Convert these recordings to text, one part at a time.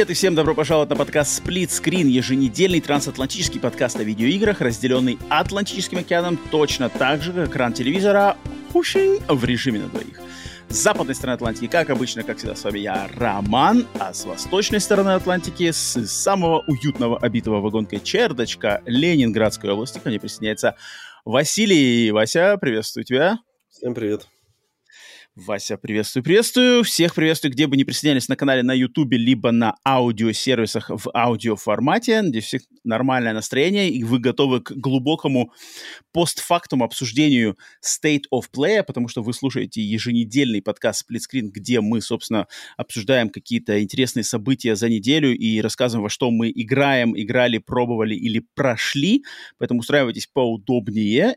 Привет и всем добро пожаловать на подкаст Split Screen, еженедельный трансатлантический подкаст о видеоиграх, разделенный Атлантическим океаном точно так же, как экран телевизора в режиме на двоих. С западной стороны Атлантики, как обычно, как всегда, с вами я, Роман, а с восточной стороны Атлантики, с самого уютного обитого вагонкой чердочка Ленинградской области ко мне присоединяется Василий. Вася, приветствую тебя. Всем привет. Вася, приветствую, приветствую. Всех приветствую, где бы ни присоединялись на канале на YouTube, либо на аудиосервисах в аудиоформате. Здесь всех нормальное настроение, и вы готовы к глубокому постфактум обсуждению State of Play, потому что вы слушаете еженедельный подкаст Split Screen, где мы, собственно, обсуждаем какие-то интересные события за неделю и рассказываем, во что мы играем, играли, пробовали или прошли. Поэтому устраивайтесь поудобнее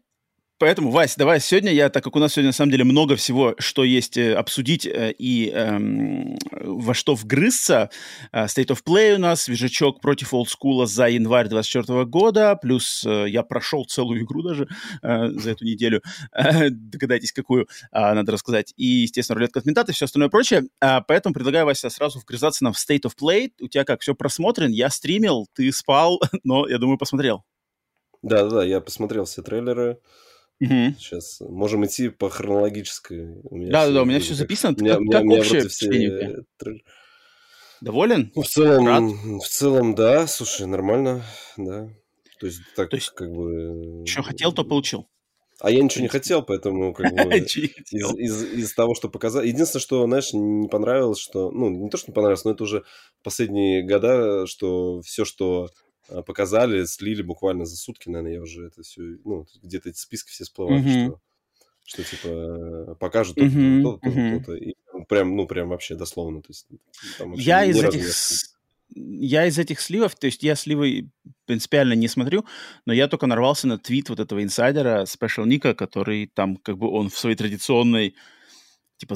Поэтому, Вась, давай сегодня я, так как у нас сегодня на самом деле много всего, что есть э, обсудить э, и эм, во что вгрызться. Э, State of Play у нас, свежачок против олдскула за январь 2024 года, плюс э, я прошел целую игру даже э, за эту неделю. Э, догадайтесь, какую э, надо рассказать. И, естественно, рулетка от ментата и все остальное прочее. Э, поэтому предлагаю, Вася, сразу вгрызаться нам в State of Play. У тебя как, все просмотрен? Я стримил, ты спал, но, я думаю, посмотрел. Да-да-да, я посмотрел все трейлеры. Угу. Сейчас можем идти по хронологической. Да, да, да, у меня все записано. У меня, как, у меня, как общее впечатление? Все... Доволен? Ну, в целом, Рад? в целом, да. Слушай, нормально, да. То есть так, то есть, как бы. Что хотел, то получил. А я ничего не хотел, поэтому как бы из, из, из того, что показал. Единственное, что, знаешь, не понравилось, что... Ну, не то, что не понравилось, но это уже последние года, что все, что показали, слили буквально за сутки, наверное, я уже это все, ну, где-то эти списки все всплывают, mm-hmm. что, что типа покажут то-то, mm-hmm. то-то, то-то, то-то, и прям, ну, прям вообще дословно, то есть я из этих я из этих сливов, то есть я сливы принципиально не смотрю, но я только нарвался на твит вот этого инсайдера Special Ника, который там как бы он в своей традиционной типа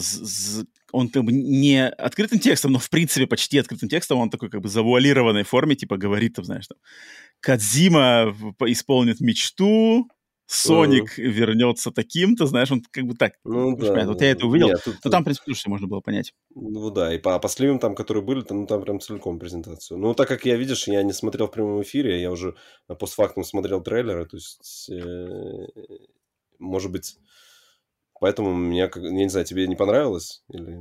он как бы не открытым текстом, но в принципе почти открытым текстом, он такой как бы завуалированной форме, типа говорит там, знаешь, там, Кадзима исполнит мечту, Соник uh-huh. вернется таким-то, знаешь, он как бы так. Ну да. Понятно. Вот я это увидел. Нет, тут, но там, в принципе, все можно было понять. Ну да, и по, по сливам там, которые были, там, ну, там прям целиком презентацию. Ну, так как я, видишь, я не смотрел в прямом эфире, я уже постфактум смотрел трейлеры, то есть, э, может быть, Поэтому мне, я не знаю, тебе не понравилось? Или...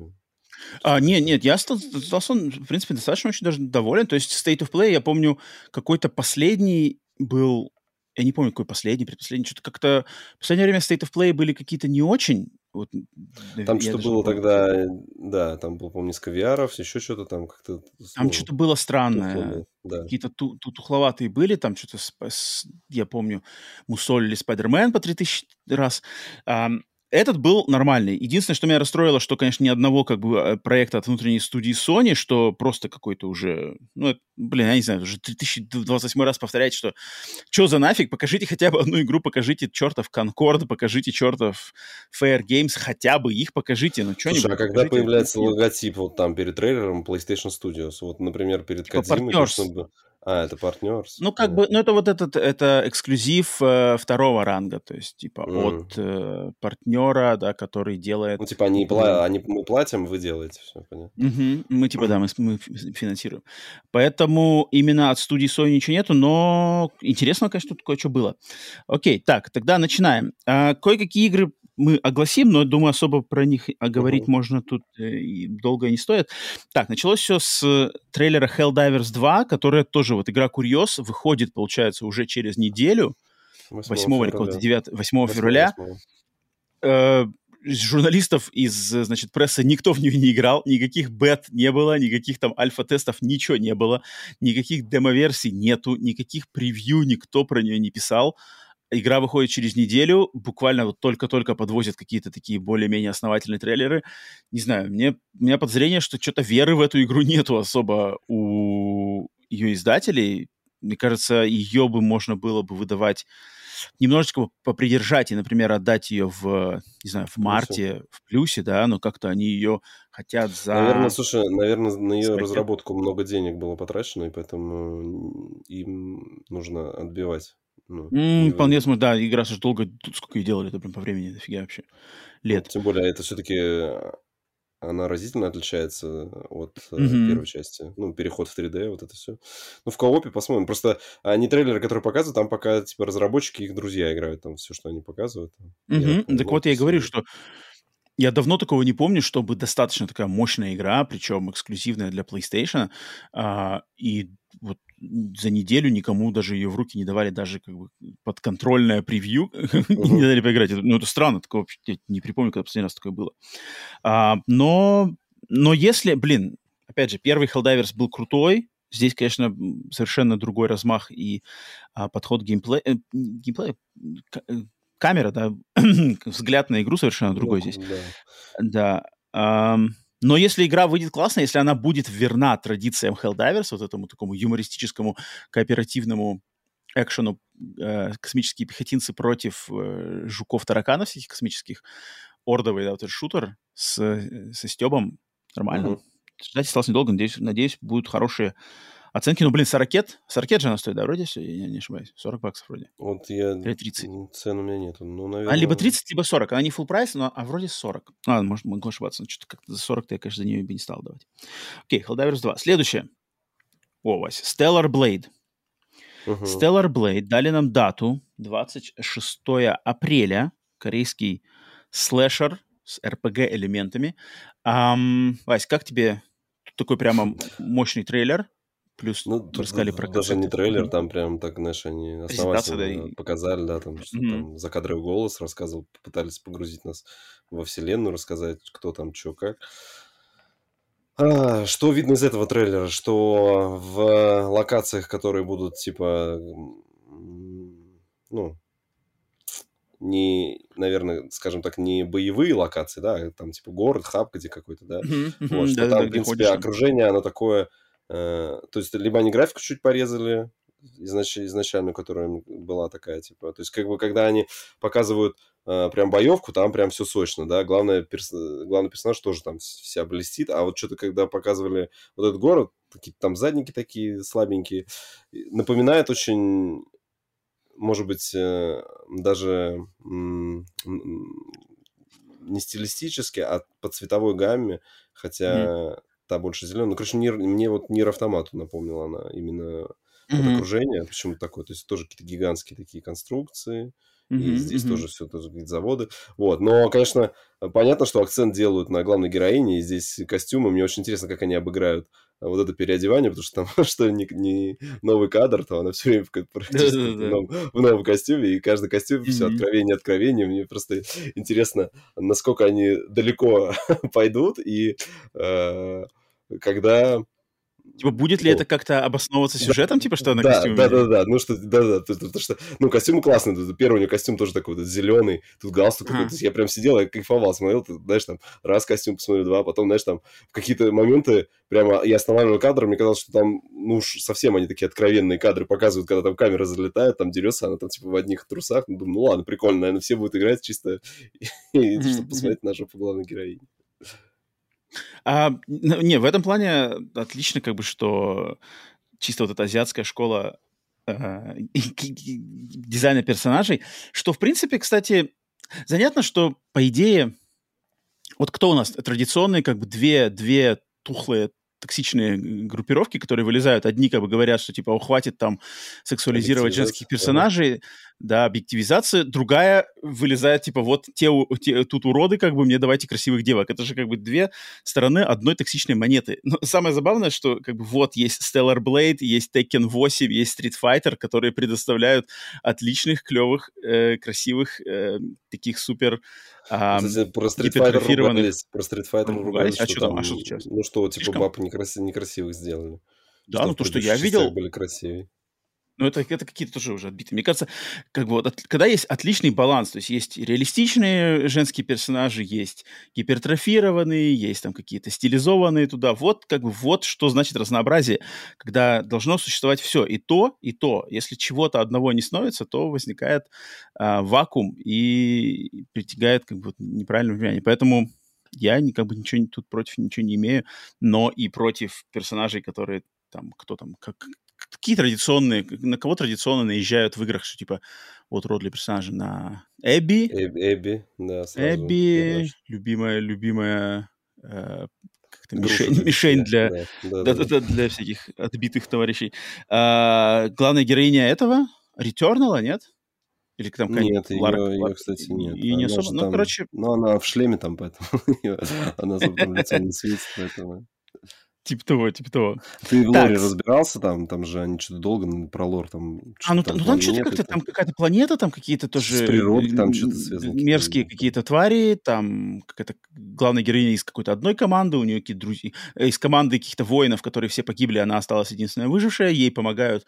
А, нет, нет, я остался, в принципе, достаточно очень даже доволен. То есть State of Play, я помню, какой-то последний был, я не помню, какой последний, предпоследний, что-то как-то... В последнее время State of Play были какие-то не очень. Вот, там что-то было тогда, да, там было, помню, несколько VR, еще что-то там как-то... Там ну, что-то было странное. да. Какие-то ту- ту- тухловатые были, там что-то, я помню, мусолили Спайдермен по 3000 раз. Этот был нормальный. Единственное, что меня расстроило, что, конечно, ни одного как бы э, проекта от внутренней студии Sony, что просто какой-то уже, ну, это, блин, я не знаю, уже 3028 раз повторять, что что за нафиг, покажите хотя бы одну игру, покажите чертов Concord, покажите чертов Fair Games, хотя бы их покажите, ну что-нибудь. Слушай, а когда покажите, появляется логотип вот там перед трейлером PlayStation Studios, вот, например, перед типа Кодзимой, чтобы... А, это партнер. Ну, как бы, ну, это вот этот, это эксклюзив э, второго ранга, то есть, типа, mm. от э, партнера, да, который делает... Ну, типа, они, пла- они мы платим, вы делаете, все понятно. Угу. Мы, типа, да, мы, мы финансируем. Поэтому именно от студии Sony ничего нету, но интересно, конечно, тут кое-что было. Окей, так, тогда начинаем. А, кое-какие игры мы огласим, но, думаю, особо про них говорить uh-huh. можно тут э, долго не стоит. Так, началось все с трейлера Helldivers 2, которая тоже вот игра Курьез, выходит, получается, уже через неделю, 8, 8 или 9, 8, 8 февраля. 8. Э, журналистов из, значит, прессы никто в нее не играл, никаких бет не было, никаких там альфа-тестов, ничего не было, никаких демо-версий нету, никаких превью никто про нее не писал. Игра выходит через неделю, буквально вот только-только подвозят какие-то такие более-менее основательные трейлеры. Не знаю, мне, у меня подозрение, что что-то веры в эту игру нету особо у ее издателей. Мне кажется, ее бы можно было бы выдавать немножечко попридержать и, например, отдать ее в, не знаю, в марте, в плюсе, да, но как-то они ее хотят за... Наверное, слушай, наверное, на ее разработку много денег было потрачено, и поэтому им нужно отбивать. Ну, mm, вполне возможно, да, игра же долго, сколько ее делали, это прям по времени, дофига вообще, ну, лет. Тем более, это все-таки она разительно отличается от mm-hmm. первой части. Ну, переход в 3D, вот это все. Ну, в коопе посмотрим. Просто они трейлеры, которые показывают, там пока, типа, разработчики и их друзья играют, там все, что они показывают. Mm-hmm. Я, так вот я и говорю, что я давно такого не помню, чтобы достаточно такая мощная игра, причем эксклюзивная для PlayStation, а, и вот за неделю никому даже ее в руки не давали, даже как бы подконтрольное превью, не дали поиграть. Ну, это странно, такого я не припомню, когда последний раз такое было. А, но, но если, блин, опять же, первый Helldivers был крутой, здесь, конечно, совершенно другой размах и а, подход геймплея, э, геймплея э, камера, да, взгляд на игру совершенно другой здесь. Да. да. Но если игра выйдет классно, если она будет верна традициям Helldivers, вот этому такому юмористическому, кооперативному экшену э, космические пехотинцы против э, жуков-тараканов всяких космических, ордовый, да, вот этот шутер с, э, со стебом, нормально. Mm-hmm. Ждать осталось недолго, надеюсь, надеюсь, будут хорошие Оценки, ну, блин, 40 ракет. 40 же она стоит, да, вроде, если я не ошибаюсь? 40 баксов вроде. Вот я... Или 30. Цен у меня нету. Ну, наверное... А либо 30, либо 40. Она не full прайс, но а вроде 40. А, может, могу ошибаться. Но что-то как-то за 40 я, конечно, за нее бы не стал давать. Окей, Helldivers 2. Следующее. О, Вася. Stellar Blade. Uh-huh. Stellar Blade дали нам дату 26 апреля. Корейский слэшер с RPG-элементами. Um, Вась, как тебе такой прямо мощный трейлер? Плюс ну, рассказали про Даже не трейлер, там прям так, знаешь, они основательно да, и... показали, да, там, что mm-hmm. там закадровый голос рассказывал, пытались погрузить нас во вселенную, рассказать, кто там, что, как. А, что видно из этого трейлера? Что в локациях, которые будут, типа, ну, не, наверное, скажем так, не боевые локации, да, там, типа, город, хаб где какой-то, да, mm-hmm. вот, что да, там, да, в принципе, окружение, оно такое Э, то есть либо они графику чуть порезали изнач... изначально, которая была такая, типа, то есть как бы когда они показывают э, прям боевку, там прям все сочно, да, главное, перс... главный персонаж тоже там вся блестит, а вот что-то когда показывали вот этот город, какие-то там задники такие слабенькие, напоминает очень, может быть, э, даже не стилистически, а по цветовой гамме, хотя mm та больше зеленая. Ну, короче, Нир, мне вот Нир Автомату напомнила она именно mm-hmm. вот окружение. Почему такое? То есть тоже какие-то гигантские такие конструкции. Mm-hmm, и здесь mm-hmm. тоже все тоже какие-то заводы. Вот. Но, конечно, понятно, что акцент делают на главной героине. И здесь костюмы. Мне очень интересно, как они обыграют вот это переодевание, потому что там что не, не новый кадр, то она все время в, в, новом, в новом костюме, и каждый костюм mm-hmm. все откровение откровение. Мне просто интересно, насколько они далеко пойдут, и э, когда Типа, будет ли О. это как-то обосновываться сюжетом, да, типа, что на да, костюме? Да, да, да, ну что, да, да, потому что, ну, костюм классный, первый у него костюм тоже такой вот зеленый, тут галстук такой, я прям сидел, я кайфовал, смотрел, ты, знаешь, там, раз костюм посмотрел, два, потом, знаешь, там, в какие-то моменты прямо я останавливал кадр, мне казалось, что там, ну, уж совсем они такие откровенные кадры показывают, когда там камера залетает, там дерется, она там, типа, в одних трусах, ну, думаю, ну, ладно, прикольно, наверное, все будут играть чисто, чтобы посмотреть на жопу главной героини. А, не, в этом плане отлично, как бы, что чисто вот эта азиатская школа э, дизайна персонажей, что, в принципе, кстати, занятно, что, по идее, вот кто у нас традиционные, как бы, две, две тухлые токсичные группировки, которые вылезают. Одни как бы говорят, что типа, о, хватит там сексуализировать женских персонажей, да, объективизация. Другая вылезает, типа, вот те, те тут уроды, как бы, мне давайте красивых девок. Это же как бы две стороны одной токсичной монеты. Но самое забавное, что как бы вот есть Stellar Blade, есть Tekken 8, есть Street Fighter, которые предоставляют отличных, клевых, э, красивых, э, таких супер Кстати, про Street Fighter ругались. Про Street Fighter ругались, а что там, а что сейчас? Ну что, типа, Слишком... баб некрас... некрасивых сделали. Да, что, ну то, что я видел... были красивые. Ну, это, это какие-то тоже уже отбитые. Мне кажется, как бы вот, от, когда есть отличный баланс, то есть есть реалистичные женские персонажи, есть гипертрофированные, есть там какие-то стилизованные туда. Вот как бы вот что значит разнообразие, когда должно существовать все, и то, и то. Если чего-то одного не становится, то возникает а, вакуум и притягает как бы неправильное влияние. Поэтому я как бы ничего тут против ничего не имею, но и против персонажей, которые там, кто там, как, какие традиционные, на кого традиционно наезжают в играх, что типа вот род для персонажа на Эбби. Эбби, да, сразу. Эбби, любимая, любимая э, как-то мишень, мишень для, да, да, да, да. для всяких отбитых товарищей. А, главная героиня этого Ретернала, нет? Или там Нет, ее, ее, кстати, нет. И не особо, ну, там, короче... Ну, она в шлеме там, поэтому она за лицом не светит, поэтому... Типа того, типа того. Ты в лоре разбирался там? Там же они что-то долго про лор там... А, ну там, ну, там что-то как-то, там какая-то планета, там какие-то тоже... С природой там что-то связано. Мерзкие какие-то твари, там какая-то главная героиня из какой-то одной команды, у нее какие-то друзья... Э, из команды каких-то воинов, которые все погибли, она осталась единственная выжившая, ей помогают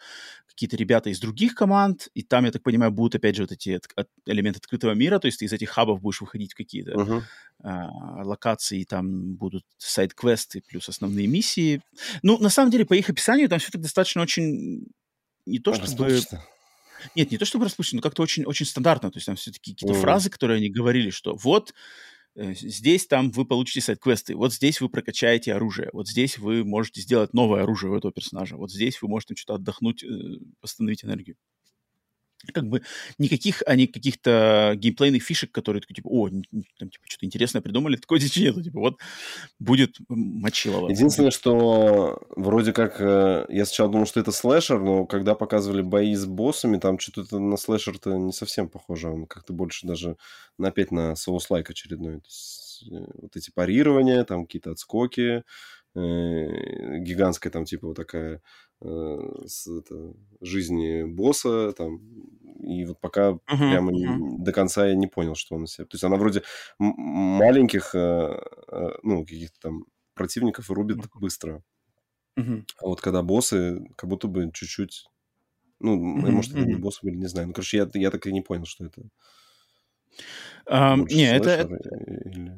какие-то ребята из других команд, и там, я так понимаю, будут опять же вот эти от, от, элементы открытого мира, то есть ты из этих хабов будешь выходить в какие-то uh-huh. а, локации, там будут сайт-квесты плюс основные миссии. Ну, на самом деле, по их описанию там все так достаточно очень... Не то, чтобы... Нет, не то чтобы расплывчато, но как-то очень, очень стандартно. То есть там все-таки какие-то uh-huh. фразы, которые они говорили, что вот Э, здесь там вы получите сайт-квесты, вот здесь вы прокачаете оружие, вот здесь вы можете сделать новое оружие у этого персонажа, вот здесь вы можете что-то отдохнуть, э, восстановить энергию как бы никаких, а не каких-то геймплейных фишек, которые такие, типа, о, там, типа, что-то интересное придумали, такой здесь нету, типа, вот будет мочилово. Единственное, что вроде как, э, я сначала думал, что это слэшер, но когда показывали бои с боссами, там что-то на слэшер-то не совсем похоже, он как-то больше даже на опять на Souls-like очередной. Э, вот эти парирования, там какие-то отскоки, э, гигантская там типа вот такая с, это, жизни босса, там, и вот пока uh-huh, прямо uh-huh. до конца я не понял, что он себе... То есть она вроде маленьких, э, э, ну, каких-то там противников рубит uh-huh. быстро. Uh-huh. А вот когда боссы, как будто бы чуть-чуть... Ну, uh-huh, может, это uh-huh. не боссы были, не знаю. Ну, короче, я, я так и не понял, что это. Um, не, это... Или...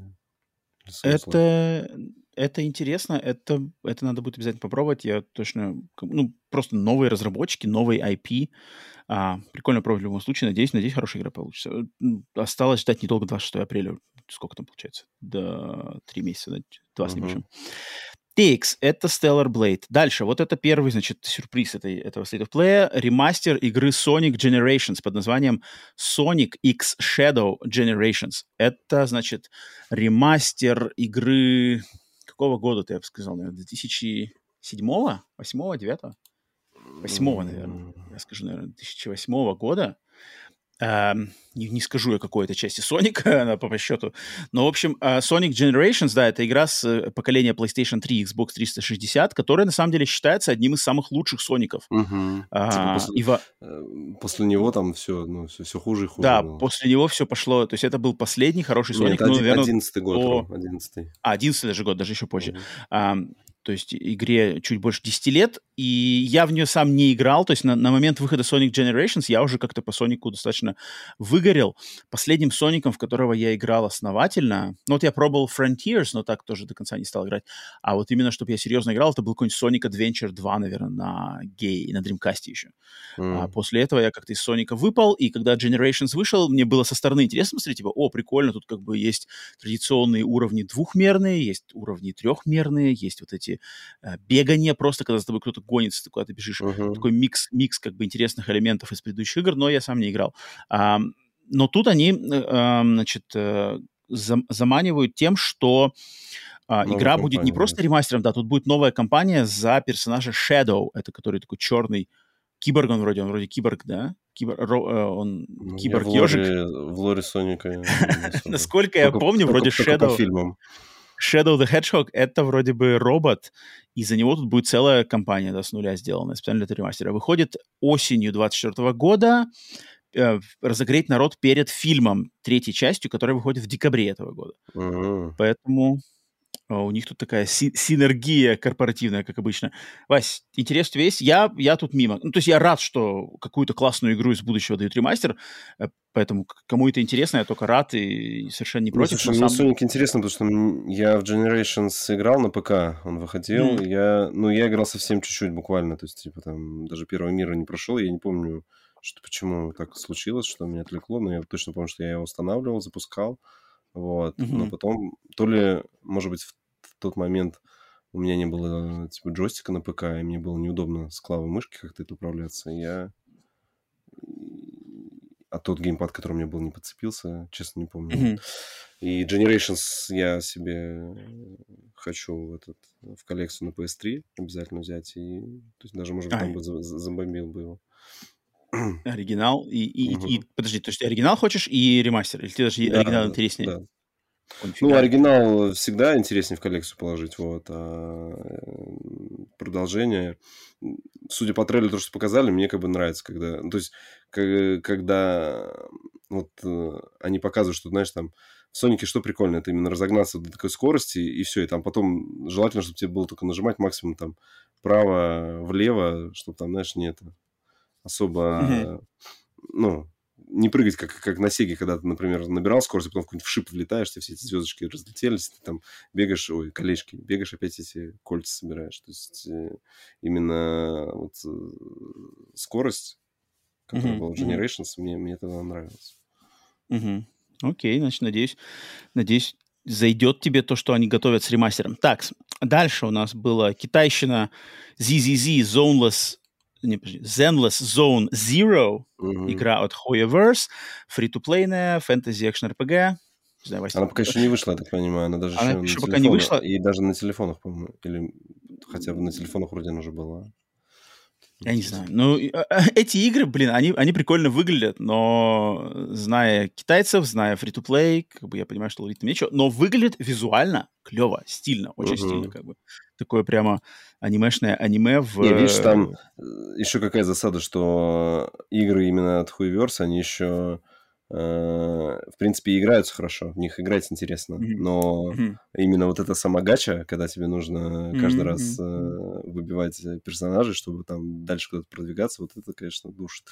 Или это это интересно, это, это надо будет обязательно попробовать. Я точно, ну, просто новые разработчики, новый IP. А, прикольно пробовать в любом случае. Надеюсь, надеюсь, хорошая игра получится. Осталось ждать недолго 26 апреля. Сколько там получается? До три месяца, да? два uh-huh. с небольшим. TX — это Stellar Blade. Дальше, вот это первый, значит, сюрприз этой, этого State of Play. Ремастер игры Sonic Generations под названием Sonic X Shadow Generations. Это, значит, ремастер игры какого года, ты, я бы сказал, наверное, 2007 8 9 8 наверное, я скажу, наверное, 2008 года. Uh, не, не скажу я какой это части Соника, она по счету. Но, в общем, uh, Sonic Generations, да, это игра с uh, поколения PlayStation 3 Xbox 360, которая, на самом деле, считается одним из самых лучших Соников. Uh-huh. Uh, типа после, и во... Э, после него там все, ну, все, все хуже и хуже. Да, было. после него все пошло. То есть это был последний хороший Соник. Нет, ну, наверное, 11 год, по... 11 А, 11 даже год, даже еще позже. Uh-huh. Uh, то есть игре чуть больше 10 лет, и я в нее сам не играл, то есть на, на момент выхода Sonic Generations я уже как-то по Сонику достаточно выгорел. Последним Соником, в которого я играл основательно, ну вот я пробовал Frontiers, но так тоже до конца не стал играть, а вот именно, чтобы я серьезно играл, это был какой-нибудь Sonic Adventure 2, наверное, на гей, на Dreamcast еще. Mm. А после этого я как-то из Соника выпал, и когда Generations вышел, мне было со стороны интересно смотреть, типа, о, прикольно, тут как бы есть традиционные уровни двухмерные, есть уровни трехмерные, есть вот эти эти э, бегания просто, когда за тобой кто-то гонится, ты куда-то бежишь. Uh-huh. Такой микс, микс как бы интересных элементов из предыдущих игр, но я сам не играл. А, но тут они, а, значит, зам, заманивают тем, что а, игра компания, будет не просто ремастером, да, тут будет новая компания за персонажа Shadow, это который такой черный киборг, он вроде, он вроде киборг, да? Кибор, он ну, киборг-ежик. В лоре Соника. Насколько я помню, вроде Shadow... Shadow the Hedgehog — это вроде бы робот, и за него тут будет целая компания да, с нуля сделана специально для ремастера. Выходит осенью 24 года, э, разогреть народ перед фильмом третьей частью, которая выходит в декабре этого года. Uh-huh. Поэтому у них тут такая си- синергия корпоративная, как обычно. Вась, интерес у тебя есть? Я, я тут мимо. Ну, то есть я рад, что какую-то классную игру из будущего дают ремастер, э, поэтому кому это интересно, я только рад и совершенно не ну, против. Ну, слушай, мне Sonic интересно, потому что я в Generations играл на ПК, он выходил, mm. я, ну, я играл совсем чуть-чуть буквально, то есть, типа, там, даже первого мира не прошел, я не помню, что почему так случилось, что меня отвлекло, но я точно помню, что я его устанавливал, запускал, вот, mm-hmm. но потом, то ли, может быть, в тот момент у меня не было типа джойстика на ПК, и мне было неудобно с клавой мышки как-то это управляться. Я... А тот геймпад, который у меня был, не подцепился, честно не помню. Mm-hmm. И Generations я себе хочу этот, в коллекцию на PS3 обязательно взять. И, то есть даже, может быть, там бы забомбил бы его. Оригинал и, и, угу. и, подожди, то есть ты оригинал хочешь и ремастер? Или тебе даже да, оригинал интереснее? Да, ну, оригинал всегда интереснее в коллекцию положить, вот. А э, продолжение, судя по трейлеру, то, что показали, мне как бы нравится, когда... Ну, то есть, когда вот э, они показывают, что, знаешь, там в Сонике что прикольно, это именно разогнаться до такой скорости, и все, и там потом желательно, чтобы тебе было только нажимать максимум там вправо-влево, чтобы там, знаешь, не это особо, mm-hmm. ну, не прыгать, как, как на Сеге, когда ты, например, набирал скорость, а потом в какой-нибудь шип влетаешь, все эти звездочки разлетелись, ты там бегаешь, ой, колечки, бегаешь, опять эти кольца собираешь. То есть э, именно вот э, скорость, которая mm-hmm. была в Generations, mm-hmm. мне, мне тогда нравилась. Mm-hmm. Окей, значит, надеюсь, надеюсь, зайдет тебе то, что они готовят с ремастером. Так, дальше у нас была китайщина ZZZ Zoneless не, Zenless Zone Zero, mm-hmm. игра от Hoyoverse, free-to-playная, фэнтези экшен RPG. Знаю, она пока еще не вышла, я так понимаю. Она даже она еще, еще пока не вышла. И даже на телефонах, по-моему. Или хотя бы на телефонах вроде она уже была. Я не знаю. Ну, а, а, эти игры, блин, они, они прикольно выглядят, но зная китайцев, зная free-to-play, как бы я понимаю, что ловить нечего, но выглядит визуально клево, стильно, очень uh-huh. стильно, как бы. Такое прямо анимешное аниме в... Не, видишь, там э, еще какая засада, что игры именно от Хуеверс, они еще Э, в принципе, играются хорошо, в них играть интересно, mm-hmm. но mm-hmm. именно вот эта сама гача, когда тебе нужно каждый mm-hmm. раз э, выбивать персонажей, чтобы там дальше куда-то продвигаться, вот это, конечно, душит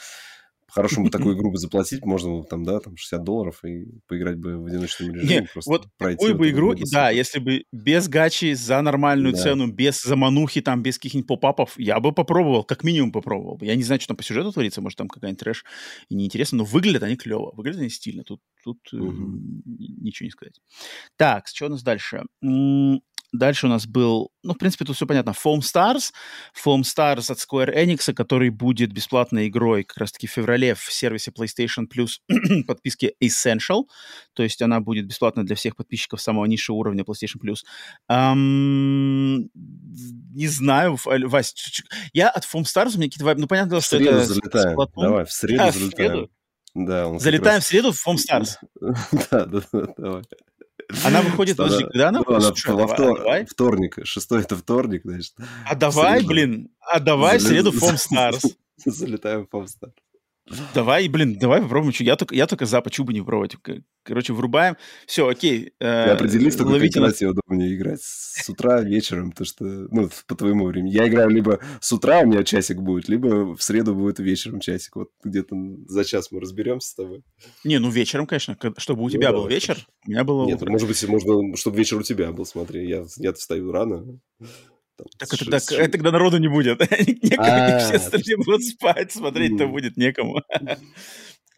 по-хорошему бы такую игру бы заплатить, можно было там, да, там 60 долларов и поиграть бы в одиночном режиме. Нет, просто вот пройти такую бы игру, да, если бы без гачи, за нормальную да. цену, без заманухи, там, без каких-нибудь поп-апов, я бы попробовал, как минимум попробовал бы. Я не знаю, что там по сюжету творится, может, там какая-нибудь трэш и неинтересно, но выглядят они клево, выглядят они стильно, тут, тут угу. ничего не сказать. Так, что у нас дальше? Дальше у нас был, ну, в принципе, тут все понятно, Foam Stars. Foam Stars от Square Enix, который будет бесплатной игрой как раз-таки в феврале в сервисе PlayStation Plus подписки Essential. То есть она будет бесплатна для всех подписчиков самого низшего уровня PlayStation Plus. Um, не знаю, Вась, я от Foam Stars, у меня какие-то ну, понятно, что это... залетаем. Давай, в среду а, залетаем. В среду? Да, Залетаем раз... в среду в Foam Stars. да, да, да, давай. Она выходит, Что подожди, когда она выходит? Во втор... Вторник, шестой это вторник, значит. А давай, блин, а давай в среду Stars. Залетаем в Stars. Давай, блин, давай попробуем. Я только, я только за, почему бы не пробовать? Короче, врубаем. Все, окей. Э, Ты определись, только ловите когда тебе удобнее играть. С утра, вечером, то что, ну, по твоему времени. Я играю либо с утра у меня часик будет, либо в среду будет вечером часик. Вот где-то за час мы разберемся с тобой. Не, ну вечером, конечно, чтобы у ну тебя ну, был вечер, у меня было Нет, может быть, можно, чтобы вечер у тебя был, смотри. Я, я встаю рано. Так это, так, это тогда народу не будет. Некому, все остальные будут спать, смотреть-то будет некому.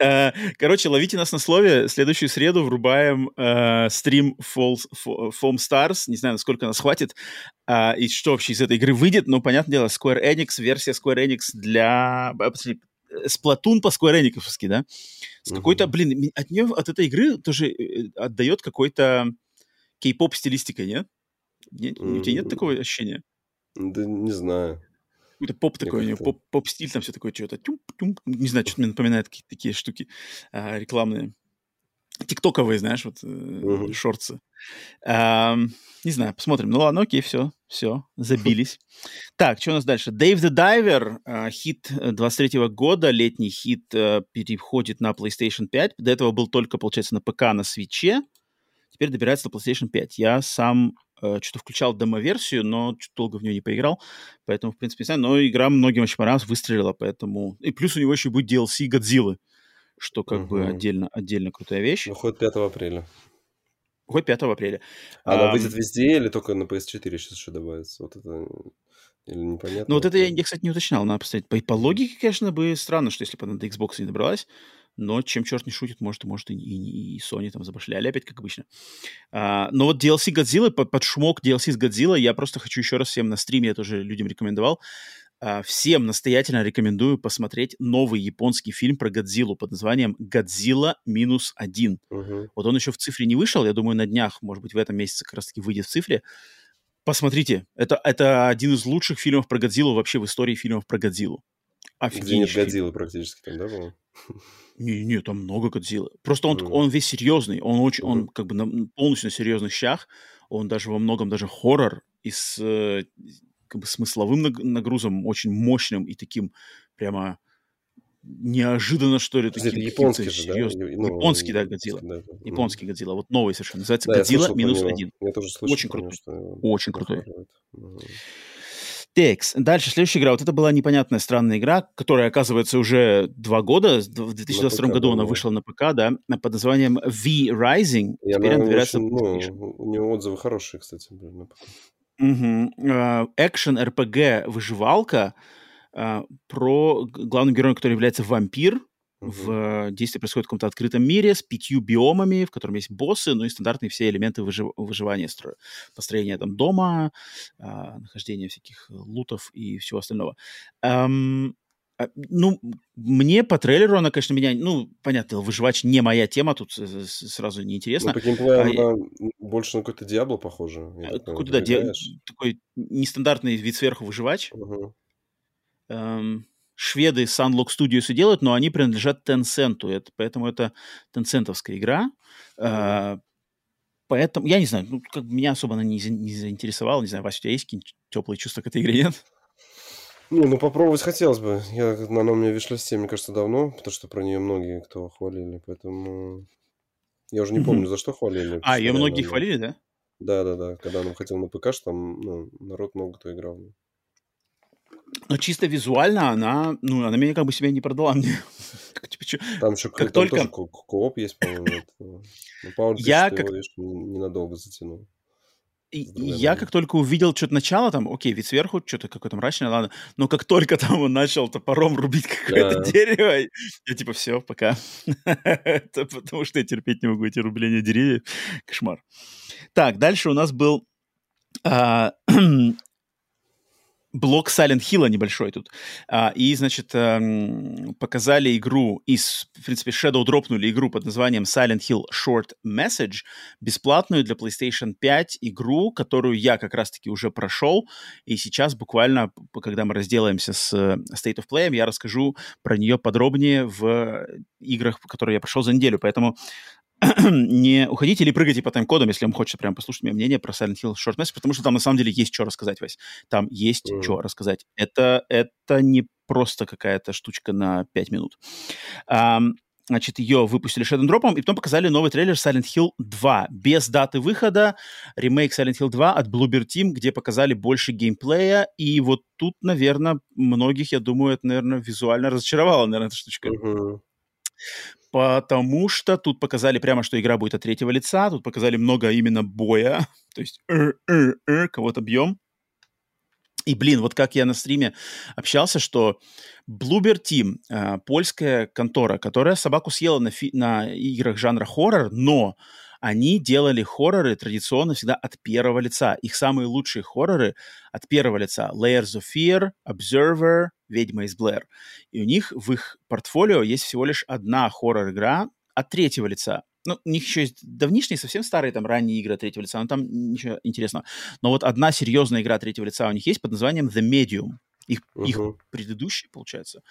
Э, короче, ловите нас на слове. Следующую среду врубаем э, стрим Fall, Foam Stars. Не знаю, насколько нас хватит. Э, и что вообще из этой игры выйдет. Но, понятное дело, Square Enix, версия Square Enix для... Сплатун по Square Enix, да? С какой-то, блин, от нее, от этой игры тоже отдает какой-то кей-поп стилистикой, нет? Нет, у тебя нет такого ощущения? Да не знаю. Какой-то поп такой, у него поп, поп-стиль, там все такое что-то. Не знаю, что-то мне напоминает какие-то такие штуки а, рекламные. Тиктоковые, знаешь, вот uh-huh. шорты. А, не знаю, посмотрим. Ну ладно, окей, все, все, забились. Так, что у нас дальше? Dave the Diver, а, хит 23 года, летний хит, а, переходит на PlayStation 5. До этого был только, получается, на ПК, на свече. Теперь добирается до PlayStation 5. Я сам Э, что-то включал демо-версию, но долго в нее не поиграл, поэтому, в принципе, не знаю. Но игра многим очень понравилась, выстрелила, поэтому... И плюс у него еще будет DLC Годзиллы, что как угу. бы отдельно, отдельно крутая вещь. Выходит 5 апреля. Выходит 5 апреля. Она а, выйдет везде или только на PS4 сейчас еще добавится? Вот это или непонятно? Ну вот это я, я, кстати, не уточнял, надо посмотреть. По, по логике, конечно, бы странно, что если бы она до Xbox не добралась, но чем черт не шутит, может, может и, и, и Sony там забашляли опять, как обычно. А, но вот DLC Godzilla, под, под шумок DLC с Godzilla, я просто хочу еще раз всем на стриме, я тоже людям рекомендовал, а, всем настоятельно рекомендую посмотреть новый японский фильм про Годзиллу под названием «Годзилла минус один». Угу. Вот он еще в цифре не вышел, я думаю, на днях, может быть, в этом месяце как раз-таки выйдет в цифре. Посмотрите, это, это один из лучших фильмов про Годзиллу вообще в истории фильмов про Годзиллу. Где нет Годзиллы практически там, да, было? Не, не, там много Годзиллы. Просто он, mm. он весь серьезный, он очень, mm-hmm. он как бы на, полностью на серьезных щах, он даже во многом даже хоррор и с э, как бы смысловым нагрузом очень мощным и таким прямо неожиданно, что ли, таким это японский же, да? Ну, японский, да, Годзилла. Да. Японский Годзилла. Вот новый совершенно. Называется да, Годзилла минус один. Я тоже слышал. Очень крутой. Очень крутой. Mm-hmm. Текс. Дальше, следующая игра. Вот это была непонятная странная игра, которая, оказывается, уже два года. В 2022 ПК, году да, она вышла на ПК, да, под названием V-Rising. И Теперь она добирается очень, ну, У нее отзывы хорошие, кстати, были на ПК. Угу. Экшен, РПГ, выживалка а, про главного героя, который является вампир, в действие происходит в каком-то открытом мире с пятью биомами, в котором есть боссы, ну и стандартные все элементы выжив- выживания, стро- построения там дома, а, нахождение всяких лутов и всего остального. Эм, ну, мне по трейлеру она, конечно, меня, ну, понятно, выживач не моя тема, тут сразу неинтересно. Ну, по геймплею а, она больше на какой-то Диабло похоже. Какой-то, да, ди- такой нестандартный вид сверху выживач. Угу. Эм, шведы Sunlock Studios и делают, но они принадлежат Tencent, это, поэтому это тенцентовская игра. Mm-hmm. поэтому, я не знаю, ну, как меня особо она не, не заинтересовала, не знаю, Вася, у тебя есть какие-нибудь теплые чувства к этой игре, нет? Не, ну попробовать хотелось бы. Я, она у меня в вишлисте, мне кажется, давно, потому что про нее многие кто хвалили, поэтому я уже не помню, за что хвалили. А, ее многие хвалили, да? Да, да, да. Когда она хотел на ПК, что там ну, народ много кто играл. Но чисто визуально она, ну, она меня как бы себя не продала мне. Там еще как там только... тоже ко- кооп есть, по-моему. Ну, я как... ненадолго затянул. я как только увидел что-то начало, там, окей, вид сверху, что-то какое-то мрачное, ладно. Но как только там он начал топором рубить какое-то да. дерево, я типа, все, пока. Это потому что я терпеть не могу эти рубления деревьев. Кошмар. Так, дальше у нас был а, блок Silent Hill небольшой тут. А, и, значит, эм, показали игру из, в принципе, Shadow дропнули игру под названием Silent Hill Short Message, бесплатную для PlayStation 5 игру, которую я как раз-таки уже прошел. И сейчас буквально, когда мы разделаемся с э, State of Play, я расскажу про нее подробнее в играх, которые я прошел за неделю. Поэтому не уходите или прыгайте по тайм-кодам, если вам хочется прям послушать мое мнение про Silent Hill Short Message, потому что там на самом деле есть что рассказать, Вась. Там есть mm. что рассказать. Это, это не просто какая-то штучка на 5 минут. Um, значит, ее выпустили Shadow Drop'ом, и потом показали новый трейлер Silent Hill 2, без даты выхода, ремейк Silent Hill 2 от Bluebird Team, где показали больше геймплея, и вот тут, наверное, многих, я думаю, это, наверное, визуально разочаровало, наверное, эта штучка. Uh-huh потому что тут показали прямо, что игра будет от третьего лица, тут показали много именно боя, то есть кого-то бьем. И, блин, вот как я на стриме общался, что Bluebird Team, э, польская контора, которая собаку съела на, на играх жанра хоррор, но они делали хорроры традиционно всегда от первого лица. Их самые лучшие хорроры от первого лица. Layers of Fear, Observer, Ведьма из Блэр. И у них в их портфолио есть всего лишь одна хоррор-игра от третьего лица. Ну, у них еще есть давнишние, совсем старые там ранние игры от третьего лица, но там ничего интересного. Но вот одна серьезная игра третьего лица у них есть под названием The Medium. Их, uh-huh. их предыдущая, получается,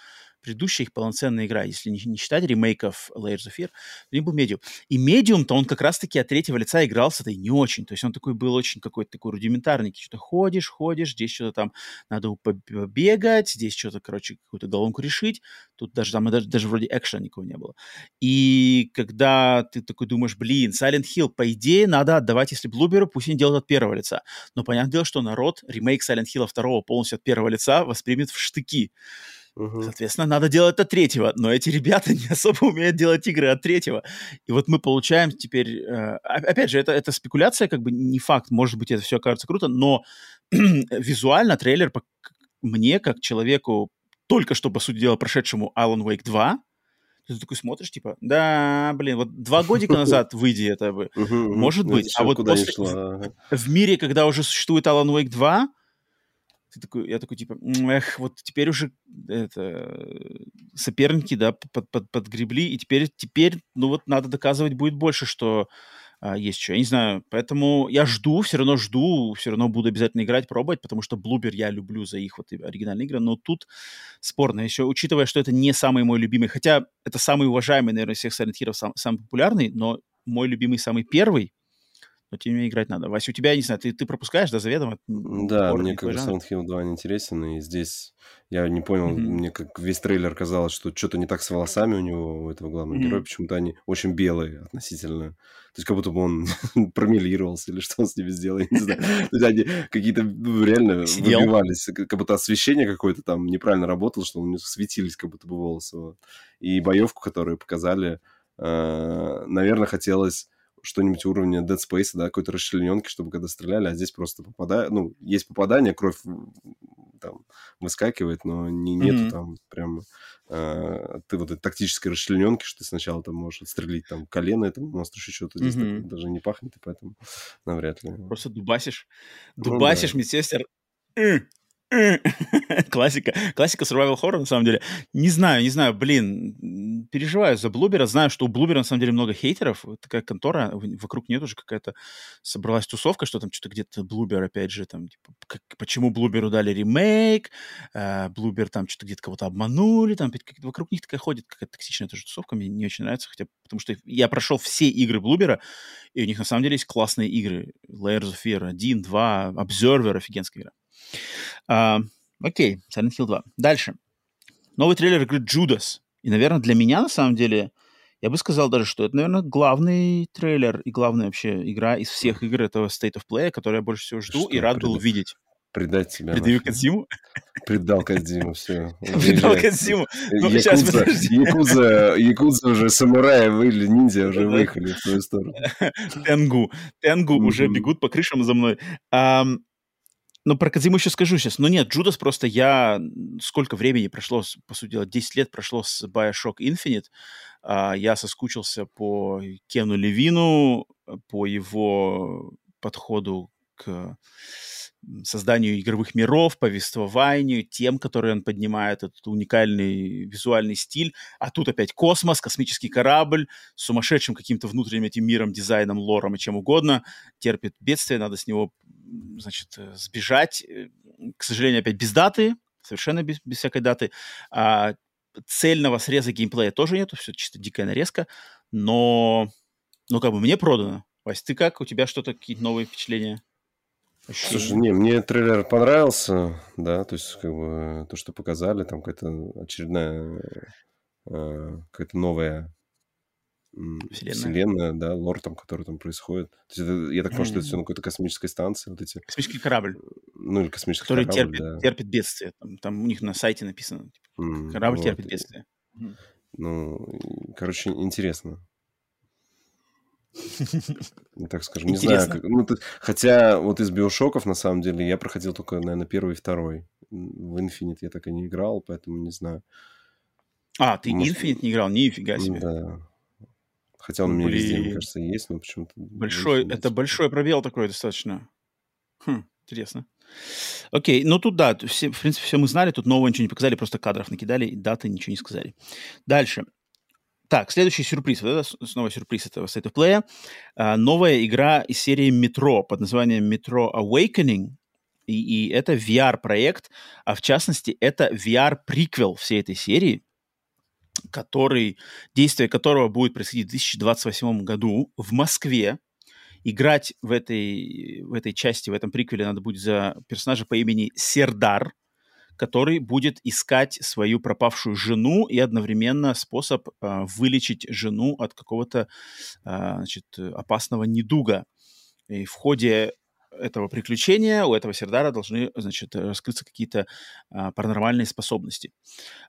предыдущая их полноценная игра, если не, не считать ремейков Layers of Fear, у них был Medium. И Medium-то он как раз-таки от третьего лица игрался-то и не очень. То есть он такой был очень какой-то такой рудиментарный. Что-то ходишь, ходишь, здесь что-то там надо побегать, здесь что-то, короче, какую-то головку решить. Тут даже там даже, даже вроде экшена никого не было. И когда ты такой думаешь, блин, Silent Hill, по идее, надо отдавать, если Блуберу, пусть они делают от первого лица. Но понятное дело, что народ ремейк Silent Hill второго полностью от первого лица воспримет в штыки. Угу. Соответственно, надо делать от третьего. Но эти ребята не особо умеют делать игры от третьего. И вот мы получаем теперь... Э, опять же, это, это спекуляция, как бы не факт. Может быть, это все кажется круто, но визуально трейлер мне, как человеку, только что, по сути дела, прошедшему Alan Wake 2, ты такой смотришь, типа, да, блин, вот два годика назад выйди это бы, может ну, быть. А вот после, в мире, когда уже существует Alan Wake 2, ты такой, я такой, типа, эх, вот теперь уже это, соперники, да, под, под, подгребли, и теперь, теперь, ну вот надо доказывать будет больше, что а, есть что. Я не знаю, поэтому я жду, все равно жду, все равно буду обязательно играть, пробовать, потому что Bloober я люблю за их вот оригинальные игры, но тут спорно еще, учитывая, что это не самый мой любимый, хотя это самый уважаемый, наверное, всех Silent Hill, сам, самый популярный, но мой любимый самый первый, но тем не менее играть надо. Вася, у тебя, не знаю, ты, ты пропускаешь, да, заведомо? Да, мне как бы Silent Hill 2 не интересен, и здесь я не понял, mm-hmm. мне как весь трейлер казалось, что что-то не так с волосами у него, у этого главного mm-hmm. героя, почему-то они очень белые относительно. То есть как будто бы он промелировался или что он с ними сделал, я не знаю. То есть они какие-то ну, реально Сидел. выбивались, как будто освещение какое-то там неправильно работало, что у него светились как будто бы волосы. И боевку, которую показали, э, наверное, хотелось что-нибудь уровня Dead Space, да, какой-то расчлененки, чтобы когда стреляли, а здесь просто попадает, ну, есть попадание, кровь там выскакивает, но не, нету mm-hmm. там прям э, ты вот этой тактической расчлененки, что ты сначала там можешь отстрелить там колено этому монстру, еще что-то здесь mm-hmm. такое даже не пахнет, и поэтому навряд ли. Просто дубасишь, дубасишь ну, да. медсестер, Классика. Классика survival horror, на самом деле. Не знаю, не знаю, блин, переживаю за Блубера. Знаю, что у Блубера, на самом деле, много хейтеров. Такая контора, вокруг нее тоже какая-то собралась тусовка, что там что-то где-то Блубер, опять же, там, типа, как, почему Блуберу дали ремейк, э, Блубер там что-то где-то кого-то обманули, там, вокруг них такая ходит какая-то токсичная тоже тусовка, мне не очень нравится, хотя, потому что я прошел все игры Блубера, и у них, на самом деле, есть классные игры. Layers of Fear 1, 2, Observer, офигенская игра. А, окей, Silent Hill 2. Дальше. Новый трейлер игры Judas. И, наверное, для меня, на самом деле, я бы сказал даже, что это, наверное, главный трейлер и главная вообще игра из всех игр этого State of Play, которую я больше всего жду что, и рад был увидеть. Предать тебя. Предаю Кадзиму? Предал Кадзиму, все. Предал Кадзиму. Ну, сейчас, Якудза, Якудза уже самураи выли, ниндзя уже выехали в свою сторону. Тенгу. Тенгу уже бегут по крышам за мной. Ну, про Кадзиму еще скажу сейчас. Но нет, Джудас просто я... Сколько времени прошло, по сути дела, 10 лет прошло с Bioshock Infinite. А, я соскучился по Кену Левину, по его подходу к созданию игровых миров, повествованию, тем, которые он поднимает, этот уникальный визуальный стиль. А тут опять космос, космический корабль с сумасшедшим каким-то внутренним этим миром, дизайном, лором и чем угодно. Терпит бедствие, надо с него значит, э, сбежать. Э, к сожалению, опять без даты, совершенно без, без всякой даты. А, цельного среза геймплея тоже нету, все чисто дикая нарезка, но, ну, как бы мне продано. Вась, ты как? У тебя что-то, какие-то новые впечатления? Ощущения? Слушай, не, мне трейлер понравился, да, то есть, как бы, то, что показали, там какая-то очередная, э, какая-то новая Вселенная. Вселенная, да, лор там, который там происходит. То есть это, я так понимаю, что это все на какой-то космической станции, вот эти... Космический корабль. Ну, или космический который корабль, терпит, да. терпит бедствие. Там, там у них на сайте написано, типа, mm, корабль вот. терпит бедствие. Ну, короче, интересно. Так скажем, не знаю. Как, ну, ты, хотя вот из биошоков, на самом деле, я проходил только, наверное, первый и второй. В Infinite я так и не играл, поэтому не знаю. А, ты Может... Infinite не играл? Нифига себе. Да. Хотя он у меня везде, мне кажется, есть, но почему-то... Большой, это большой пробел такой достаточно. Хм, интересно. Окей, ну тут да, все, в принципе, все мы знали, тут нового ничего не показали, просто кадров накидали, и даты ничего не сказали. Дальше. Так, следующий сюрприз. Вот это снова сюрприз этого State of Play. А, новая игра из серии Metro под названием Metro Awakening. И, и это VR-проект, а в частности, это VR-приквел всей этой серии. который, действие которого будет происходить в 2028 году в Москве. Играть в этой, в этой части, в этом приквеле надо будет за персонажа по имени Сердар, который будет искать свою пропавшую жену и одновременно способ э, вылечить жену от какого-то э, значит, опасного недуга. И в ходе этого приключения у этого Сердара должны, значит, раскрыться какие-то а, паранормальные способности.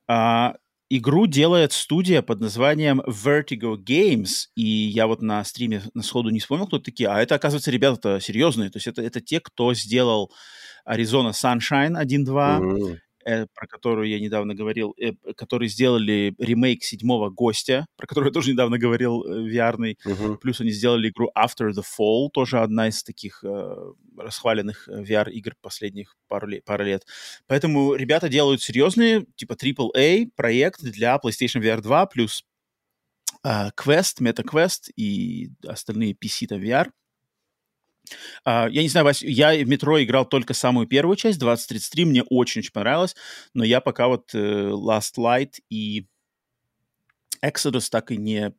А, игру делает студия под названием Vertigo Games, и я вот на стриме на сходу не вспомнил, кто такие, а это, оказывается, ребята серьезные, то есть это, это те, кто сделал Arizona Sunshine 1.2, mm-hmm э, про которую я недавно говорил, э, которые сделали ремейк седьмого гостя, про которую я тоже недавно говорил, э, VR. Uh-huh. Плюс они сделали игру After the Fall, тоже одна из таких э, расхваленных э, VR-игр последних пару, лет, пару лет. Поэтому ребята делают серьезные, типа AAA проект для PlayStation VR 2 плюс э, Quest, MetaQuest и остальные PC-то VR. Uh, я не знаю, Вась, я в метро играл только самую первую часть, 2033, мне очень-очень понравилось, но я пока вот uh, Last Light и Exodus так и не,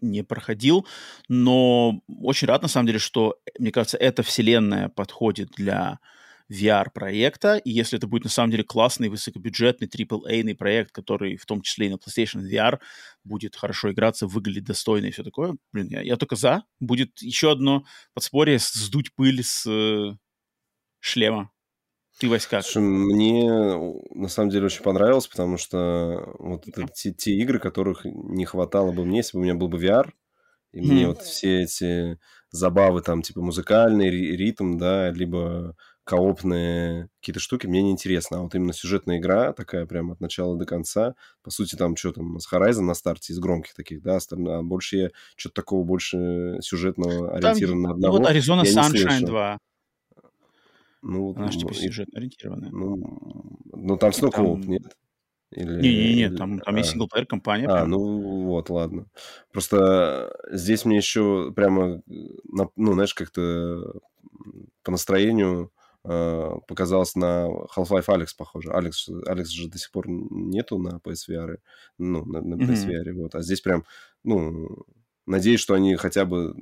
не проходил, но очень рад, на самом деле, что, мне кажется, эта вселенная подходит для VR-проекта, и если это будет на самом деле классный, высокобюджетный, AAA проект, который в том числе и на PlayStation VR будет хорошо играться, выглядеть достойно и все такое, блин, я, я только за. Будет еще одно подспорье сдуть пыль с э, шлема. Ты, Вась, как? Слушай, мне на самом деле очень понравилось, потому что вот это те, те игры, которых не хватало бы мне, если бы у меня был бы VR, и мне вот все эти забавы там, типа музыкальный ритм, да, либо коопные какие-то штуки мне не интересно. А вот именно сюжетная игра такая прям от начала до конца. По сути, там что там с Horizon на старте из громких таких, да, остальное. А больше я что-то такого больше сюжетного ориентированного одного. Ну вот Arizona Sunshine 2. Ну, Она же типа сюжетно ориентированная. Ну, ну там снова кооп, нет? Не-не-не, там, там а, есть синглплеер компания. А, прям. ну вот, ладно. Просто здесь мне еще прямо, ну, знаешь, как-то по настроению Э, показалось на Half-Life Alex похоже. Алекс, Алекс же до сих пор нету на PSVR, ну, на, на PSVR, mm-hmm. вот. А здесь прям, ну, надеюсь, что они хотя бы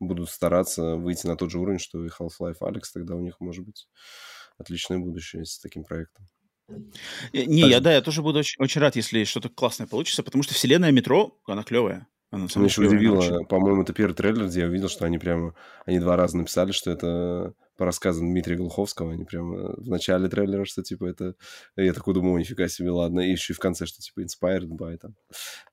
будут стараться выйти на тот же уровень, что и Half-Life Alex, тогда у них может быть отличное будущее с таким проектом. Э, не, так... я, да, я тоже буду очень, очень рад, если что-то классное получится, потому что вселенная метро, она клевая. Она Меня еще удивило, по-моему, это первый трейлер, где я увидел, что они прямо, они два раза написали, что это по рассказам Дмитрия Глуховского, они прям в начале трейлера, что типа это... Я такой думаю, нифига себе, ладно. И еще и в конце, что типа inspired by там.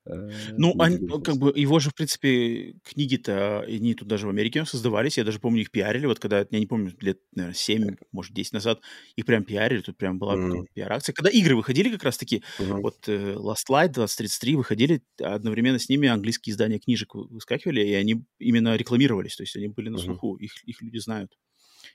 Э, ну, они, как бы его же, в принципе, книги-то, они тут даже в Америке создавались. Я даже помню, их пиарили. Вот когда, я не помню, лет, наверное, 7, может, 10 назад, их прям пиарили. Тут прям была mm. пиар-акция. Когда игры выходили как раз-таки, mm-hmm. вот Last Light 2033 выходили, одновременно с ними английские издания книжек выскакивали, и они именно рекламировались. То есть они были на слуху, mm-hmm. их, их люди знают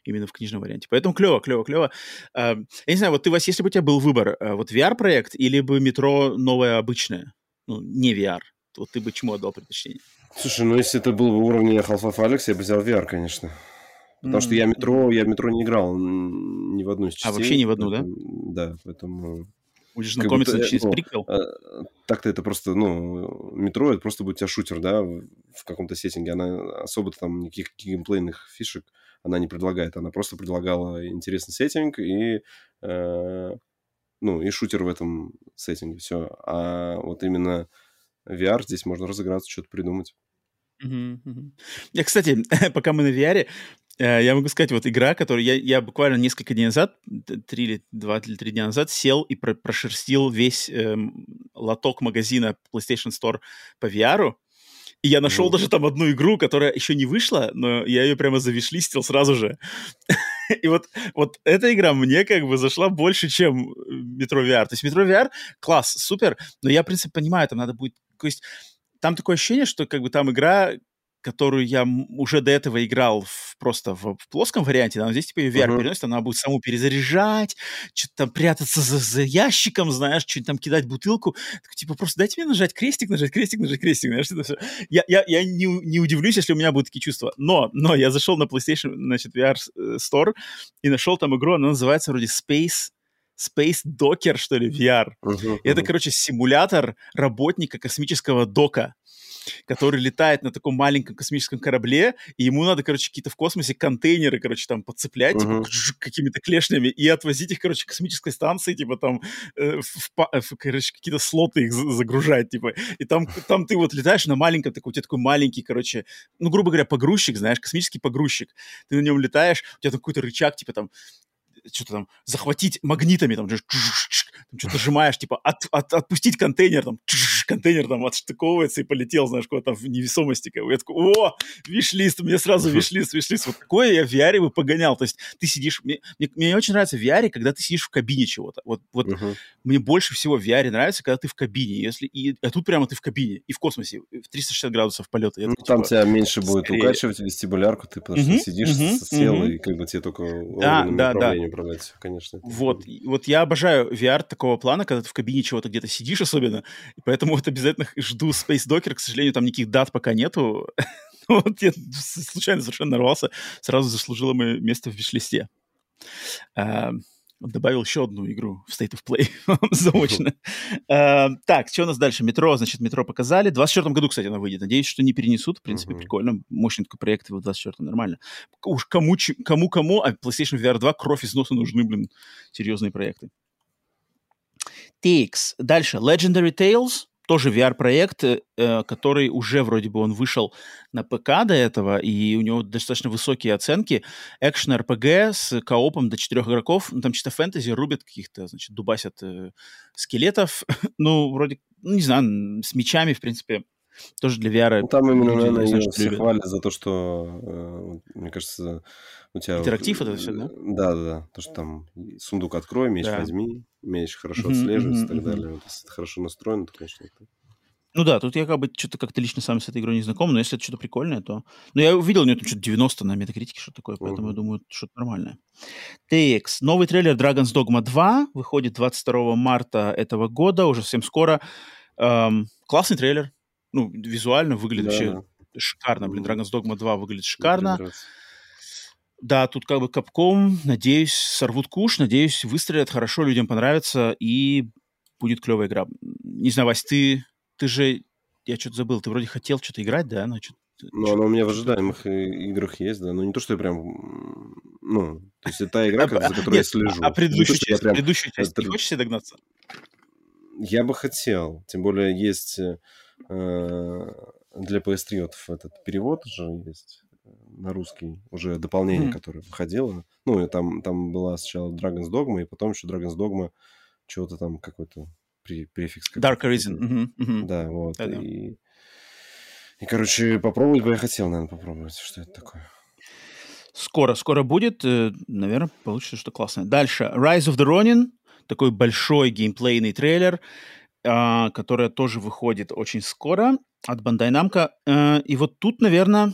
именно в книжном варианте. Поэтому клево, клево, клево. Я не знаю, вот ты, Вась, если бы у тебя был выбор, э, вот VR-проект или бы метро новое обычное, ну, не VR, вот ты бы чему отдал предпочтение? Слушай, ну если это был бы уровень Half-Life Alex, я бы взял VR, конечно. Потому mm-hmm. что я метро, я метро не играл ни в одну из частей. А вообще ни в одну, да? Да, поэтому... Будешь знакомиться будто, через ну, приквел? Э, так-то это просто, ну, метро, это просто будет у тебя шутер, да, в каком-то сеттинге. Она особо там никаких геймплейных фишек она не предлагает, она просто предлагала интересный сеттинг и, э, ну, и шутер в этом сеттинге, все. А вот именно VR здесь можно разыграться, что-то придумать. Я, кстати, пока мы на VR, э, я могу сказать, вот игра, которую я, я буквально несколько дней назад, три или два или три дня назад сел и про прошерстил весь эм, лоток магазина PlayStation Store по VR, и я нашел mm. даже там одну игру, которая еще не вышла, но я ее прямо завишлистил сразу же. И вот, вот эта игра мне как бы зашла больше, чем Metro VR. То есть Metro VR класс, супер, но я, в принципе, понимаю, там надо будет... То есть там такое ощущение, что как бы там игра которую я уже до этого играл в, просто в, в плоском варианте, но здесь типа ее VR uh-huh. переносит, она будет саму перезаряжать, что-то там прятаться за, за ящиком, знаешь, что-нибудь там кидать бутылку. Так, типа просто дайте мне нажать крестик, нажать крестик, нажать крестик, знаешь, это все. Я, я, я не, не удивлюсь, если у меня будут такие чувства. Но, но я зашел на PlayStation, значит, VR э, Store и нашел там игру, она называется вроде Space Space Docker, что ли, VR. Uh-huh, Это, uh-huh. короче, симулятор работника космического дока который летает на таком маленьком космическом корабле, и ему надо, короче, какие-то в космосе контейнеры, короче, там подцеплять, uh-huh. типа, какими-то клешнями, и отвозить их, короче, к космической станции, типа, там, э, в, в, короче, какие-то слоты их загружать, типа, и там, там ты вот летаешь на маленьком, такой, у тебя такой маленький, короче, ну, грубо говоря, погрузчик, знаешь, космический погрузчик, ты на нем летаешь, у тебя там какой-то рычаг, типа, там, что-то там захватить магнитами, там, там что-то нажимаешь, типа от, от, отпустить контейнер, там контейнер там отштыковывается и полетел, знаешь, куда-то в невесомости. Как. Я такой, о, виш-лист, мне сразу виш-лист, виш-лист. Вот такое я в VR бы погонял. То есть ты сидишь... Мне, мне, мне очень нравится в VR, когда ты сидишь в кабине чего-то. Вот, вот uh-huh. мне больше всего в VR нравится, когда ты в кабине. Если, и, а тут прямо ты в кабине и в космосе, в 360 градусов полета. Я ну, такой, там типа, тебя меньше будет скорее... укачивать вестибулярку, ты потому uh-huh, что сидишь, uh-huh, сел, uh-huh. и как бы тебе только да, да, да. Управлять, конечно. Вот, вот я обожаю VR такого плана, когда ты в кабине чего-то где-то сидишь особенно, и поэтому вот обязательно жду Space Docker, к сожалению, там никаких дат пока нету. вот я случайно совершенно нарвался, сразу заслужила мое место в виш-листе. Добавил еще одну игру в State of Play заочно. uh, так, что у нас дальше? Метро, значит, метро показали. В 24 году, кстати, она выйдет. Надеюсь, что не перенесут. В принципе, uh-huh. прикольно. Мощный такой проект в 24 нормально. Уж кому-кому, а PlayStation VR 2 кровь из носа нужны, блин, серьезные проекты. TX. Дальше. Legendary Tales тоже VR-проект, э, который уже вроде бы он вышел на ПК до этого, и у него достаточно высокие оценки. Экшен RPG с коопом до четырех игроков. Ну, там чисто фэнтези, рубят каких-то, значит, дубасят э, скелетов. ну, вроде, ну, не знаю, с мечами, в принципе, тоже для VR. Ну, там именно, люди, наверное, ее все хвалят за то, что, э, мне кажется, у тебя... Интерактив это все, да? Да, да, да. То, что там сундук открой, меч да. возьми, меч хорошо отслеживается mm-hmm, и так далее. Вот, если это хорошо настроено, то, конечно, это... Ну да, тут я как бы что-то как-то лично сам с этой игрой не знаком, но если это что-то прикольное, то... Ну, я увидел, у нее тут что-то 90 на метакритике, что такое, поэтому uh-huh. я думаю, что-то нормальное. TX. Новый трейлер Dragon's Dogma 2 выходит 22 марта этого года, уже совсем скоро. Эм, классный трейлер, ну, визуально выглядит да. вообще шикарно. Блин, Dragon's Dogma 2 выглядит шикарно. Да, тут как бы капком, надеюсь, сорвут куш, надеюсь, выстрелят хорошо, людям понравится и будет клевая игра. Не знаю, Вась, ты, ты же, я что-то забыл, ты вроде хотел что-то играть, да? Ну, ну, она у меня в ожидаемых играх есть, да, но не то, что я прям, ну, то есть это та игра, за которой я слежу. А предыдущую часть, предыдущую часть, не хочешь себе догнаться? Я бы хотел, тем более есть Э, для PS3 вот этот перевод уже есть э, на русский, уже дополнение, mm-hmm. которое выходило. Ну, и там, там была сначала Dragon's Dogma, и потом еще Dragon's Dogma, чего-то там какой-то при, префикс. Dark Arisen. Mm-hmm. Mm-hmm. Да, вот. Да-да. И, и, короче, попробовать бы я хотел, наверное, попробовать, что это такое. Скоро, скоро будет. Э, наверное, получится что классное. Дальше. Rise of the Ronin. Такой большой геймплейный трейлер. А, которая тоже выходит очень скоро от Bandai Namco. А, и вот тут, наверное,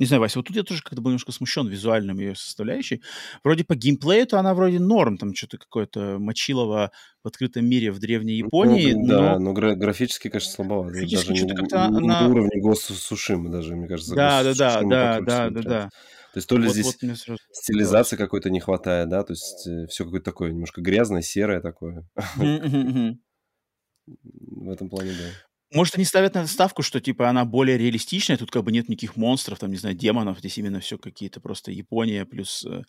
не знаю, Вася, вот тут я тоже как-то был немножко смущен визуальным ее составляющей. Вроде по геймплею-то она вроде норм, там что-то какое-то мочилово в открытом мире в Древней ну, Японии. Ну, да, но, гра- графически, конечно, слабовато. Графически даже что-то как-то она... уровня Ghost Сушимы даже, мне кажется. Да, да, да, да, да, да, да. То есть то ли вот, здесь вот сразу... стилизации какой-то не хватает, да, то есть э, все какое-то такое немножко грязное, серое такое в этом плане, да. Может, они ставят на ставку, что, типа, она более реалистичная, тут как бы нет никаких монстров, там, не знаю, демонов, здесь именно все какие-то просто Япония плюс... Э,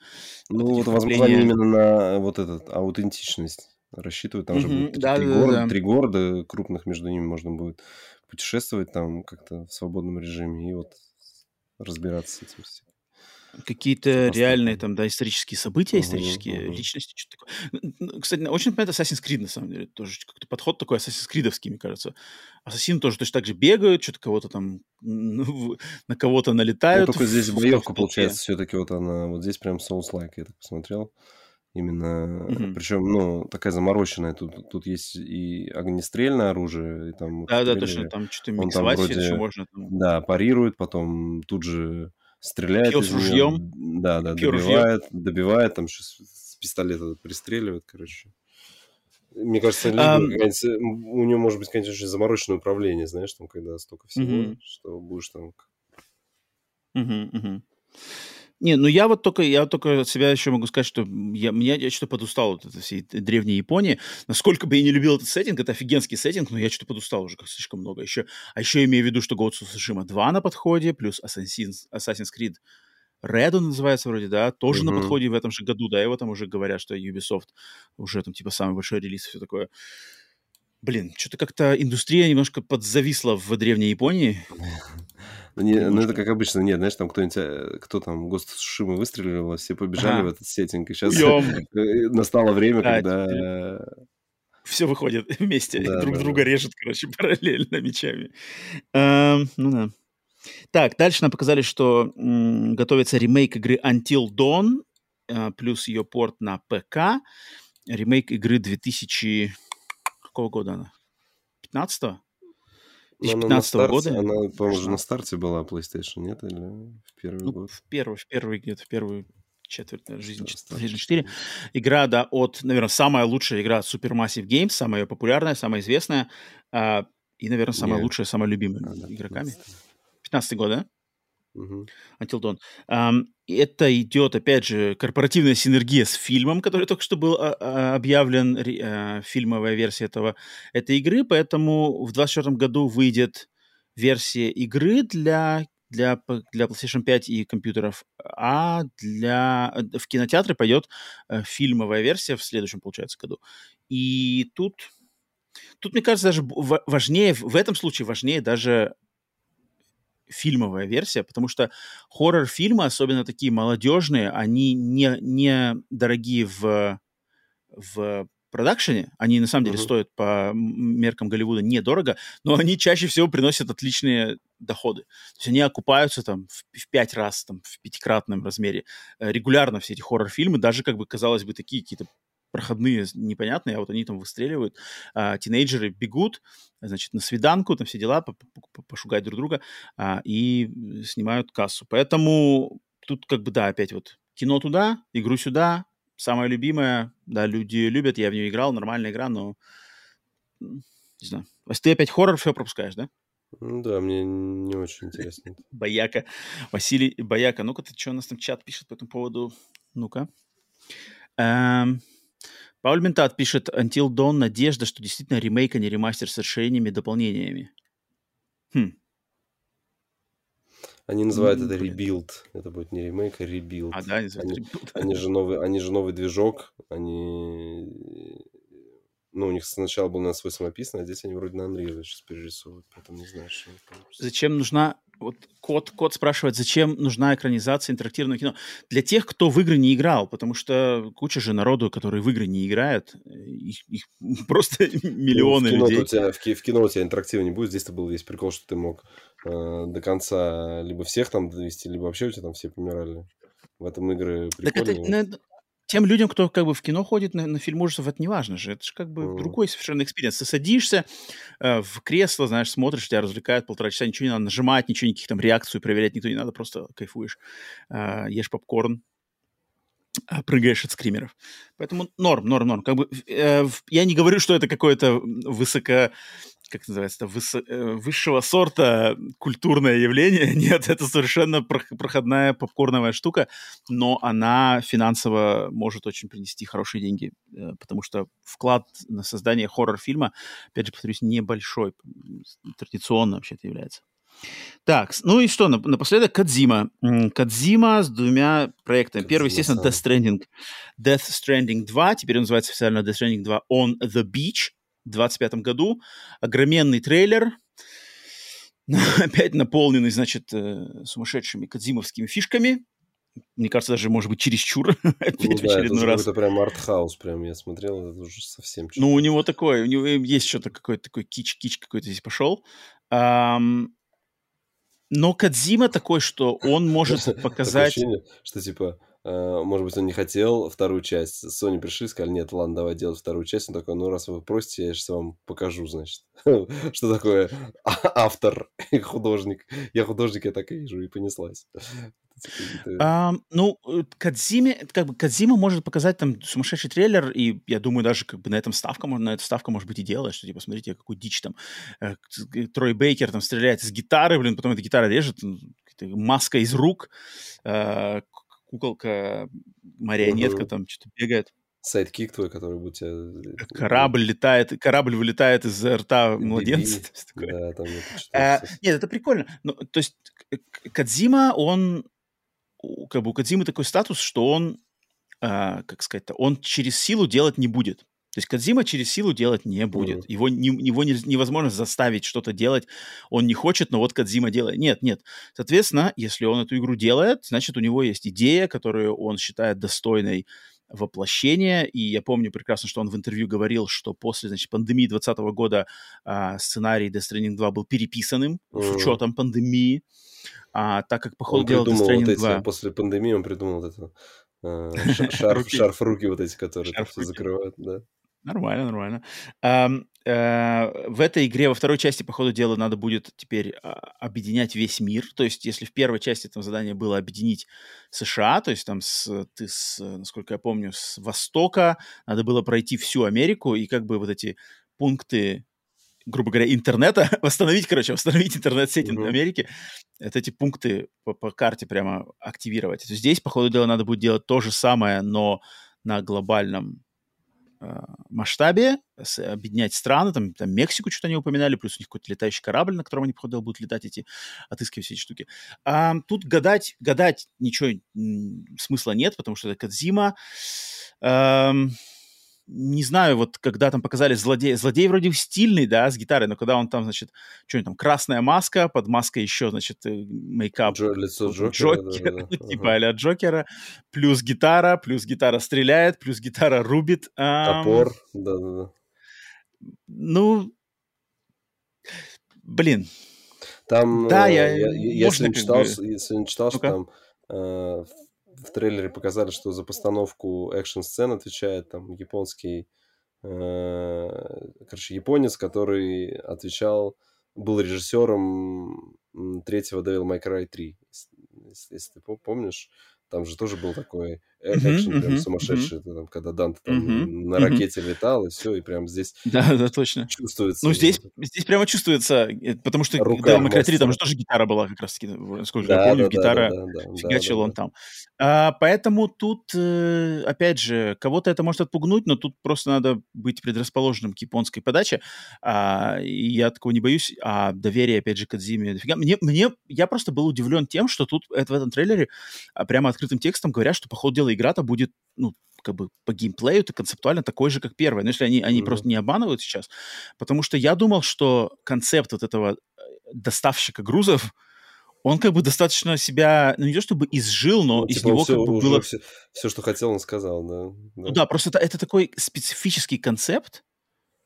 ну, вот, возможно, они именно на вот этот аутентичность рассчитывают, там mm-hmm, же будет да, три, да, города, да. три города крупных, между ними можно будет путешествовать там как-то в свободном режиме и вот разбираться с этим всем какие-то реальные там, да, исторические события, uh-huh, исторические uh-huh. личности, что-то такое. Кстати, очень напоминает Assassin's Creed, на самом деле. Тоже как-то подход такой Assassin's Creed, мне кажется. Ассасины тоже точно так же бегают, что-то кого-то там ну, на кого-то ну, налетают. Ну, только здесь боевка, получается, все-таки вот она, вот здесь прям Souls-like, я так посмотрел. Именно, mm-hmm. причем, ну, такая замороченная. Тут, тут есть и огнестрельное оружие, и там... Да, да, точно, там что-то миксовать там вроде, можно. Там... Да, парирует, потом тут же стреляет Пьет из ружьем. Да, да, Пьет добивает, ружьем. добивает, там с пистолета пристреливает, короче. Мне кажется, um, у него может быть, конечно, очень замороченное управление, знаешь, там, когда столько всего, uh-huh. что будешь там... Uh-huh, uh-huh. Не, ну я вот только, я только от себя еще могу сказать, что я, меня я что-то подустал от этой всей древней Японии. Насколько бы я не любил этот сеттинг, это офигенский сеттинг, но я что-то подустал уже как слишком много. Еще, а еще имею в виду, что Ghost of Tsushima 2 на подходе, плюс Assassin's, Assassin's Creed Red он называется вроде, да, тоже mm-hmm. на подходе в этом же году, да, его там уже говорят, что Ubisoft уже там типа самый большой релиз и все такое. Блин, что-то как-то индустрия немножко подзависла в древней Японии. Ну, не, ну, это как обычно, нет, знаешь, там кто-нибудь, э, кто там, Гост Сушимы выстрелил, все побежали ага. в этот сеттинг, и сейчас э, настало время, да, когда... Все выходит вместе, да, друг да, друга да. режет, короче, параллельно мечами. Эм, ну да. Так, дальше нам показали, что м, готовится ремейк игры Until Dawn, э, плюс ее порт на ПК. Ремейк игры 2000... Какого года она? 15-го? 2015 -го года. Она, по-моему, на старте была PlayStation, нет? Или в первый ну, год? В первый, в первый, где-то в первую четверть жизни PlayStation 4. Игра, да, от, наверное, самая лучшая игра Supermassive Games, самая популярная, самая известная, э, и, наверное, самая Нет. лучшая, самая любимая а, да, игроками. 15 год, да? Dawn. Um, это идет, опять же, корпоративная синергия с фильмом, который только что был а, а, объявлен, а, фильмовая версия этого, этой игры, поэтому в 2024 году выйдет версия игры для, для, для PlayStation 5 и компьютеров, а для, в кинотеатры пойдет а, фильмовая версия в следующем, получается, году. И тут, тут, мне кажется, даже важнее, в этом случае важнее даже фильмовая версия, потому что хоррор-фильмы, особенно такие молодежные, они не, не дорогие в, в продакшене, они на самом деле uh-huh. стоят по меркам Голливуда недорого, но они чаще всего приносят отличные доходы. То есть они окупаются там в, в пять раз, там, в пятикратном размере. Э, регулярно все эти хоррор-фильмы, даже как бы, казалось бы, такие какие-то проходные непонятные, а вот они там выстреливают, а, тинейджеры бегут, значит, на свиданку, там все дела, пошугать друг друга, а, и снимают кассу. Поэтому тут как бы, да, опять вот кино туда, игру сюда, самая любимая, да, люди любят, я в нее играл, нормальная игра, но не знаю. Если ты опять хоррор все пропускаешь, да? Ну да, мне не очень интересно. Бояка. Василий Бояка. Ну-ка, ты что у нас там чат пишет по этому поводу? Ну-ка. Эм, Пауль Ментат пишет Until Dawn надежда, что действительно ремейк, а не ремастер с расширениями и дополнениями. Хм. Они называют это ребилд. Это будет не ремейк, а ребилд. А, да, они, они, они, же новый, они же новый движок. Они... Ну, у них сначала был на свой самопис, а здесь они вроде на Unreal сейчас перерисовывают, поэтому не знаю, что Зачем нужна вот кот, кот спрашивает, зачем нужна экранизация интерактивного кино? Для тех, кто в игры не играл, потому что куча же народу, которые в игры не играют, их, их просто миллионы ну, в людей. У тебя, в, в кино у тебя интерактива не будет, здесь-то был весь прикол, что ты мог э, до конца либо всех там довести, либо вообще у тебя там все помирали. В этом игры прикольные. Так это, тем людям, кто как бы в кино ходит на, на фильм ужасов, это не важно же. Это же как бы mm. другой совершенно experience. Ты садишься э, в кресло, знаешь, смотришь, тебя развлекают полтора часа, ничего не надо нажимать, ничего, никаких там реакций проверять никто не надо, просто кайфуешь, э, ешь попкорн, э, прыгаешь от скримеров. Поэтому норм, норм, норм. Как бы, э, я не говорю, что это какое-то высоко как называется, выс- э, высшего сорта культурное явление. Нет, это совершенно проходная попкорновая штука, но она финансово может очень принести хорошие деньги, э, потому что вклад на создание хоррор-фильма, опять же, повторюсь, небольшой, традиционно вообще-то является. Так, ну и что, напоследок Кадзима. Кадзима с двумя проектами. Кадзима Первый, естественно, Death Stranding. Death Stranding 2, теперь он называется официально Death Stranding 2 On the Beach. 2025 году. Огроменный трейлер, опять наполненный, значит, э, сумасшедшими кадзимовскими фишками. Мне кажется, даже, может быть, чересчур. опять ну, в да, очередной это раз. Это прям артхаус, прям я смотрел, это уже совсем Ну, у него такое, у него есть что-то какой-то такой кич-кич какой-то здесь пошел. Um, но Кадзима такой, что он может показать... Ощущение, что типа может быть, он не хотел вторую часть. Sony пришли сказали, нет, ладно, давай делать вторую часть. Он такой, ну, раз вы просите, я сейчас вам покажу, значит, что такое а, автор и художник. Я художник, я так и вижу, и понеслась. А, ну, э, Кодзима, как бы Кодзима может показать там сумасшедший трейлер, и я думаю, даже как бы на этом ставка, на эту ставка может быть и делает, что типа, смотрите, какой дичь там. Э, Трой Бейкер там стреляет из гитары, блин, потом эта гитара режет, маска из рук, куколка, марионетка там что-то бегает. Sidekick твой, который будет тебя... Э, корабль летает, корабль вылетает из рта младенца. Да, там а, Нет, это прикольно. Ну, то есть Кадзима, он... Как бы у Кадзимы такой статус, что он, а, как сказать-то, он через силу делать не будет. То есть Кадзима через силу делать не будет. Mm. Его, не, его не, невозможно заставить что-то делать. Он не хочет, но вот Кадзима делает. Нет, нет. Соответственно, если он эту игру делает, значит, у него есть идея, которую он считает достойной воплощения. И я помню прекрасно, что он в интервью говорил, что после значит, пандемии 2020 года а, сценарий Death Stranding 2 был переписанным mm. с учетом пандемии. А, так как, по ходу дела, Death Stranding вот эти, 2... После пандемии он придумал вот это а, шарф, шарф руки вот эти, которые все закрывают, да. Нормально, нормально. А, а, в этой игре во второй части, по ходу дела, надо будет теперь а, объединять весь мир. То есть, если в первой части там задание было объединить США, то есть там с, ты, с, насколько я помню, с востока надо было пройти всю Америку, и как бы вот эти пункты грубо говоря, интернета, восстановить, короче, восстановить интернет-сеть mm-hmm. Америки, это эти пункты по, по карте прямо активировать. То есть здесь, по ходу дела, надо будет делать то же самое, но на глобальном Э, масштабе, объединять страны, там, там Мексику что-то они упоминали, плюс у них какой-то летающий корабль, на котором они, походу, будут летать эти, отыскивать все эти штуки. А, тут гадать, гадать ничего смысла нет, потому что это Кадзима. Эм, не знаю, вот когда там показали злодей, злодей вроде стильный, да, с гитарой, но когда он там, значит, что там, красная маска, под маской еще, значит, э, мейкап. Джо, лицо Джокера. Джокер, да, да, да. типа а Джокера, плюс гитара, плюс гитара стреляет, плюс гитара рубит. Топор, да-да-да. Ну, блин. Там, да, э, я, я, если, не читал, если не читал, что там э, в трейлере показали, что за постановку экшн-сцен отвечает там японский, э, короче, японец, который отвечал, был режиссером третьего Devil May Cry 3, если, если ты помнишь. Там же тоже был такой экшен uh-huh, прям uh-huh, сумасшедший, uh-huh. там, когда Данте там uh-huh, на ракете uh-huh. летал, и все, и прям здесь да, да, точно. чувствуется. Ну, здесь, здесь прямо чувствуется, э, потому что Рука May Cry 3 там же тоже гитара была как раз-таки, насколько да, я помню, да, гитара да, да, да, фигачил да, да, он там. А, поэтому тут, э, опять же, кого-то это может отпугнуть, но тут просто надо быть предрасположенным к японской подаче. А, и я такого не боюсь. А доверие, опять же, Кадзиме дофига. Мне, мне, я просто был удивлен тем, что тут это, в этом трейлере а, прямо открытым текстом говорят, что по ходу дела игра-то будет, ну, как бы по геймплею это концептуально такой же, как первая. Но если они, они mm-hmm. просто не обманывают сейчас. Потому что я думал, что концепт вот этого э, доставщика грузов, он как бы достаточно себя, ну не то чтобы изжил, но ну, из типа него все, как бы было... Все, все, что хотел, он сказал, да. да. Ну да, просто это, это такой специфический концепт,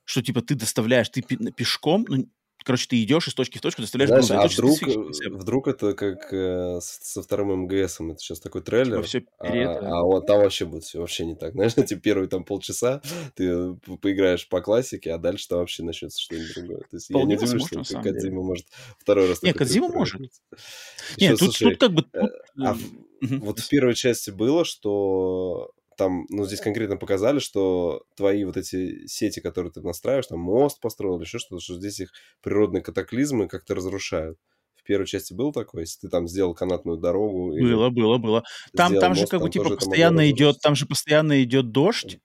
что типа ты доставляешь, ты пешком, ну короче, ты идешь из точки в точку, доставляешь Знаешь, грузы. А вдруг, э, вдруг это как э, со вторым МГСом, это сейчас такой трейлер, типа все перед, а, а вот там вообще будет все вообще не так. Знаешь, эти первые там полчаса ты поиграешь по классике, а дальше там вообще начнется что-нибудь другое. То есть Вполне я не удивлюсь, что Кадзима может второй раз... Нет, Кадзима может. Нет, тут, тут как бы... Тут... А, вот в первой части было, что там, ну, здесь конкретно показали, что твои вот эти сети, которые ты настраиваешь, там мост построил или еще что-то, что здесь их природные катаклизмы как-то разрушают. В первой части был такой, если ты там сделал канатную дорогу. Было, было, было. Там, там же как бы типа постоянно идет, там же постоянно идет дождь,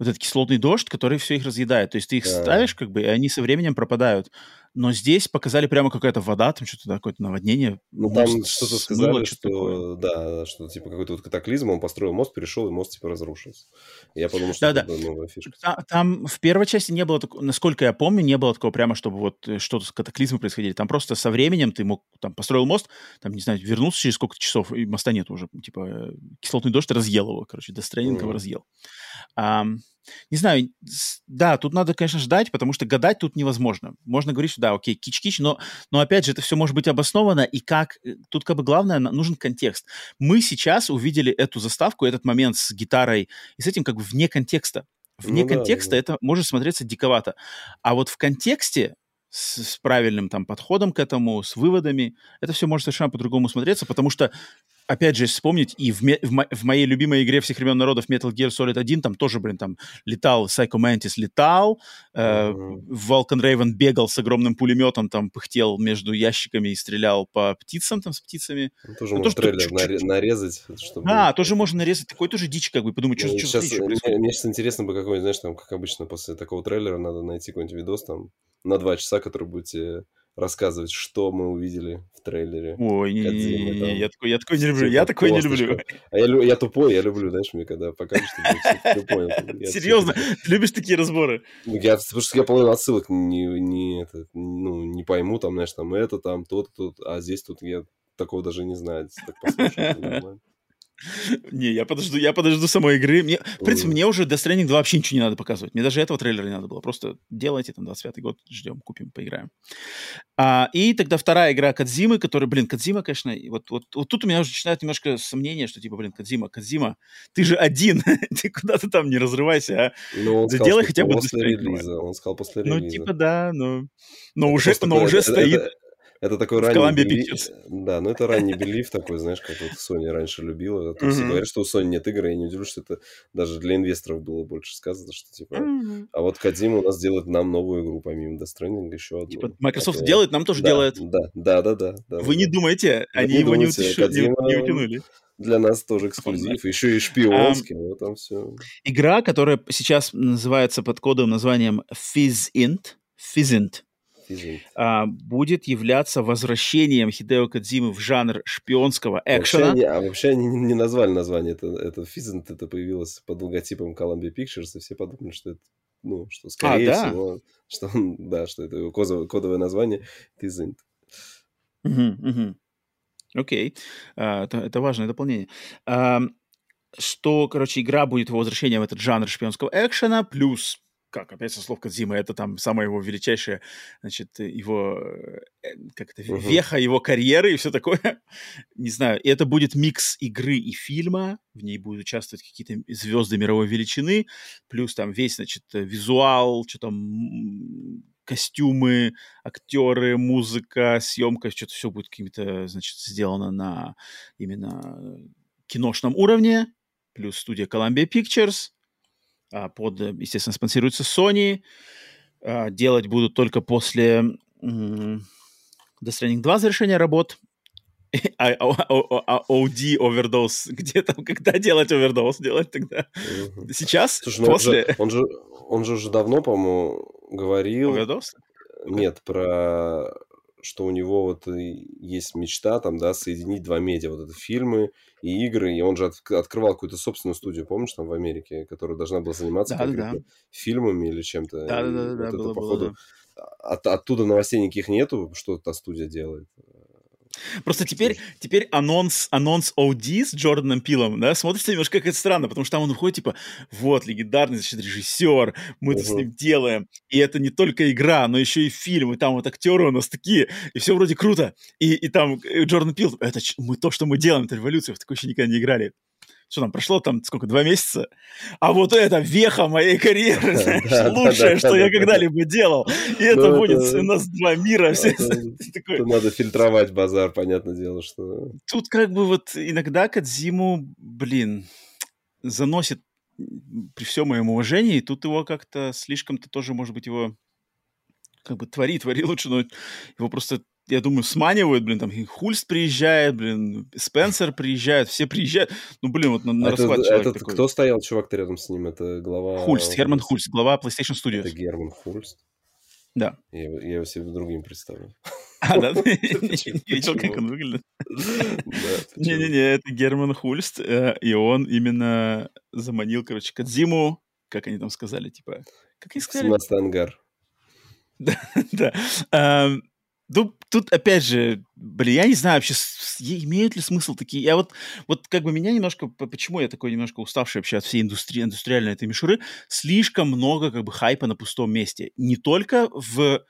вот этот кислотный дождь, который все их разъедает. То есть ты их да. ставишь, как бы, и они со временем пропадают. Но здесь показали прямо какая-то вода, там что-то такое наводнение. Ну, там что-то сказали, что, что да, что типа какой-то вот катаклизм, он построил мост, перешел, и мост типа разрушился. Я подумал, что да, это да. новая фишка. Там, там в первой части не было такого, насколько я помню, не было такого прямо, чтобы вот э, что-то с катаклизмом происходили. Там просто со временем ты мог, там, построил мост, там, не знаю, вернулся через сколько часов, и моста нет уже. Типа, э, кислотный дождь разъел его, короче, Дестрейнинг mm. его разъел. Um, не знаю, да, тут надо, конечно, ждать, потому что гадать тут невозможно. Можно говорить, что да, окей, кич-кич, но, но опять же, это все может быть обосновано, и как, э, тут как бы главное, нужен контекст. Мы сейчас увидели эту заставку, этот момент с гитарой, и с этим как бы вне контекста. Вне ну, контекста да, да. это может смотреться диковато. А вот в контексте, с, с правильным там подходом к этому, с выводами, это все может совершенно по-другому смотреться, потому что опять же, вспомнить, и в, в, мо в моей любимой игре всех времен народов Metal Gear Solid 1 там тоже, блин, там летал Psycho Mantis, летал, э, mm-hmm. Vulcan Raven бегал с огромным пулеметом, там пыхтел между ящиками и стрелял по птицам, там с птицами. Ну, тоже ну, можно то, трейлер чуть-чуть... нарезать. Чтобы... Да, тоже можно нарезать. Такой тоже дичь, как бы, подумать, что, сейчас, что мне, мне сейчас интересно бы какой-нибудь, знаешь, там, как обычно, после такого трейлера надо найти какой-нибудь видос там на два часа, который будет тебе рассказывать, что мы увидели в трейлере. Ой, не, не, не, я такой, я такой не люблю, я такой не люблю. А я, я тупой, я люблю, знаешь, мне когда покажешь, ты понял. Серьезно, ты любишь такие разборы? Ну, я, потому что я половину отсылок не, не, это, ну, не пойму, там, знаешь, там это, там, тот, тут, а здесь тут я такого даже не знаю. Так послушаю, Не, я подожду, я подожду самой игры. Мне, в принципе, мне уже Death Stranding 2 вообще ничего не надо показывать. Мне даже этого трейлера не надо было. Просто делайте, там, 25-й год, ждем, купим, поиграем. А, и тогда вторая игра Кадзимы, которая, блин, Кадзима, конечно, вот, вот, вот тут у меня уже начинает немножко сомнение, что, типа, блин, Кадзима, Кадзима, ты же один, ты куда ты там не разрывайся, а ну, сказал, хотя бы после релиза. Он сказал после релиза. Ну, типа, да, но, но уже, но уже стоит... Это, такой ранний белив. Да, ну это ранний белив такой, знаешь, как вот Sony раньше любила. То есть говорят, что у Sony нет игры, я не удивлюсь, что это даже для инвесторов было больше сказано, что типа... А вот Кадима у нас делает нам новую игру, помимо Death Stranding, еще одну. Типа Microsoft делает, нам тоже делает. Да, да, да, да. да Вы не думаете, они его не утянули для нас тоже эксклюзив, еще и шпионский, um, вот там все. Игра, которая сейчас называется под кодовым названием Fizzint, Fizzint, а, будет являться возвращением Хидео Кадзимы в жанр шпионского экшена. Вообще, они, а вообще они не назвали название. Это, это Физент, это появилось под логотипом Columbia Pictures, и все подумали, что это ну, что а, скорее а, да? всего, что он, да, что это его кодовое, кодовое название угу. Окей, а, это, важное дополнение. Что, короче, игра будет возвращением в этот жанр шпионского экшена, плюс как, опять со слов Кадзима, это там самая его величайшая, значит, его, э, как это, uh-huh. веха его карьеры и все такое. Не знаю, и это будет микс игры и фильма, в ней будут участвовать какие-то звезды мировой величины, плюс там весь, значит, визуал, что там, костюмы, актеры, музыка, съемка, что-то все будет какими-то, значит, сделано на именно киношном уровне, плюс студия Columbia Pictures — под, э, естественно, спонсируется Sony. А, делать будут только после Death Stranding 2 завершения работ. А, а OD овердоз, где там, когда делать овердоз, делать тогда? Сейчас? Слушай, ну после? Он же, он же уже давно, по-моему, говорил... Овердоз? Нет, про что у него вот есть мечта там, да, соединить два медиа, вот это фильмы и игры, и он же от, открывал какую-то собственную студию, помнишь, там в Америке, которая должна была заниматься да, да. фильмами или чем-то. Да, да, да, вот да, это, было, походу, было, да. От, оттуда новостей никаких нету, что та студия делает. Просто теперь, теперь анонс, анонс OD с Джорданом Пилом, да, смотрится немножко как это странно, потому что там он выходит, типа, вот, легендарный, значит, режиссер, мы это uh-huh. с ним делаем, и это не только игра, но еще и фильм, и там вот актеры у нас такие, и все вроде круто, и, и там э, Джордан Пил, это мы, то, что мы делаем, это революция, в такое еще никогда не играли что там, прошло там сколько, два месяца, а вот это веха моей карьеры, знаешь, лучшее, что я когда-либо делал, и это будет у нас два мира. Надо фильтровать базар, понятное дело, что... Тут как бы вот иногда Кадзиму, блин, заносит при всем моем уважении, тут его как-то слишком-то тоже, может быть, его как бы твори, твори лучше, но его просто я думаю, сманивают, блин, там Хульст приезжает, блин, Спенсер приезжает, все приезжают. Ну, блин, вот на, на это, расхват человек этот, такой. Кто стоял, чувак-то рядом с ним? Это глава... Хульст, Герман Хульст, глава PlayStation Studios. Это Герман Хульст? Да. Я, я его себе другим представил. А, да? Видел, как он выглядит? Не-не-не, это Герман Хульст, э, и он именно заманил, короче, Кадзиму, как они там сказали, типа... Как они сказали? 17 ангар. Да, да. Ну, тут, опять же, блин, я не знаю вообще, имеют ли смысл такие... Я вот, вот как бы меня немножко... Почему я такой немножко уставший вообще от всей индустрии, индустриальной этой мишуры? Слишком много как бы хайпа на пустом месте. Не только в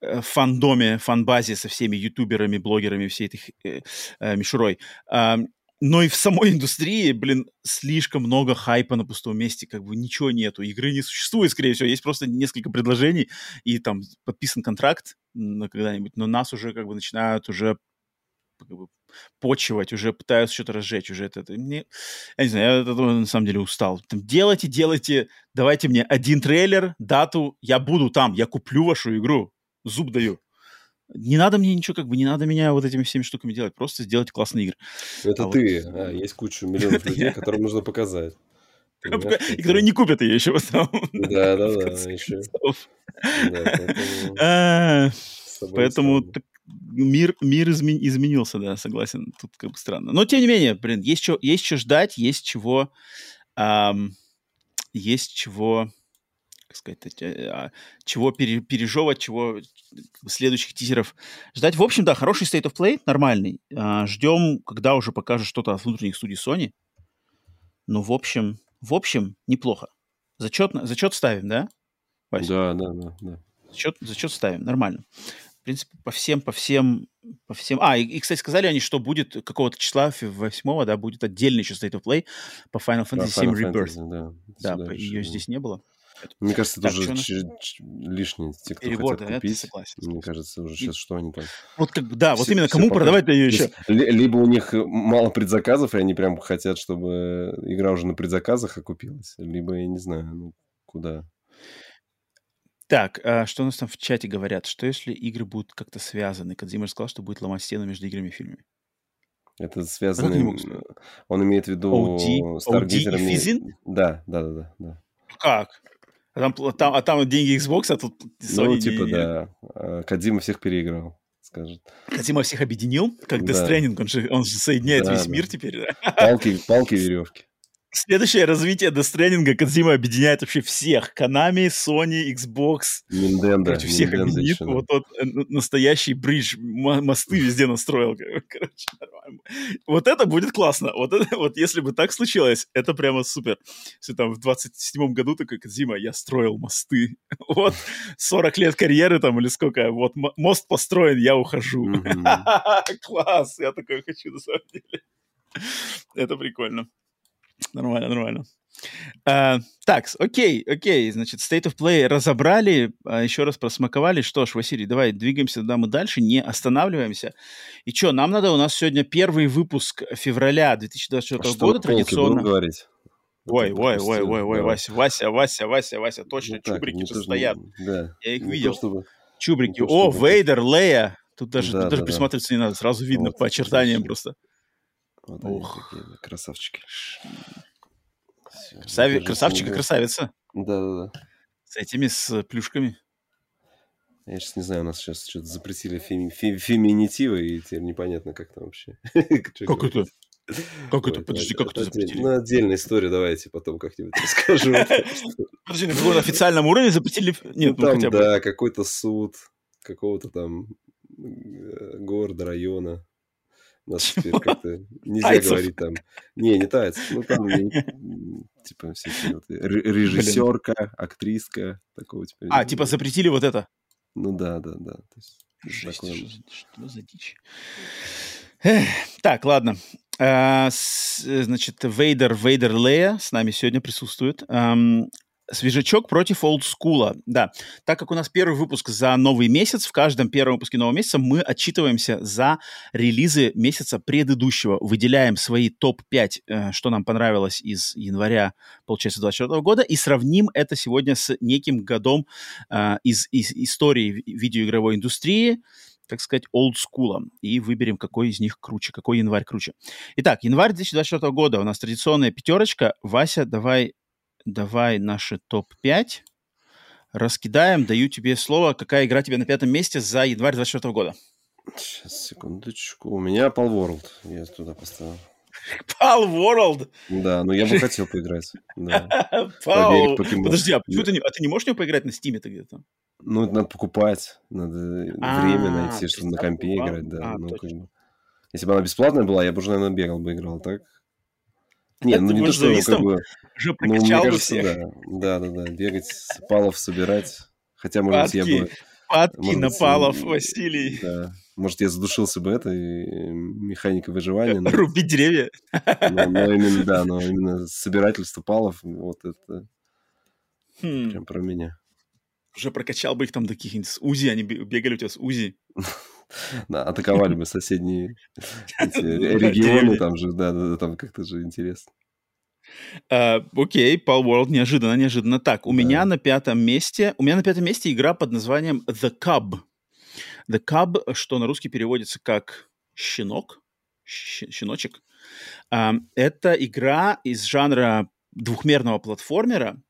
э, фандоме, фанбазе со всеми ютуберами, блогерами, всей этой э, э, мишурой, э, но и в самой индустрии, блин, слишком много хайпа на пустом месте, как бы ничего нету, игры не существует, скорее всего, есть просто несколько предложений, и там подписан контракт на когда-нибудь, но нас уже как бы начинают уже как бы почивать, уже пытаются что-то разжечь, уже это, это мне, я не знаю, я это, на самом деле устал. Там, делайте, делайте, давайте мне один трейлер, дату, я буду там, я куплю вашу игру, зуб даю. Не надо мне ничего, как бы, не надо меня вот этими всеми штуками делать, просто сделать классные игры. Это а ты, вот... а, есть куча миллионов людей, которым нужно показать. И которые не купят ее еще потом. Да, да, да, еще. Поэтому мир, мир измен, изменился, да, согласен. Тут как бы странно. Но, тем не менее, блин, есть что, есть что ждать, есть чего... Эм, есть чего как сказать, а, чего пере, пережевывать, чего следующих тизеров ждать. В общем, да, хороший State of Play, нормальный. А, ждем, когда уже покажут что-то от внутренних студий Sony. Ну, в общем, в общем, неплохо. Зачет, зачет ставим, да? Вася? Да, да, да, да. Зачет, зачет ставим, нормально. В принципе, по всем, по всем, по всем... А, и, и кстати, сказали они, что будет какого-то числа 8 да, будет отдельный еще State of Play по Final Fantasy VII Rebirth. Fantasy, да, да ее здесь не было. Мне кажется, это уже лишние. Те, кто Перебор, хотят купить, согласен. мне кажется, уже сейчас что они там... Вот как, да, вот именно кому продавать-то ее еще? Либо у них мало предзаказов, и они прям хотят, чтобы игра уже на предзаказах окупилась, либо, я не знаю, ну, куда... Так, а что у нас там в чате говорят? Что если игры будут как-то связаны? Кадзимер сказал, что будет ломать стену между играми и фильмами. Это связано... Он имеет в виду... OD, OD и Физин? Да, да, да, да. Как? Там, там, а там деньги Xbox, а тут Sony Ну, типа, не... да. А, Кадима всех переиграл, скажет. Кадима всех объединил, как да. Death Stranding, он же, он же соединяет да, весь да. мир теперь. Палки, палки, веревки. Следующее развитие Death Stranding Кодзима объединяет вообще всех. Konami, Sony, Xbox. Nintendo. Короче, всех Nintendo объединит. Еще, вот тот э, настоящий бридж. Мосты везде настроил. Короче, нормально. Вот это будет классно. Вот, это, вот если бы так случилось, это прямо супер. Если там в 27-м году такой Кодзима, я строил мосты. Вот 40 лет карьеры там или сколько. Вот мост построен, я ухожу. Класс. Я такой хочу на самом деле. Это прикольно. Нормально, нормально. Uh, так, окей, окей, значит, State of Play разобрали, uh, еще раз просмаковали. Что ж, Василий, давай двигаемся туда мы дальше, не останавливаемся. И что, нам надо, у нас сегодня первый выпуск февраля 2024 а года традиционно. говорить? Ой, ой, ой, ой, ой, Вася, Вася, Вася, Вася, Вася, точно, ну, чубрики же стоят. Да. Я их не видел. То, чтобы... Чубрики. Не то, О, Вейдер, Лея. Тут даже, да, тут да, даже да. присматриваться не надо, сразу видно вот, по очертаниям просто. Вот Ох. Такие, красавчики. Красави... Красавчик и красавица. Да-да-да. С этими, с плюшками. Я сейчас не знаю, у нас сейчас что-то запретили феми... фе... феминитивы, и теперь непонятно, как там вообще. Как это? Как это? Подожди, как это запретили? Ну, отдельная история, давайте потом как-нибудь расскажу. Подожди, на каком официальном уровне запретили? Нет, ну, ну хотя бы. Да, какой-то суд какого-то там э, города, района нас теперь как-то нельзя Тайцев. говорить там. Не, не тайцев. Ну, там типа всякие вот режиссерка, Блин. актриска, такого теперь. А, типа запретили вот это? Ну да, да, да. То есть, Жесть, такое... что, что за дичь? Эх, так, ладно. А, с, значит, Вейдер, Вейдер Лея с нами сегодня присутствует. Свежачок против олдскула. Да, так как у нас первый выпуск за новый месяц, в каждом первом выпуске нового месяца мы отчитываемся за релизы месяца предыдущего. Выделяем свои топ-5, э, что нам понравилось из января, получается, 2024 года, и сравним это сегодня с неким годом э, из, из истории видеоигровой индустрии, так сказать, олдскула, и выберем, какой из них круче, какой январь круче. Итак, январь 2024 года у нас традиционная пятерочка. Вася, давай давай наши топ-5 раскидаем. Даю тебе слово. Какая игра тебе на пятом месте за январь 24 года? Сейчас, секундочку. У меня Pal World. Я туда поставил. Pal World? Да, но я бы хотел поиграть. Pal... Подожди, а, почему ты не... а ты не можешь в него поиграть на Стиме-то где-то? Ну, это надо покупать. Надо а, время найти, чтобы на компе играть. Да. А, ну, как бы. Если бы она бесплатная была, я бы уже, наверное, бегал бы играл. Так не, ну не то, что как бы... Уже прокачал ну, кажется, да. Да, да, да. Бегать, палов собирать. Хотя, может быть, я бы... Падки на палов, Василий. Да. Может, я задушился бы этой механикой выживания. Но... Рубить деревья. Но, но именно, да, но именно собирательство палов, вот это хм. прям про меня. Уже прокачал бы их там до каких-нибудь УЗИ, они бегали у тебя с УЗИ. атаковали бы соседние регионы, там же, да, да, там как-то же интересно. Uh, окей, Pal World неожиданно, неожиданно. Так, у да. меня на пятом месте, у меня на пятом месте игра под названием The Cub. The Cub, что на русский переводится как щенок, щеночек. Uh, это игра из жанра двухмерного платформера,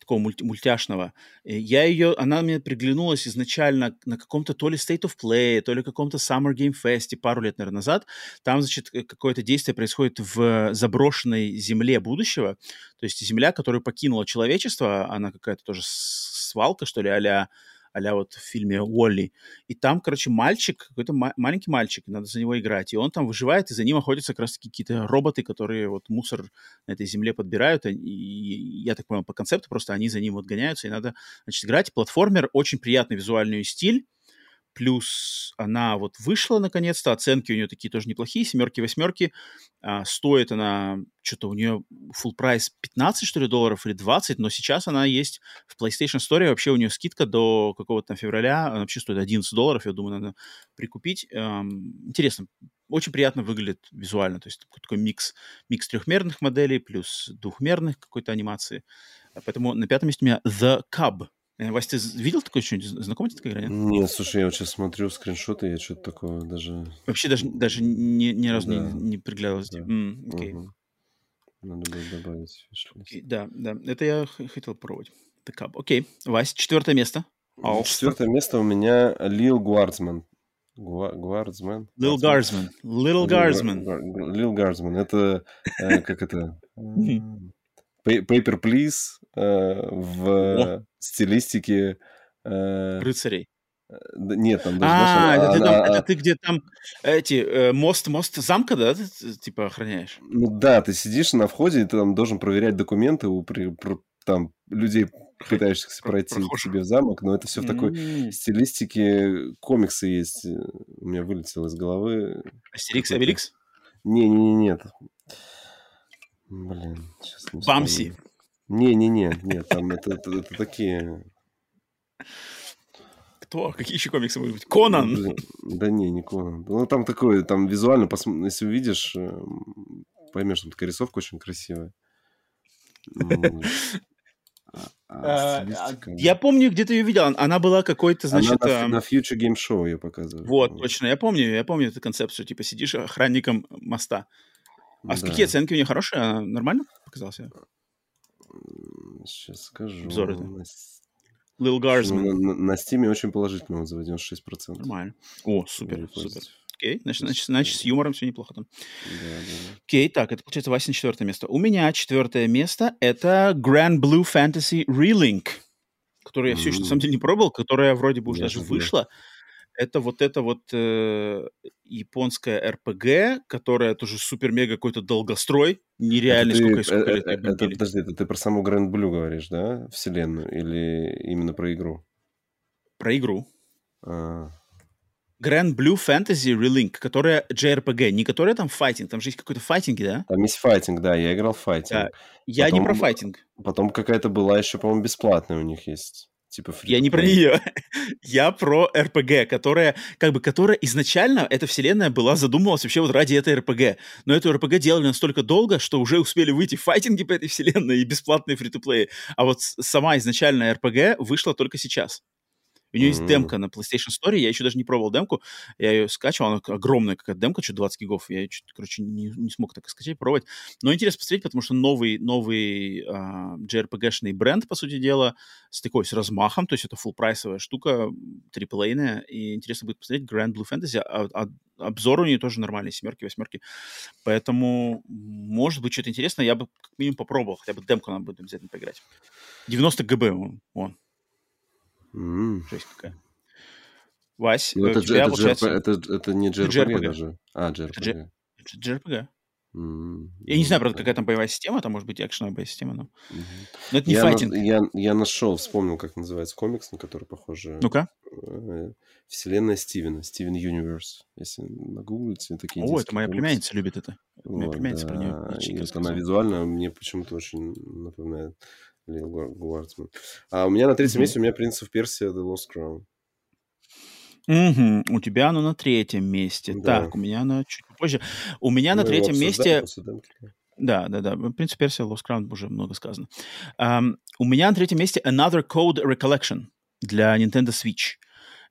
такого мульти мультяшного. Я ее, она мне приглянулась изначально на каком-то то ли State of Play, то ли каком-то Summer Game Fest пару лет, наверное, назад. Там, значит, какое-то действие происходит в заброшенной земле будущего. То есть земля, которую покинуло человечество, она какая-то тоже свалка, что ли, а а вот в фильме Уолли. И там, короче, мальчик, какой-то ма- маленький мальчик, надо за него играть. И он там выживает, и за ним охотятся как раз какие-то роботы, которые вот мусор на этой земле подбирают. И, и я так понял, по концепту просто они за ним вот гоняются, и надо, значит, играть. Платформер, очень приятный визуальный стиль плюс она вот вышла наконец-то, оценки у нее такие тоже неплохие, семерки, восьмерки, а, стоит она, что-то у нее full прайс 15, что ли, долларов или 20, но сейчас она есть в PlayStation Store, вообще у нее скидка до какого-то там февраля, она вообще стоит 11 долларов, я думаю, надо прикупить. Эм, интересно, очень приятно выглядит визуально, то есть такой микс, микс трехмерных моделей плюс двухмерных какой-то анимации. Поэтому на пятом месте у меня The Cub – Вася, ты видел такое что-нибудь? Знакома тебе такая игра, нет? Нет, слушай, я вот сейчас смотрю скриншоты, я что-то такое даже... Вообще даже, даже ни, ни разу да. не, не приглядывался. Да. Mm, okay. угу. Надо будет добавить okay, Да, да, это я хотел пробовать. Так, окей. Вася, четвертое место. Oh, четвертое место у меня Lil' Guardsman. Guardsman? Lil' Guardsman. Lil' Guardsman. Lil' Guardsman. Это, э, как это... Paper Please э, в О. стилистике... Э, Рыцарей. Э, нет, там даже... А, это, ты, она, это ты где там эти э, мост, мост замка, да, ты, типа охраняешь? Ну да, ты сидишь на входе, и ты там должен проверять документы у при, там людей, пытающихся пройти к себе в замок, но это все в такой mm-hmm. стилистике комиксы есть. У меня вылетело из головы. Астерикс, Авеликс? Не-не-не, нет. Блин, сейчас не Бамси. Не-не-не, нет, там это, это, это такие... Кто? Какие еще комиксы могут быть? Конан? Да не, не Конан. Ну, там такое, там визуально, пос... если увидишь, э, поймешь, там такая рисовка очень красивая. А, а, я помню, где-то ее видел. Она была какой-то, значит... Она на, на Future Game Show ее показывают. Вот, точно, я помню, я помню эту концепцию. Типа сидишь охранником моста. А да. какие оценки у нее хорошие? Она нормально показался? Сейчас скажу. Обзор это. Lil Garsman. На, на, на Steam очень положительно отзывы, 96%. Нормально. О, супер, супер. Окей, значит, значит, значит, с юмором все неплохо там. Да, да. Окей, так, это получается Васин четвертое место. У меня четвертое место — это Grand Blue Fantasy Relink, который я все еще, на самом деле, не пробовал, которая вроде бы уже даже вышла это вот это вот э, японская РПГ, которая тоже супер-мега какой-то долгострой, нереальный, это сколько, ты, сколько лет это, это, Подожди, это ты про саму Grand Blue говоришь, да, вселенную, или именно про игру? Про игру. А. Grand Blue Fantasy Relink, которая JRPG, не которая там файтинг, там же есть какой-то файтинг, да? Там есть файтинг, да, я играл в файтинг. Да. Я потом, не про файтинг. Потом какая-то была еще, по-моему, бесплатная у них есть. Типа Я не про нее. Я про РПГ, которая, как бы, которая изначально, эта вселенная была задумывалась вообще вот ради этой РПГ. Но эту РПГ делали настолько долго, что уже успели выйти файтинги по этой вселенной и бесплатные фри-то-плеи. А вот сама изначальная РПГ вышла только сейчас. У нее mm-hmm. есть демка на PlayStation Store, я еще даже не пробовал демку, я ее скачивал, она огромная какая-то демка, что 20 гигов, я ее, короче, не, не смог так скачать, пробовать. Но интересно посмотреть, потому что новый, новый uh, JRPG-шный бренд, по сути дела, с такой, с размахом, то есть это full прайсовая штука, триплейная, и интересно будет посмотреть Grand Blue Fantasy, а, а обзор у нее тоже нормальный, семерки, восьмерки. Поэтому, может быть, что-то интересное, я бы как минимум попробовал, хотя бы демку надо будет обязательно поиграть. 90 ГБ он, он. Mm. Жесть какая. Вась, ну, это, тебя, это, получается... это, это не JRPG, JRPG даже. А, JRPG. Это JRPG. Mm, я не знаю, правда, какая там боевая система, там может быть экшеновая боевая система, но, mm-hmm. но это не я файтинг. На, я, я нашел, вспомнил, как называется комикс, на который похоже. Ну-ка. Э, Вселенная Стивена, Стивен Юниверс. Если нагуглите, такие О, это моя комиксы. племянница любит это. Моя вот, племянница да. про нее. И она визуально мне почему-то очень напоминает Лил Гуардсман. А у меня на третьем mm-hmm. месте у меня «Принц of Persia The Lost Crown». Угу. У тебя оно на третьем месте. Да. Так, у меня оно чуть позже. У меня Мы на третьем месте... Да, да, да. В принципе, версия Lost Crown уже много сказано. Um, у меня на третьем месте Another Code Recollection для Nintendo Switch.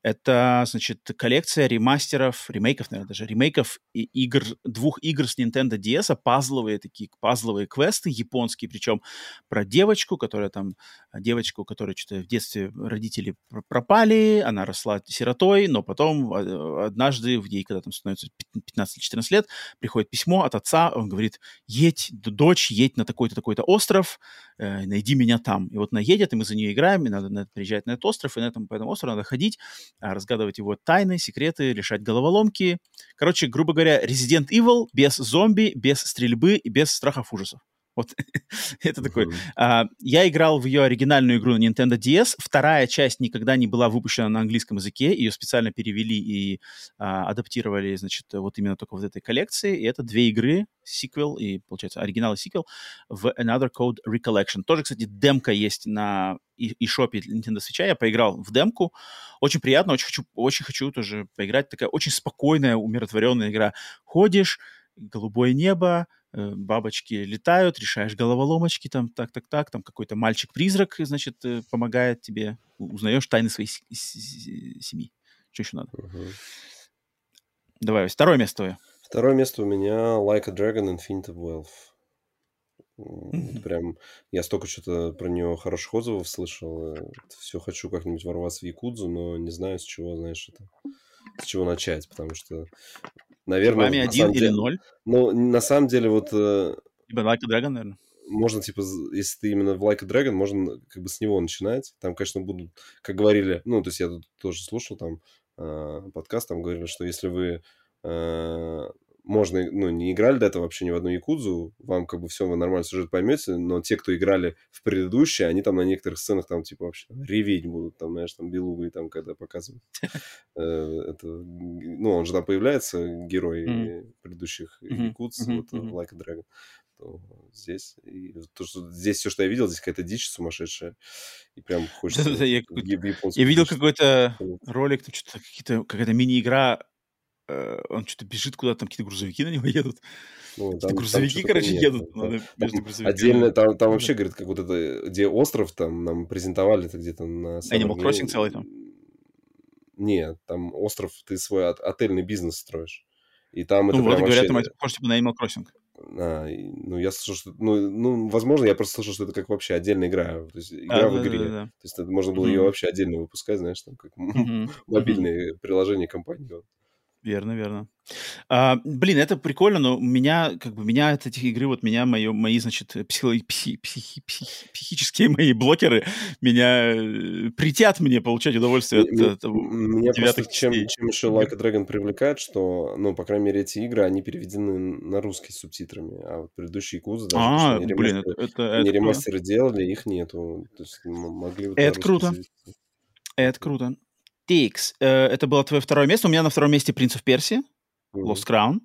Это, значит, коллекция ремастеров, ремейков, наверное, даже ремейков игр, двух игр с Nintendo DS, пазловые такие, пазловые квесты японские, причем про девочку, которая там, девочку, которая что-то в детстве родители пропали, она росла сиротой, но потом а, однажды, в ей, когда там становится 15-14 лет, приходит письмо от отца, он говорит, едь, дочь, едь на такой-то, такой-то остров, э, найди меня там. И вот она едет, и мы за нее играем, и надо, надо приезжать на этот остров, и на этом, по этому острову надо ходить, разгадывать его тайны, секреты, решать головоломки. Короче, грубо говоря, Resident Evil без зомби, без стрельбы и без страхов ужасов. Вот это такой. А, я играл в ее оригинальную игру на Nintendo DS. Вторая часть никогда не была выпущена на английском языке. Ее специально перевели и а, адаптировали, значит, вот именно только в этой коллекции. И это две игры, сиквел и, получается, оригинал и сиквел в Another Code Recollection. Тоже, кстати, демка есть на eShop Nintendo Switch. Я поиграл в демку. Очень приятно, очень хочу, очень хочу тоже поиграть. Такая очень спокойная, умиротворенная игра. Ходишь, голубое небо, бабочки летают, решаешь головоломочки, там так-так-так, там какой-то мальчик-призрак, значит, э, помогает тебе, узнаешь тайны своей семьи. Что еще надо? Угу. Давай, второе место. Второе место у меня Like a Dragon Infinite Wealth. Mm-hmm. Прям я столько что-то про нее хороших отзывов слышал. Э, Все хочу как-нибудь ворваться в Якудзу, но не знаю, с чего, знаешь, это с чего начать, потому что Наверное, вами один или ноль? Ну, на самом деле, вот... Э, типа Like a Dragon, наверное. Можно, типа, если ты именно в Like a Dragon, можно как бы с него начинать. Там, конечно, будут, как говорили, ну, то есть я тут тоже слушал там э, подкаст, там говорили, что если вы э, можно, ну, не играли до этого вообще ни в одну Якудзу, вам как бы все, вы нормально сюжет поймете, но те, кто играли в предыдущие, они там на некоторых сценах там, типа, вообще реветь будут, там, знаешь, там, белугой там, когда показывают. Э, это, ну, он же там появляется, герой предыдущих Якудз, вот, Like a Dragon здесь. И то, что здесь все, что я видел, здесь какая-то дичь сумасшедшая. И прям хочется... я, я видел какой-то ролик, там что-то какие-то, какая-то мини-игра Э, он что-то бежит куда-то, там какие-то грузовики на него едут. Ну, там, грузовики, там короче, нет, едут. Да. Надо между грузовиками. Отдельно, там, там вообще, говорит, как вот это, где остров, там нам презентовали это где-то на... Animal Crossing целый там? Нет, там остров, ты свой отельный бизнес строишь. И там ну, это вот, говорят, вообще... там это похоже типа на Animal Crossing. А, ну, я слышал, что... Ну, ну, возможно, я просто слышал, что это как вообще отдельная игра. То есть игра а, в да, игре. Да, да, да. То есть это можно было mm-hmm. ее вообще отдельно выпускать, знаешь, там, как mm-hmm. мобильное mm-hmm. приложение компании. Верно, верно. А, блин, это прикольно, но меня, как бы, меня от этих игры, вот меня, мои, мои значит, психи, психи, психи, психические мои блокеры, меня э, притят мне получать удовольствие от, от Меня просто чем, чем еще Like a Dragon привлекает, что, ну, по крайней мере, эти игры, они переведены на русский с субтитрами, а вот предыдущие Кузы даже, а, они блин, ремастеры, это, это, они это ремастеры делали, их нету. То есть могли Это круто. Это круто. TX, э, это было твое второе место. У меня на втором месте «Принц of Персия», Lost Crown.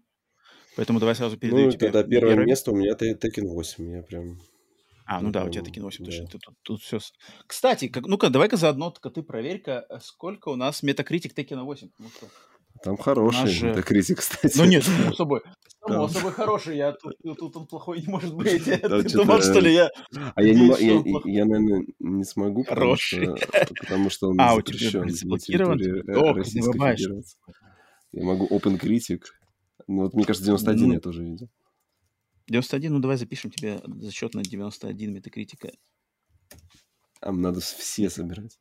Поэтому давай сразу передаю ну, тебе. тогда первое, первое место у меня Tekken 8. Я прям... А, ну да, у тебя Tekken 8, да. точно. Ты, тут, тут все... Кстати, как, ну-ка, давай-ка заодно ты проверь-ка, э, сколько у нас метакритик Tekken 8. Потому что там хороший же... метакритик, кстати. Ну нет, само собой. Само собой хороший, я тут, тут он плохой не может быть. Ты думал, что ли, я... А я, не, я, я, наверное, не смогу, потому что, потому что он а, запрещен на территории Ох, Российской Федерации. Я могу Open Critic. Ну, вот, мне кажется, 91 ну, я тоже видел. 91, ну давай запишем тебе зачет на 91 метакритика. А надо все собирать.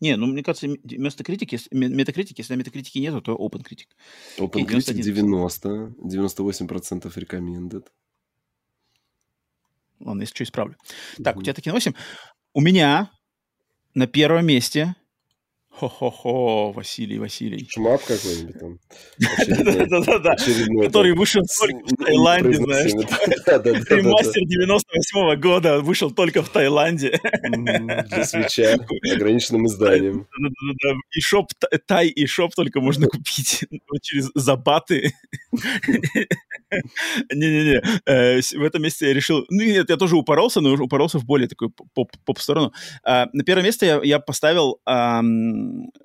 Не, ну, мне кажется, метакритики, метакритики, если на метакритике нету, то OpenCritic. OpenCritic 90, 98% recommended. Ладно, если что, исправлю. Так, у тебя таки 8. У меня на первом месте Хо-хо-хо, Василий Василий. Шмап какой-нибудь там. Да-да-да. Который вышел только в Таиланде, знаешь. Ремастер 98 года вышел только в Таиланде. Для свеча, ограниченным изданием. И шоп, тай и шоп только можно купить через забаты. Не-не-не, э, в этом месте я решил... Ну, нет, я тоже упоролся, но упоролся в более такую поп-сторону. А, на первое место я поставил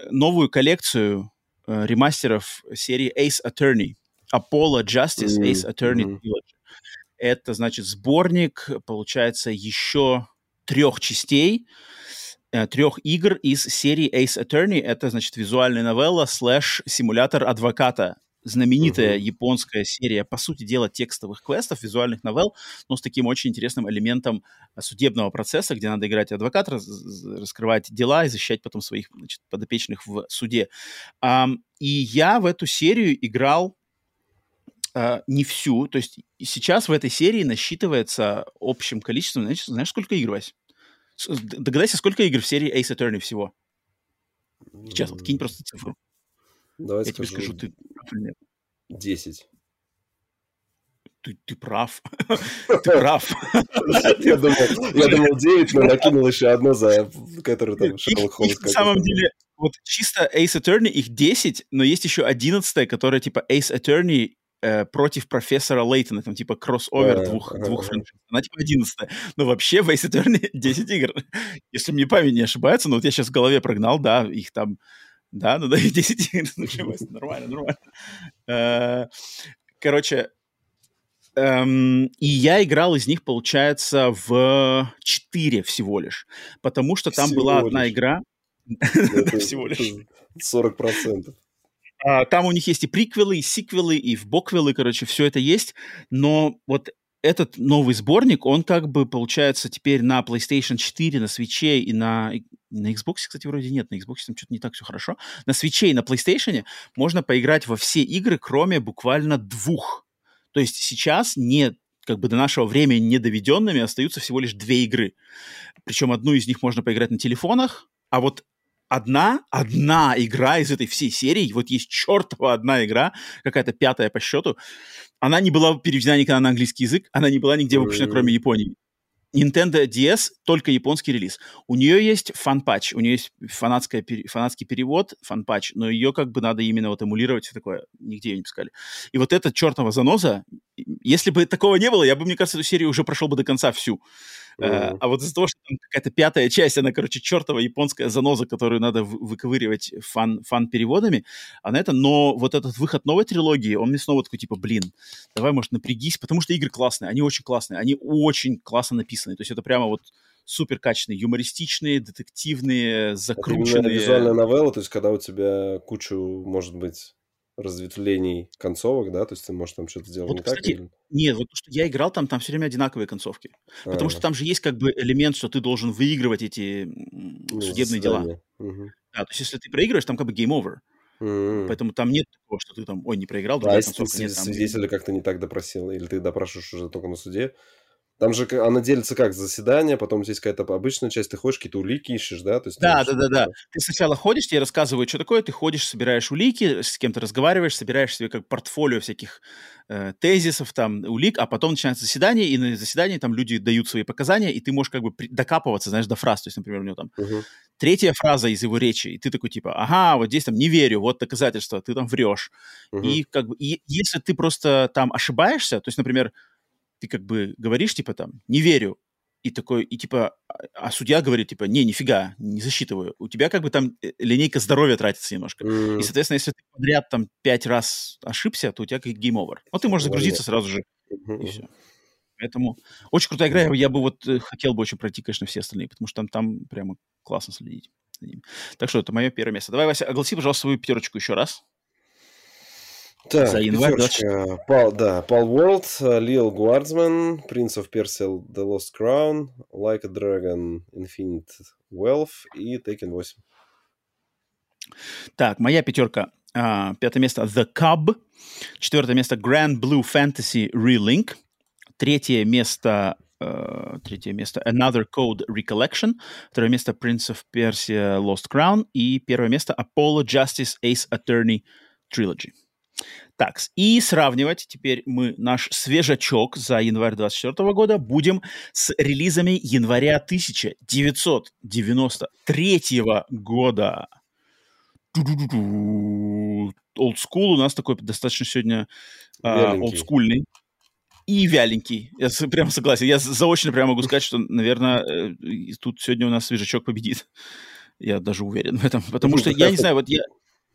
новую коллекцию э, ремастеров серии Ace Attorney. Apollo Justice Ace Attorney Trilogy. Это, значит, сборник, получается, еще трех частей, э, трех игр из серии Ace Attorney. Это, значит, визуальная новелла слэш симулятор адвоката знаменитая uh-huh. японская серия, по сути дела, текстовых квестов, визуальных новелл, но с таким очень интересным элементом э, судебного процесса, где надо играть адвоката, раскрывать дела и защищать потом своих значит, подопечных в суде. Um, и я в эту серию играл uh, не всю, то есть сейчас в этой серии насчитывается общим количеством, знаешь, знаешь сколько игр, Вась? Догадайся, сколько игр в серии Ace Attorney всего? Сейчас, вот кинь просто цифру. Давай Я тебе скажу, ты нет. Десять. Ты, ты прав. ты прав. я, думал, я думал 9, но накинул еще одно за которое там Шерлок Холмс. На самом деле, вот чисто Ace Attorney их 10, но есть еще 11, которая типа Ace Attorney э, против профессора Лейтона, там типа кроссовер двух, двух франшиз. Она типа 11 Но вообще в Ace Attorney 10 игр. Если мне память не ошибается, но вот я сейчас в голове прогнал, да, их там да, ну да, 10 игр началось. Нормально, нормально. Э, короче, эм, и я играл из них, получается, в 4 всего лишь. Потому что там была одна игра. Всего лишь. 40%. А, там у них есть и приквелы, и сиквелы, и в боквелы, короче, все это есть. Но вот этот новый сборник, он как бы получается теперь на PlayStation 4, на Switch и на, на Xbox, кстати, вроде нет, на Xbox там что-то не так все хорошо. На Switch и на PlayStation можно поиграть во все игры, кроме буквально двух. То есть сейчас не как бы до нашего времени недоведенными остаются всего лишь две игры. Причем одну из них можно поиграть на телефонах, а вот одна, одна игра из этой всей серии, вот есть чертова одна игра, какая-то пятая по счету, она не была переведена никогда на английский язык, она не была нигде выпущена, кроме Японии. Nintendo DS только японский релиз. У нее есть фан-патч, у нее есть фанатская, фанатский перевод, фан-патч, но ее как бы надо именно вот эмулировать, все такое, нигде ее не пускали. И вот эта чертова заноза, если бы такого не было, я бы, мне кажется, эту серию уже прошел бы до конца всю. Uh, а вот из-за того, что там какая-то пятая часть, она, короче, чертова японская заноза, которую надо выковыривать фан, фан-переводами, она это, но вот этот выход новой трилогии, он мне снова такой, типа, блин, давай, может, напрягись, потому что игры классные, они очень классные, они очень классно написаны, то есть это прямо вот супер качественные, юмористичные, детективные, закрученные. Это визуальная новелла, то есть когда у тебя кучу, может быть, разветвлений концовок, да, то есть ты можешь там что-то сделать вот, не кстати, так? Или... Нет, вот то, что я играл, там, там все время одинаковые концовки. А-а-а. Потому что там же есть как бы элемент, что ты должен выигрывать эти ну, судебные дела. Угу. Да, то есть если ты проигрываешь, там как бы game over. Mm-hmm. Поэтому там нет такого, что ты там, ой, не проиграл, другая а если ты нет, там... свидетеля как-то не так допросил, или ты допрашиваешь уже только на суде, там же она делится как? Заседание, потом здесь какая-то обычная часть, ты ходишь, какие-то улики ищешь, да? То есть да, да, да, да. Ты сначала ходишь, тебе рассказывают, что такое, ты ходишь, собираешь улики, с кем-то разговариваешь, собираешь себе как портфолио всяких э, тезисов, там, улик, а потом начинается заседание, и на заседании там люди дают свои показания, и ты можешь как бы докапываться, знаешь, до фраз. То есть, например, у него там uh-huh. третья фраза из его речи, и ты такой типа, ага, вот здесь там не верю, вот доказательство, ты там врешь. Uh-huh. И как бы, и если ты просто там ошибаешься, то есть, например, ты как бы говоришь, типа, там, не верю, и такой, и типа, а, а судья говорит, типа, не, нифига, не засчитываю. У тебя как бы там э, линейка здоровья тратится немножко. Mm. И, соответственно, если ты подряд там пять раз ошибся, то у тебя как game over. Ну, ты можешь загрузиться сразу же, mm-hmm. и все. Поэтому очень крутая игра. Я бы вот э, хотел бы очень пройти, конечно, все остальные, потому что там, там прямо классно следить за ними. Так что это мое первое место. Давай, Вася, огласи, пожалуйста, свою пятерочку еще раз. Так, за январь Пал, да, Пал Уорлд, Лил Гуардсман, Prince of Persia, The Lost Crown, Like a Dragon, Infinite Wealth и Taken 8. Так, моя пятерка. А, пятое место The Cub. Четвертое место Grand Blue Fantasy Relink. Третье место Uh, третье место Another Code Recollection, второе место Prince of Persia Lost Crown и первое место Apollo Justice Ace Attorney Trilogy. Так, и сравнивать теперь мы наш свежачок за январь 2024 года будем с релизами января 1993 года. Олдскул у нас такой достаточно сегодня а, олдскульный. и вяленький. Я прямо согласен. Я заочно прямо могу сказать, что, наверное, э, тут сегодня у нас свежачок победит. Я даже уверен в этом. Потому что я не знаю, вот я,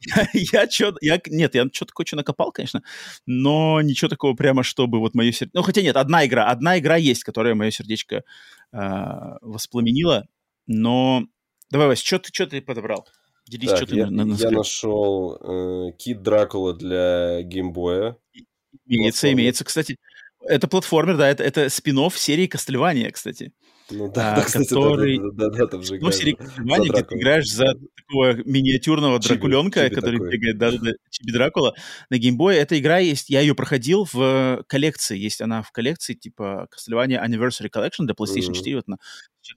я что я, нет, я что-то кое-что накопал, конечно, но ничего такого прямо, чтобы вот мое сердечко... Ну, хотя нет, одна игра, одна игра есть, которая мое сердечко э, воспламенила, но... Давай, Вась, что ты, что ты подобрал? Делись, так, что ты я, на, на я нашел э, Кит Дракула для геймбоя. Имеется, имеется. Кстати, это платформер, да, это, это спин серии Кастельвания, кстати. Ну да, а, да кстати, который... да, да, да, да, там же ну, где ты играешь за такого миниатюрного chibi, дракуленка, chibi который такой. бегает, да, да, chibi Дракула. На Game Boy'е эта игра есть, я ее проходил в коллекции, есть она в коллекции, типа Castlevania Anniversary Collection для PlayStation mm-hmm. 4, вот она,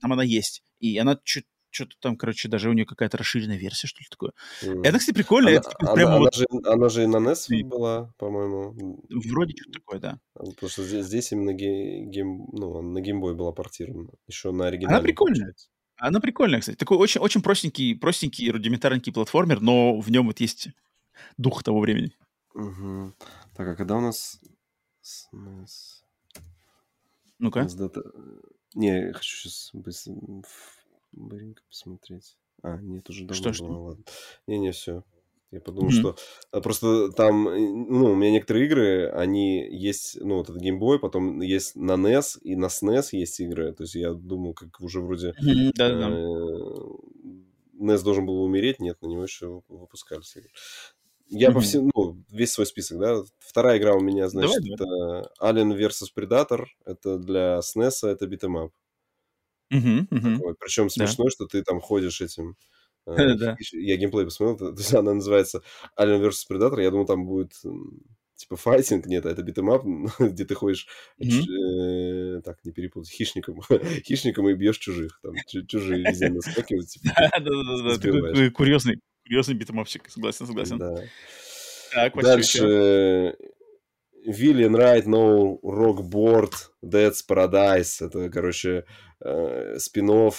там она есть. И она чуть что-то там, короче, даже у нее какая-то расширенная версия, что ли, такое. Mm. Это, кстати, прикольно. Она, это, она, прямо она, вот... же, она же и на NES и... была, по-моему. Вроде что-то такое, да. А, потому что здесь, здесь именно гейм, ну, на Game Boy была портирована. Еще на оригинале. Она прикольная. Она прикольная, кстати. Такой очень, очень простенький, простенький, рудиментарненький платформер, но в нем вот есть дух того времени. Угу. Так, а когда у нас... Ну-ка. Не, я хочу сейчас быстро Быстренько посмотреть. А, нет, уже давно Что, что? было, ладно. Не-не, все. Я подумал, mm-hmm. что а, просто там, э, ну, у меня некоторые игры, они есть, ну, вот этот Game Boy, потом есть на NES, и на SNES есть игры. То есть я думал, как уже вроде mm-hmm. NES должен был умереть, нет, на него еще выпускались игры. Я mm-hmm. по всему, ну, весь свой список, да. Вторая игра у меня, значит, давай, давай. это Alien vs Predator, это для SNES, это битэмап. Угу, угу. Причем смешно, да. что ты там ходишь этим... Э. Я геймплей посмотрел, то есть она называется Alien vs Predator, я думал, там будет типа файтинг, нет, это битэмап, где ты ходишь, mm-hmm. э, так, не перепутать, хищником, хищником и бьешь чужих, там, чужие везде наскакивают, типа, Да-да-да, такой курьезный, курьезный битэмапчик, согласен, согласен. Да. Так, Дальше Виллиан Райт, No Rock Board, Dead's Paradise. Это, короче, э, спин э,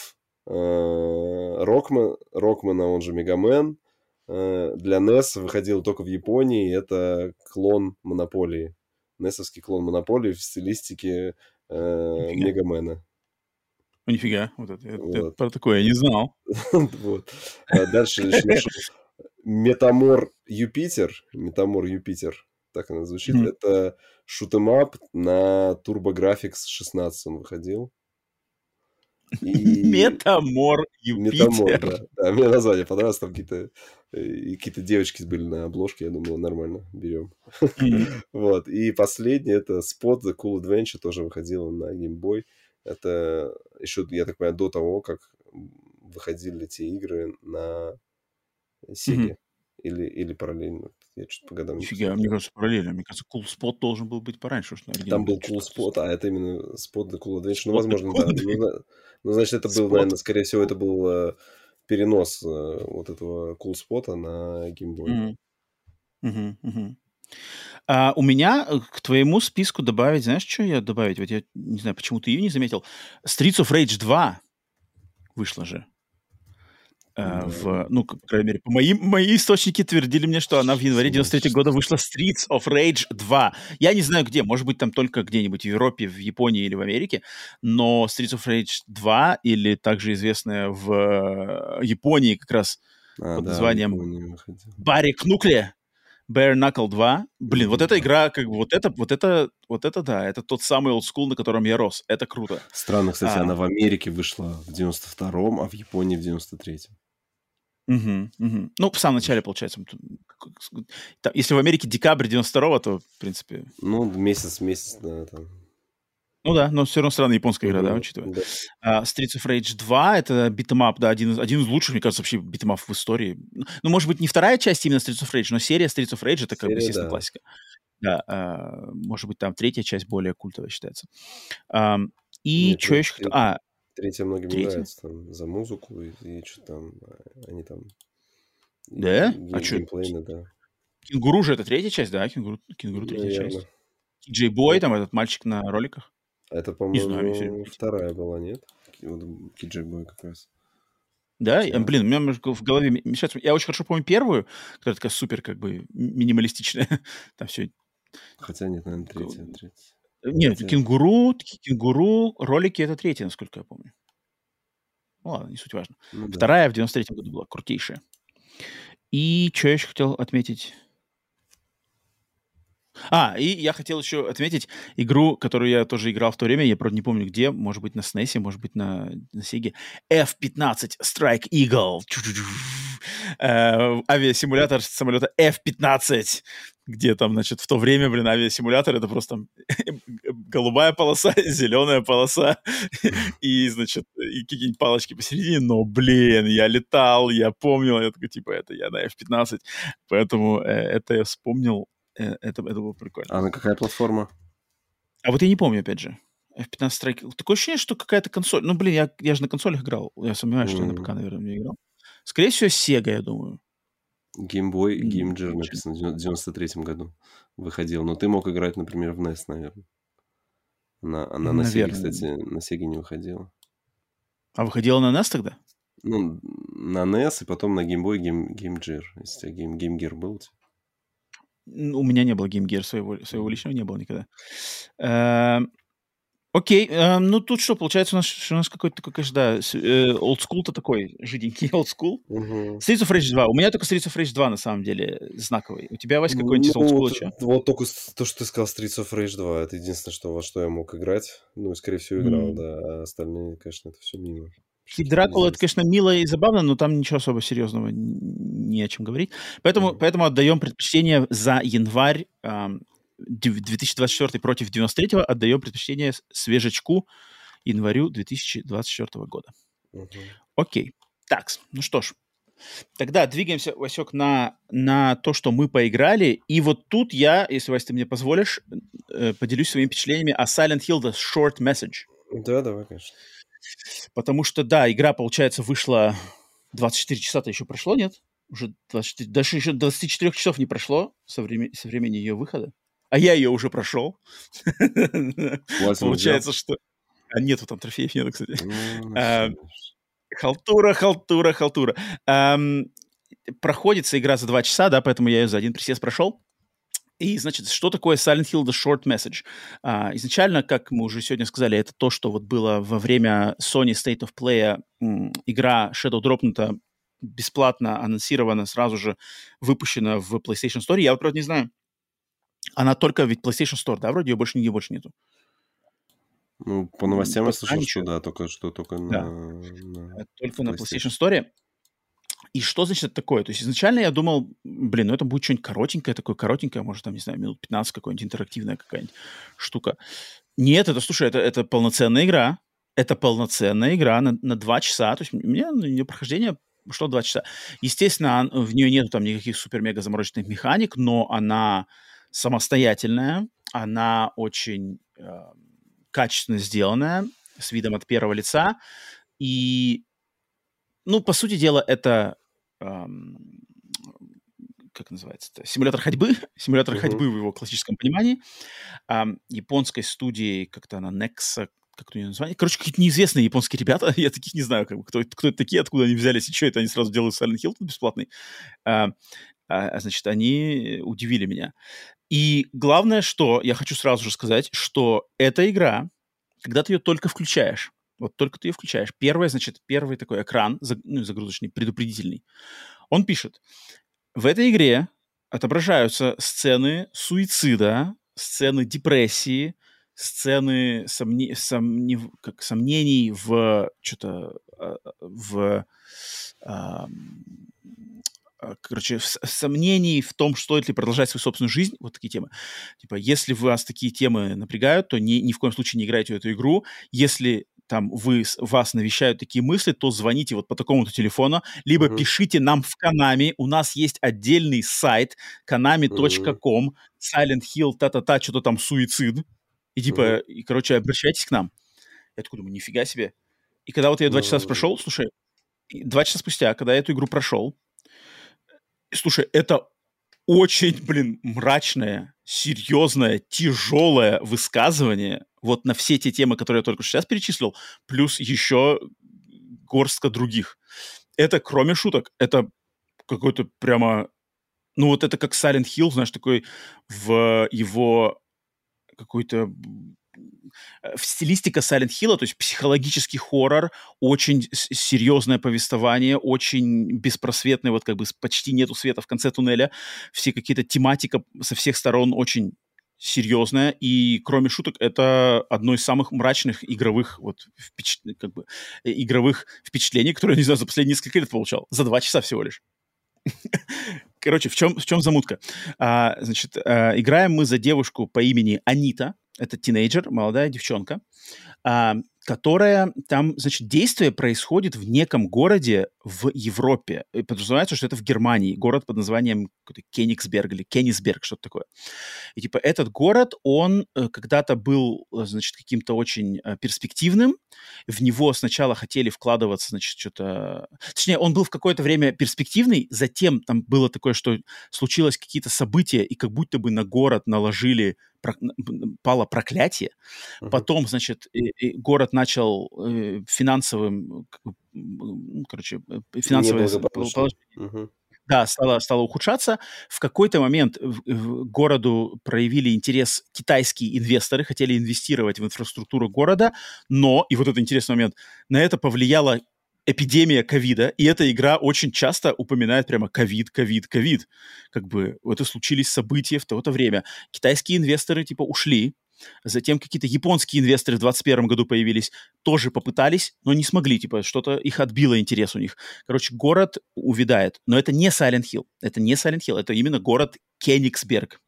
Рокман, Рокмана, он же Мегамен. Э, для NES выходил только в Японии. Это клон Монополии. Несовский клон Монополии в стилистике э, Мегамена. О, нифига, вот это, вот. это про такое я не знал. вот. А дальше нашел Metamor Jupiter. Metamor Jupiter так она звучит. Mm-hmm. Это шутемап на TurboGrafx 16 он выходил. И... Metamor Jupiter. Metamor, да. да. Мне название понравилось, там какие-то э, какие-то девочки были на обложке, я думал, нормально, берем. Mm-hmm. вот. И последний это Spot The Cool Adventure, тоже выходил на Game Boy. Это еще, я так понимаю, до того, как выходили те игры на Sega. Mm-hmm. Или, или параллельно. Я что-то по годам Нифига, мне кажется, параллельно. Мне кажется, Cool Spot должен был быть пораньше. Что Там был Cool Spot, а это именно Spot the Cool Adventure. Ну, возможно, да. Ну, ну, значит, это был, наверное, скорее всего, это был э, перенос э, вот этого Cool Spot на Game Boy. Угу, угу. А, у меня э, к твоему списку добавить, знаешь, что я добавить? Вот я не знаю, почему ты ее не заметил. Streets of Rage 2 вышла же. Э, в, ну, по крайней мере, по моим, мои источники твердили мне, что она в январе 93 года вышла Streets of Rage 2. Я не знаю где, может быть, там только где-нибудь в Европе, в Японии или в Америке, но Streets of Rage 2, или также известная в э, Японии как раз а, под да, названием Bare Knuckle, Bare Knuckle 2. Блин, вот эта игра, как бы, вот это, вот это, вот это, да, это тот самый old school, на котором я рос. Это круто. Странно, кстати, а, она в Америке вышла в 92-м, а в Японии в 93-м. Угу, угу. Ну, в самом начале, получается. Там, если в Америке декабрь 92-го, то, в принципе... Ну, месяц, месяц, да, там. Ну да, но все равно странная японская игра, да, учитывая. Да. Uh, Streets of Rage 2 — это битэмап, да, один, один из лучших, мне кажется, вообще битэмап в истории. Ну, может быть, не вторая часть именно Streets of Rage, но серия Streets of Rage — это, как серия, бы, естественно, да. классика. Да, uh, может быть, там третья часть более культовая считается. Um, и что еще... А, Третья многим Третья? нравится там, за музыку и, и что там, а, они там... Да? И, а что? Да. Кенгуру же это третья часть, да? Кенгуру, Кенгуру третья Наверное. часть. Джей Бой, там этот мальчик на роликах. Это, по-моему, вторая была, нет? Вот Киджей Бой как раз. Да, Хотя... блин, у меня в голове мешается. Я очень хорошо помню первую, которая такая супер, как бы, минималистичная. Там все... Хотя нет, наверное, третья, третья. Нет, кенгуру, кенгуру, ролики это третья, насколько я помню. Ну ладно, не суть важно. Ну, да. Вторая в 93-м году была, крутейшая. И что я еще хотел отметить? А, и я хотел еще отметить игру, которую я тоже играл в то время, я, правда, не помню где, может быть, на SNES, может быть, на, на Sega. F-15 Strike Eagle. Э, авиасимулятор самолета F-15 где там, значит, в то время, блин, авиасимулятор это просто голубая полоса, зеленая полоса и, значит, и какие-нибудь палочки посередине, но, блин, я летал, я помнил, я такой, типа, это я на F-15, поэтому э, это я вспомнил Э, это, это было прикольно. А на какая платформа? А вот я не помню, опять же. F15 Strike. Такое ощущение, что какая-то консоль... Ну, блин, я, я же на консолях играл. Я сомневаюсь, mm. что я на ПК, наверное, не играл. Скорее всего, Sega, я думаю. Boy Game Gear написано в 93 году выходил. Но ты мог играть, например, в NES, наверное. Она, она на Sega, кстати, на Sega не выходила. А выходила на NES тогда? Ну, на NES и потом на Game Boy Game, Game Gear. Если у тебя Game, Game Gear был, типа. У меня не было Game Gear, своего, своего личного не было никогда. Эм, окей, э, ну тут что, получается у нас, у нас какой-то, такой, конечно, да, э, олдскул-то такой, жиденький олдскул. Угу. Streets of Rage 2. У меня только Streets of Rage 2 на самом деле знаковый. У тебя, Вась, какой-нибудь ну, олдскул вот, вот только то, что ты сказал Streets of Rage 2, это единственное, что, во что я мог играть. Ну, скорее всего, играл, mm. да, а остальные, конечно, это все мимо. И Дракула, это, конечно, мило и забавно, но там ничего особо серьезного не о чем говорить. Поэтому, mm-hmm. поэтому отдаем предпочтение за январь э, 2024 против 93 отдаем предпочтение свежечку январю 2024 года. Mm-hmm. Окей. Так, ну что ж. Тогда двигаемся, Васек, на, на то, что мы поиграли. И вот тут я, если, Вася, ты мне позволишь, э, поделюсь своими впечатлениями о Silent Hill The Short Message. Да, давай, конечно. Потому что, да, игра, получается, вышла 24 часа-то еще прошло, нет? Уже 24, даже еще 24 часов не прошло со, времени, со времени ее выхода. А я ее уже прошел. Получается, что... А нету там трофеев, нету, кстати. Ну, а, халтура, халтура, халтура. Проходится игра за два часа, да, поэтому я ее за один присест прошел. И, значит, что такое Silent Hill The Short Message? А, изначально, как мы уже сегодня сказали, это то, что вот было во время Sony State of Play, м, игра Shadow дропнута бесплатно, анонсирована, сразу же выпущена в PlayStation Store. Я вот, правда, не знаю, она только ведь PlayStation Store, да, вроде ее больше нигде больше нету. Ну, по новостям я слышал, что да, только что только да. на, на... Только на PlayStation Store. И что значит это такое? То есть изначально я думал, блин, ну это будет что-нибудь коротенькое, такое коротенькое, может, там, не знаю, минут 15 какой-нибудь интерактивная какая-нибудь штука. Нет, это, слушай, это, это полноценная игра. Это полноценная игра на, на 2 часа. То есть мне на нее прохождение что 2 часа. Естественно, в нее нету там никаких супер-мега замороченных механик, но она самостоятельная, она очень э, качественно сделанная, с видом от первого лица. И ну, по сути дела, это эм, как называется это? Симулятор ходьбы. Симулятор uh-huh. ходьбы в его классическом понимании. Эм, японской студии, как-то она Nexa, как ее название. Короче, какие-то неизвестные японские ребята. Я таких не знаю, как бы, кто, кто это такие, откуда они взялись, и что это они сразу делают Silent Hill бесплатный. А, а, значит, они удивили меня. И главное, что я хочу сразу же сказать, что эта игра, когда ты ее только включаешь, вот только ты ее включаешь. Первое, значит, первый такой экран, ну, загрузочный, предупредительный. Он пишет, в этой игре отображаются сцены суицида, сцены депрессии, сцены сомне, сомне, как, сомнений в что-то а, в а, короче, сомнений в том, стоит ли продолжать свою собственную жизнь, вот такие темы. Типа, если вас такие темы напрягают, то ни, ни в коем случае не играйте в эту игру. Если там вы, вас навещают такие мысли, то звоните вот по такому-то телефону, либо uh-huh. пишите нам в Канаме. У нас есть отдельный сайт kanami.com. Silent Hill, та-та-та, что-то там суицид. И типа, uh-huh. и, короче, обращайтесь к нам. Я такой думаю, нифига себе. И когда вот я два uh-huh. часа прошел, слушай, два часа спустя, когда я эту игру прошел, слушай, это очень, блин, мрачное, серьезное, тяжелое высказывание вот на все те темы, которые я только что сейчас перечислил, плюс еще горстка других. Это, кроме шуток, это какой-то прямо... Ну, вот это как Silent Hill, знаешь, такой в его какой-то стилистика Silent Hill, то есть психологический хоррор, очень серьезное повествование, очень беспросветное, вот как бы почти нету света в конце туннеля, все какие-то тематика со всех сторон очень серьезная, и кроме шуток, это одно из самых мрачных игровых, вот, впечат... как бы, э, игровых впечатлений, которые, не знаю, за последние несколько лет получал. За два часа всего лишь. Короче, в чем, в чем замутка? А, значит, а, играем мы за девушку по имени Анита. Это тинейджер, молодая девчонка. А, которая там, значит, действие происходит в неком городе в Европе. И подразумевается, что это в Германии. Город под названием Кенигсберг или Кенисберг, что-то такое. И типа этот город, он э, когда-то был, э, значит, каким-то очень э, перспективным. В него сначала хотели вкладываться, значит, что-то... Точнее, он был в какое-то время перспективный, затем там было такое, что случилось какие-то события, и как будто бы на город наложили пало проклятие. Uh-huh. Потом, значит, и, и город начал э, финансовым, короче, э, финансовое положение. Uh-huh. Да, стало, стало ухудшаться. В какой-то момент в, в городу проявили интерес китайские инвесторы, хотели инвестировать в инфраструктуру города, но, и вот это интересный момент, на это повлияло эпидемия ковида, и эта игра очень часто упоминает прямо ковид, ковид, ковид. Как бы это случились события в то-то время. Китайские инвесторы типа ушли, затем какие-то японские инвесторы в 2021 году появились, тоже попытались, но не смогли, типа что-то их отбило интерес у них. Короче, город увядает, но это не Silent Hill, это не Silent Hill, это именно город Кенигсберг.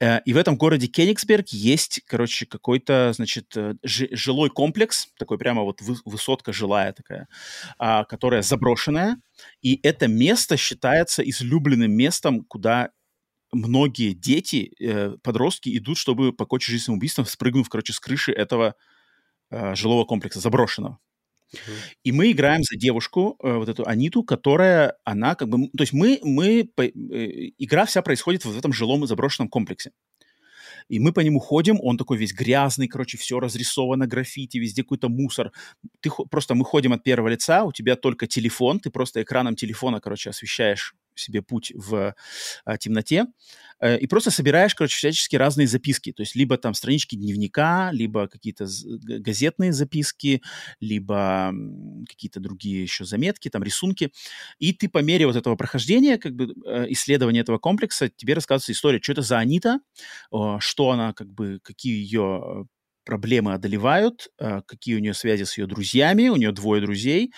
Э, и в этом городе Кенигсберг есть, короче, какой-то, значит, э, жилой комплекс, такой прямо вот высотка жилая такая, а, которая заброшенная. И это место считается излюбленным местом, куда многие дети, э, подростки идут, чтобы покончить жизнь самоубийством, спрыгнув, короче, с крыши этого жилого комплекса, заброшенного. И мы играем за девушку, э, вот эту Аниту, которая, она как бы... То есть мы, мы... Э, игра вся происходит вот в этом жилом заброшенном комплексе. И мы по нему ходим, он такой весь грязный, короче, все разрисовано, граффити, везде какой-то мусор. Ты просто мы ходим от первого лица, у тебя только телефон, ты просто экраном телефона, короче, освещаешь себе путь в а, темноте, и просто собираешь, короче, всячески разные записки, то есть либо там странички дневника, либо какие-то газетные записки, либо какие-то другие еще заметки, там рисунки, и ты по мере вот этого прохождения, как бы э, исследования этого комплекса, тебе рассказывается история, что это за Анита, что она, как бы, какие ее проблемы одолевают, а, какие у нее связи с ее друзьями. У нее двое друзей,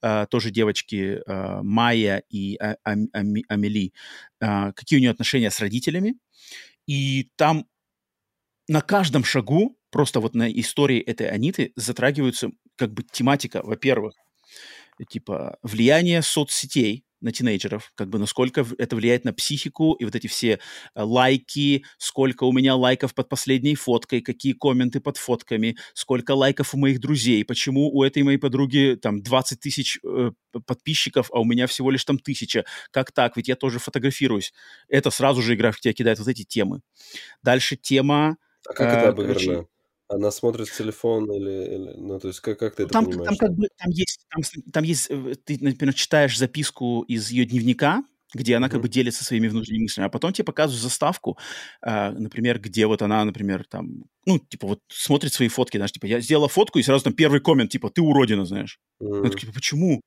а, тоже девочки а, Майя и Амели. Какие у нее отношения с родителями. И там на каждом шагу, просто вот на истории этой Аниты затрагиваются как бы тематика, во-первых, типа влияние соцсетей на тинейджеров, как бы насколько это влияет на психику, и вот эти все э, лайки, сколько у меня лайков под последней фоткой, какие комменты под фотками, сколько лайков у моих друзей, почему у этой моей подруги там 20 тысяч э, подписчиков, а у меня всего лишь там тысяча, как так, ведь я тоже фотографируюсь. Это сразу же игра в тебя кидает вот эти темы. Дальше тема... А как э, это обыграно? Короче, она смотрит в телефон или, или ну то есть как как ты это там, понимаешь? Там как бы там есть там, там есть э, ты например читаешь записку из ее дневника где она как бы делится своими внутренними мыслями, а потом тебе показывают заставку, э, например, где вот она, например, там, ну, типа вот смотрит свои фотки, знаешь, типа я сделала фотку, и сразу там первый коммент, типа ты уродина, знаешь. Mm-hmm. Я такой, типа, почему?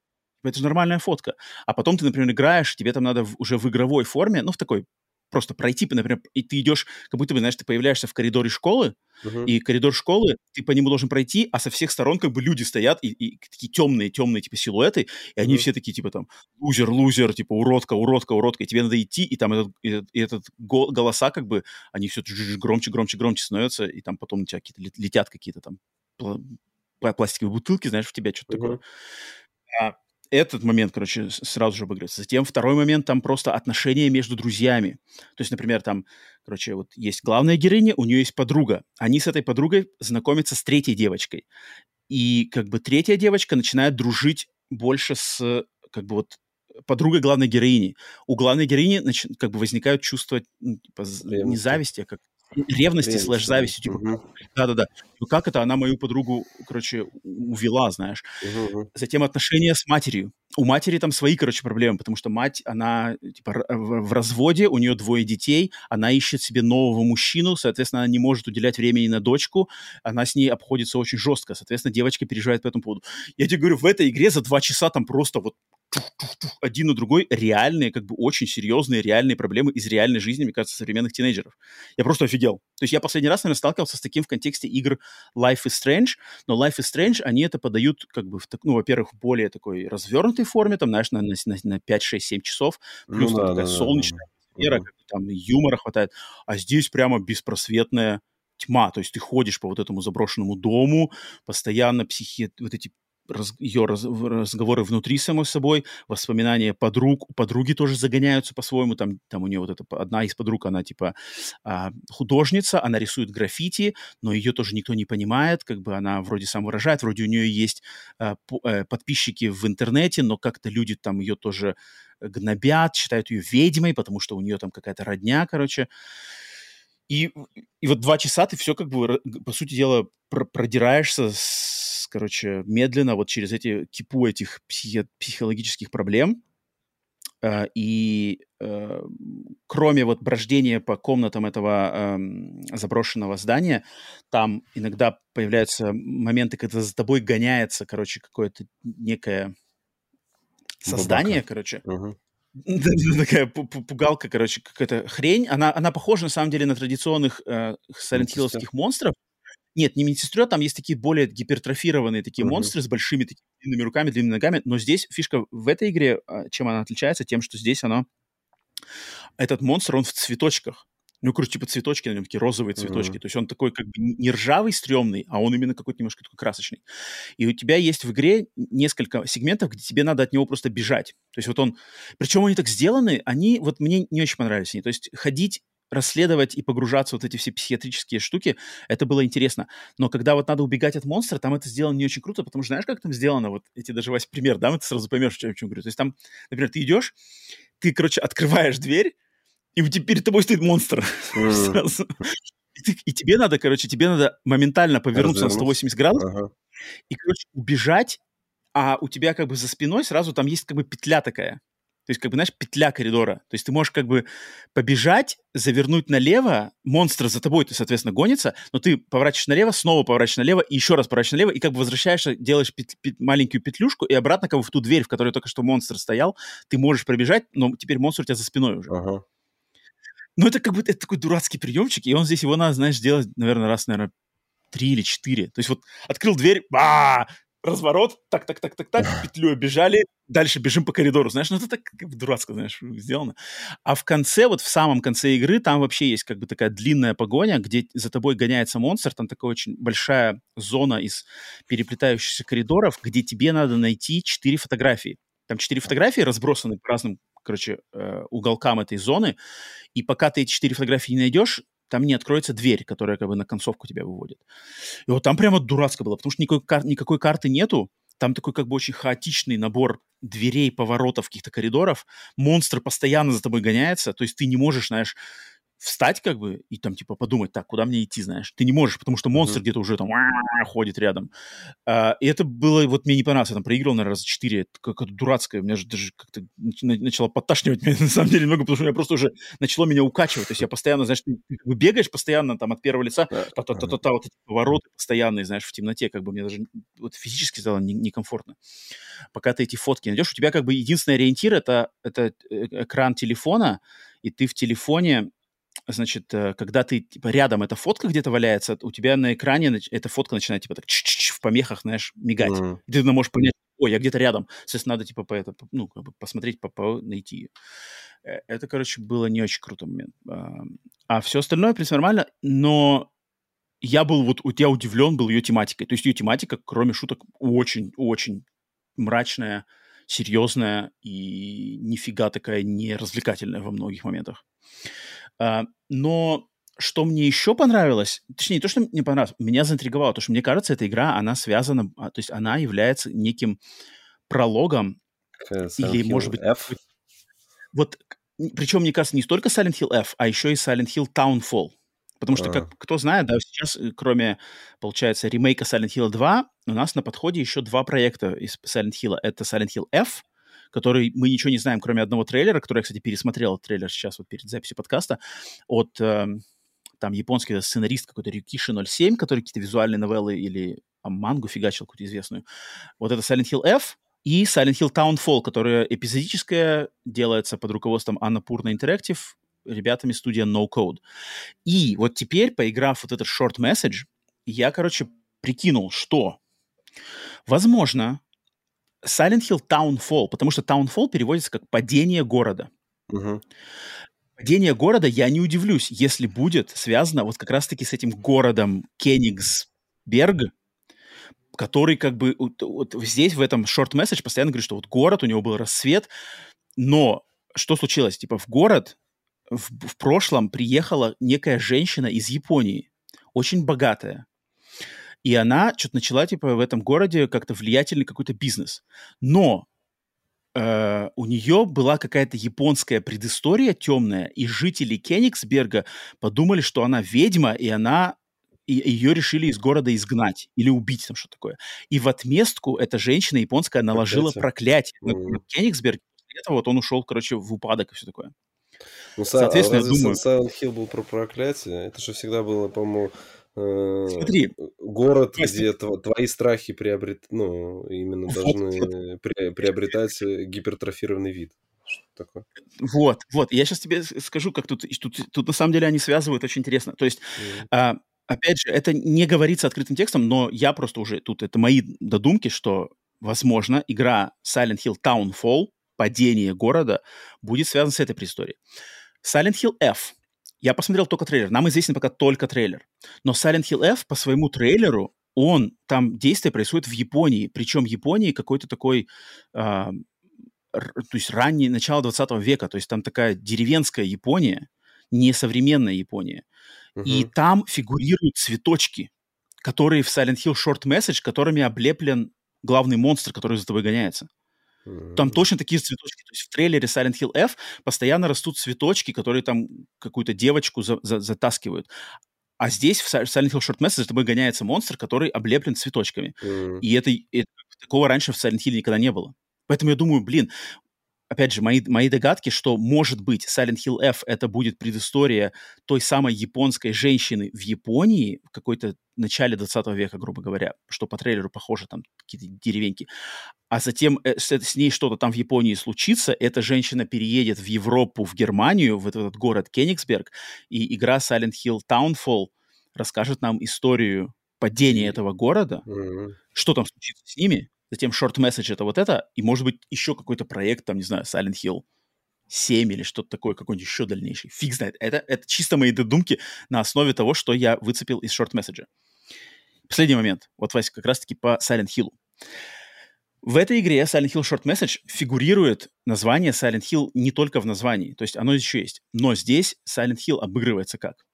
Это же нормальная фотка. А потом ты, например, играешь, тебе там надо в, уже в игровой форме, ну, в такой просто пройти, например, и ты идешь, как будто бы, знаешь, ты появляешься в коридоре школы, uh-huh. и коридор школы, ты по нему должен пройти, а со всех сторон как бы люди стоят, и, и такие темные, темные, типа, силуэты, и они uh-huh. все такие, типа, там, лузер, лузер, типа, уродка, уродка, уродка, и тебе надо идти, и там этот, и, и этот го- голоса, как бы, они все громче, громче, громче становятся, и там потом у тебя какие-то летят какие-то там пластиковые бутылки, знаешь, в тебя что-то uh-huh. такое. Этот момент, короче, сразу же обыгрывается. Затем второй момент, там просто отношения между друзьями. То есть, например, там, короче, вот есть главная героиня, у нее есть подруга. Они с этой подругой знакомятся с третьей девочкой. И как бы третья девочка начинает дружить больше с, как бы вот, подругой главной героини. У главной героини нач... как бы возникают чувства типа, не зависти, а как ревности слэш зависти. Типа, Да-да-да. Ну как это она мою подругу, короче, увела, знаешь. Угу. Затем отношения с матерью. у матери там свои, короче, проблемы, потому что мать, она типа в разводе, у нее двое детей, она ищет себе нового мужчину, соответственно, она не может уделять времени на дочку, она с ней обходится очень жестко, соответственно, девочка переживает по этому поводу. Я тебе говорю, в этой игре за два часа там просто вот один на другой реальные, как бы очень серьезные реальные проблемы из реальной жизни, мне кажется, современных тинейджеров. Я просто офигел. То есть я последний раз, наверное, сталкивался с таким в контексте игр Life is Strange, но Life is Strange, они это подают как бы, в, ну, во-первых, в более такой развернутой форме, там, знаешь, на, на, на 5, 6, 7 часов, плюс ну, там да, такая да, солнечная да, атмосфера, да. там юмора хватает, а здесь прямо беспросветная тьма, то есть ты ходишь по вот этому заброшенному дому, постоянно психи... вот эти раз, ее раз, разговоры внутри самой собой, воспоминания подруг, подруги тоже загоняются по-своему, там, там у нее вот эта одна из подруг, она типа а, художница, она рисует граффити, но ее тоже никто не понимает, как бы она вроде сам выражает, вроде у нее есть а, по, а, подписчики в интернете, но как-то люди там ее тоже гнобят, считают ее ведьмой, потому что у нее там какая-то родня, короче. И, и вот два часа ты все как бы, по сути дела, продираешься с короче, медленно вот через эти кипу этих психи- психологических проблем. Э, и э, кроме вот брождения по комнатам этого э, заброшенного здания, там иногда появляются моменты, когда за тобой гоняется, короче, какое-то некое создание, Бабака. короче. Угу. Такая пугалка, короче, какая-то хрень. Она, она похожа, на самом деле, на традиционных э, Silent монстров, нет, не медсестра, там есть такие более гипертрофированные такие uh-huh. монстры с большими такими длинными руками, длинными ногами, но здесь фишка в этой игре, а, чем она отличается, тем, что здесь она... Этот монстр, он в цветочках. Ну, короче, типа цветочки на нем, такие розовые цветочки. Uh-huh. То есть он такой как бы не ржавый, стрёмный, а он именно какой-то немножко такой красочный. И у тебя есть в игре несколько сегментов, где тебе надо от него просто бежать. То есть вот он... Причем они так сделаны, они... Вот мне не очень понравились они. То есть ходить расследовать и погружаться вот эти все психиатрические штуки, это было интересно. Но когда вот надо убегать от монстра, там это сделано не очень круто, потому что знаешь, как там сделано? Вот эти даже весь пример, да, ты сразу поймешь, о чем говорю. То есть там, например, ты идешь, ты, короче, открываешь дверь, и перед тобой стоит монстр. И, ты, и тебе надо, короче, тебе надо моментально повернуться на 180 градусов ага. и, короче, убежать, а у тебя как бы за спиной сразу там есть как бы петля такая. То есть, как бы, знаешь, петля коридора. То есть ты можешь как бы побежать, завернуть налево, монстр за тобой, ты, соответственно, гонится, но ты поворачиваешь налево, снова поворачиваешь налево, и еще раз поворачиваешь налево, и как бы возвращаешься, делаешь пет- пет- маленькую петлюшку, и обратно как бы в ту дверь, в которой только что монстр стоял, ты можешь пробежать, но теперь монстр у тебя за спиной уже. Ага. Ну, это как бы это такой дурацкий приемчик, и он здесь его надо, знаешь, делать, наверное, раз, наверное, три или четыре. То есть вот открыл дверь, ба, разворот, так, так, так, так, так, петлю обежали, дальше бежим по коридору, знаешь, ну это так как бы дурацко, знаешь, сделано. А в конце, вот в самом конце игры, там вообще есть как бы такая длинная погоня, где за тобой гоняется монстр, там такая очень большая зона из переплетающихся коридоров, где тебе надо найти четыре фотографии. Там четыре фотографии разбросаны по разным, короче, э, уголкам этой зоны, и пока ты эти четыре фотографии не найдешь, там не откроется дверь, которая как бы на концовку тебя выводит. И вот там прямо дурацко было, потому что никакой, кар- никакой карты нету, там такой как бы очень хаотичный набор дверей, поворотов, каких-то коридоров. Монстр постоянно за тобой гоняется, то есть ты не можешь, знаешь, встать как бы и там типа подумать, так, куда мне идти, знаешь. Ты не можешь, потому что монстр mm-hmm. где-то уже там ходит рядом. А, и это было, вот мне не понравилось, я там проигрывал, наверное, раза четыре. Это какое-то дурацкое, у меня же даже как-то начало подташнивать меня, на самом деле, много, потому что у меня просто уже начало меня укачивать. То есть я постоянно, знаешь, ты, ты бегаешь постоянно там от первого лица, та-та-та-та, вот эти повороты постоянные, знаешь, в темноте, как бы мне даже вот физически стало некомфортно. Пока ты эти фотки найдешь, у тебя как бы единственный ориентир это, это э, экран телефона, и ты в телефоне значит, э, когда ты, типа, рядом эта фотка где-то валяется, у тебя на экране эта фотка начинает, типа, так в помехах, знаешь, мигать. Mm-hmm. И ты можешь понять, ой, я где-то рядом. Соответственно, надо, типа, по это, ну, как бы посмотреть, по, по, найти ее. Э, это, короче, было не очень крутой момент. А все остальное, в принципе, нормально, но я был вот, я удивлен был ее тематикой. То есть ее тематика, кроме шуток, очень-очень мрачная, серьезная и нифига такая не развлекательная во многих моментах. А, но что мне еще понравилось, точнее, не то, что мне понравилось, меня заинтриговало, то, что мне кажется, эта игра, она связана, а, то есть она является неким прологом, Silent или, может быть, F. вот, причем, мне кажется, не столько Silent Hill F, а еще и Silent Hill Townfall. Потому что, как кто знает, да, сейчас, э, кроме, получается, ремейка Silent Hill 2, у нас на подходе еще два проекта из Silent Hill. Это Silent Hill F который мы ничего не знаем, кроме одного трейлера, который я, кстати, пересмотрел трейлер сейчас вот перед записью подкаста от э, там японский сценарист какой-то Рюкиши 07, который какие-то визуальные новеллы или а, мангу фигачил какую-то известную. Вот это Silent Hill F и Silent Hill Townfall, которая эпизодическая, делается под руководством Анна Пурна Interactive, ребятами студия No Code. И вот теперь, поиграв вот этот short message, я, короче, прикинул, что, возможно, Silent Hill Townfall, потому что Townfall переводится как «падение города». Угу. Падение города, я не удивлюсь, если будет связано вот как раз-таки с этим городом Кенигсберг, который как бы вот, вот здесь, в этом short message постоянно говорит, что вот город, у него был рассвет, но что случилось? Типа в город в, в прошлом приехала некая женщина из Японии, очень богатая. И она что-то начала, типа, в этом городе как-то влиятельный какой-то бизнес. Но э, у нее была какая-то японская предыстория темная, и жители Кенигсберга подумали, что она ведьма, и она и ее решили из города изгнать или убить, там что такое. И в отместку эта женщина японская наложила проклятие, проклятие на. Кенигсберг. После этого вот он ушел, короче, в упадок и все такое. Ну, Соответственно, разве я думаю... Silent Hill был про проклятие? Это же всегда было, по-моему, Смотри, город, Прости. где твои страхи приобрет, ну, именно должны приобретать э, гипертрофированный вид. Что такое? Вот, вот. Я сейчас тебе скажу, как тут, тут, тут на самом деле они связывают очень интересно. То есть, mm. а, опять же, это не говорится открытым текстом, но я просто уже тут, это мои додумки, что, возможно, игра Silent Hill Townfall, падение города, будет связана с этой преисторией. Silent Hill F. Я посмотрел только трейлер. Нам известен пока только трейлер. Но Silent Hill F по своему трейлеру, он, там действие происходит в Японии. Причем Японии какой-то такой, э, то есть ранний, начало 20 века. То есть там такая деревенская Япония, не современная Япония. Uh-huh. И там фигурируют цветочки, которые в Silent Hill Short Message, которыми облеплен главный монстр, который за тобой гоняется. Там точно такие цветочки. То есть в трейлере Silent Hill F постоянно растут цветочки, которые там какую-то девочку за за затаскивают. А здесь в Silent Hill Short Message за тобой гоняется монстр, который облеплен цветочками. Mm. И это, это такого раньше в Silent Hill никогда не было. Поэтому я думаю, блин, опять же, мои, мои догадки, что, может быть, Silent Hill F это будет предыстория той самой японской женщины в Японии какой-то начале 20 века, грубо говоря, что по трейлеру похоже, там какие-то деревеньки. А затем э, с, с ней что-то там в Японии случится, эта женщина переедет в Европу, в Германию, в этот город Кенигсберг, и игра Silent Hill Townfall расскажет нам историю падения этого города, mm-hmm. что там случится с ними, затем short message это вот это, и может быть еще какой-то проект, там, не знаю, Silent Hill 7 или что-то такое, какой-нибудь еще дальнейший. Фиг знает. Это, это чисто мои додумки на основе того, что я выцепил из short message. Последний момент. Вот, Вася, как раз-таки по Silent Hill. В этой игре Silent Hill Short Message фигурирует название Silent Hill не только в названии, то есть оно еще есть. Но здесь Silent Hill обыгрывается как?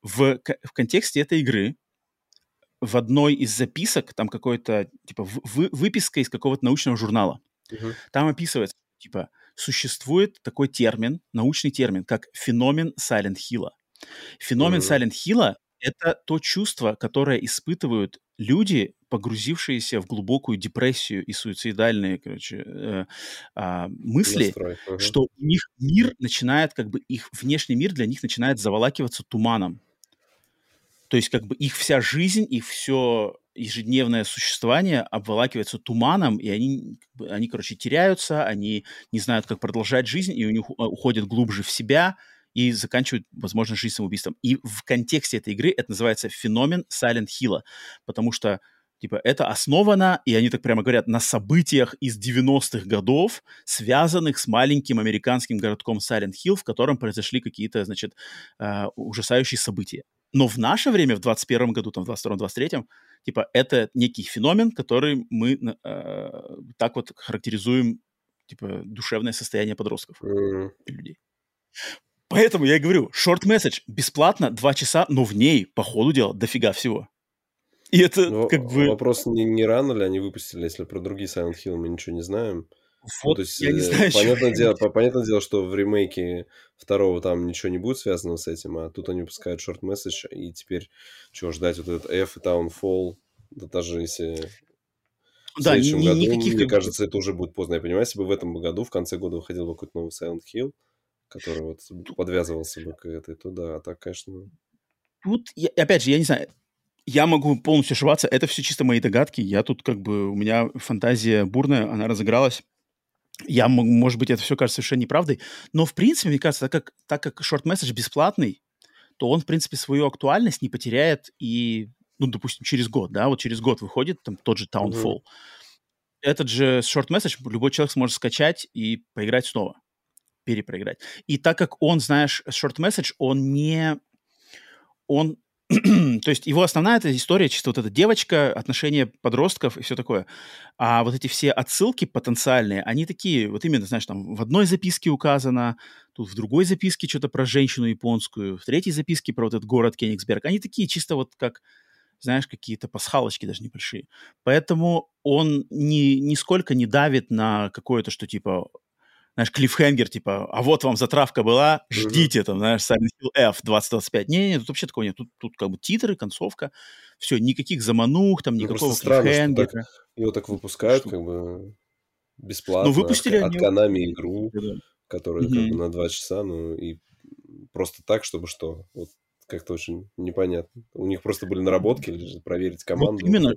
В, в контексте этой игры в одной из записок, там какой-то, типа, вы, выписка из какого-то научного журнала. Uh-huh. Там описывается, типа, существует такой термин, научный термин, как феномен Silent Hill. Феномен uh-huh. Silent Hill — это то чувство, которое испытывают люди, погрузившиеся в глубокую депрессию и суицидальные, короче, э, э, мысли, Настрой. что у них мир начинает, как бы, их внешний мир для них начинает заволакиваться туманом. То есть как бы их вся жизнь, их все ежедневное существование обволакивается туманом, и они, они, короче, теряются, они не знают, как продолжать жизнь, и у них а, уходят глубже в себя и заканчивают, возможно, жизнь самоубийством. И в контексте этой игры это называется феномен Silent Hill, потому что Типа, это основано, и они так прямо говорят, на событиях из 90-х годов, связанных с маленьким американским городком Silent Hill, в котором произошли какие-то, значит, э, ужасающие события. Но в наше время, в 21 году, там, в 22-23, типа, это некий феномен, который мы э, так вот характеризуем, типа, душевное состояние подростков mm. и людей. Поэтому я и говорю, short message бесплатно, два часа, но в ней, по ходу дела, дофига всего. И это но как бы... Вопрос, не, не рано ли они выпустили, если про другие Silent Hill мы ничего не знаем. Ну, вот, ну, то есть, я не э, знаю, понятное, дело, понятное дело, что в ремейке второго там ничего не будет связано с этим, а тут они выпускают шорт месседж и теперь что ждать вот этот F и Townfall, да даже если... в да, следующем ни, году, никаких, мне кажется, это уже будет поздно. Я понимаю, если бы в этом году, в конце года выходил бы какой-то новый Silent Hill, который вот подвязывался бы к этой, то да, а так, конечно... Тут, я, опять же, я не знаю, я могу полностью ошибаться, это все чисто мои догадки. Я тут как бы, у меня фантазия бурная, она разыгралась. Я, может быть, это все кажется совершенно неправдой, но, в принципе, мне кажется, так как, так как short-message бесплатный, то он, в принципе, свою актуальность не потеряет и, ну, допустим, через год, да, вот через год выходит там тот же Townfall. Mm-hmm. Этот же short-message любой человек сможет скачать и поиграть снова, перепроиграть. И так как он, знаешь, short-message, он не... Он то есть его основная эта история, чисто вот эта девочка, отношения подростков и все такое. А вот эти все отсылки потенциальные, они такие, вот именно, знаешь, там в одной записке указано, тут в другой записке что-то про женщину японскую, в третьей записке про вот этот город Кенигсберг. Они такие чисто вот как, знаешь, какие-то пасхалочки даже небольшие. Поэтому он ни, нисколько не давит на какое-то, что типа знаешь, клиффхенгер, типа, а вот вам затравка была, ждите, mm-hmm. там, знаешь, Silent Hill F 2025. Не-не, тут вообще такого нет. Тут, тут как бы титры, концовка, все, никаких заманух, там, ну, никакого ну, клиффхенгера. Так, его так выпускают, что? как бы, бесплатно. Ну, выпустили от, они... от Konami игру, да. которая mm-hmm. как бы на два часа, ну, и просто так, чтобы что? Вот как-то очень непонятно. У них просто были наработки, или проверить команду. Вот именно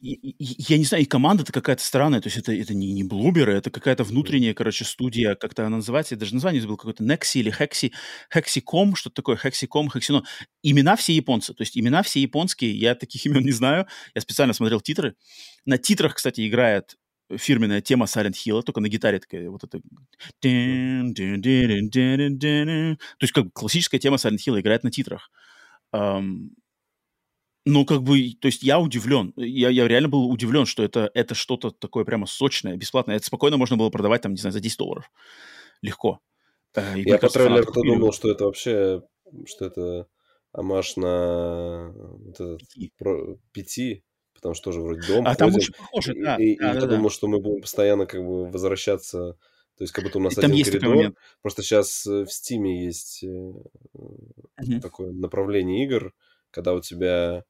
я не знаю, и команда-то какая-то странная, то есть это, это не, не блуберы, это какая-то внутренняя, короче, студия, как-то она называется, я даже название забыл, какой-то Nexi или Hexi, Hexicom, что-то такое, Hexicom, Hexino. Имена все японцы, то есть имена все японские, я таких имен не знаю, я специально смотрел титры. На титрах, кстати, играет фирменная тема Silent Hill, только на гитаре такая вот это... То есть как классическая тема Silent Hill играет на титрах. Um, ну, как бы, то есть я удивлен. Я, я реально был удивлен, что это, это что-то такое прямо сочное, бесплатное. Это спокойно можно было продавать, там, не знаю, за 10 долларов. Легко. Э, и я по трейлеру думал, что это вообще, что это амаш на вот этот, пяти. Про, пяти, потому что тоже вроде дом. А ходим, там очень похоже, да. И, да, и да, я да. думал, что мы будем постоянно как бы возвращаться то есть как будто у нас и один коридор. Просто сейчас э, в Стиме есть uh-huh. такое направление игр, когда у тебя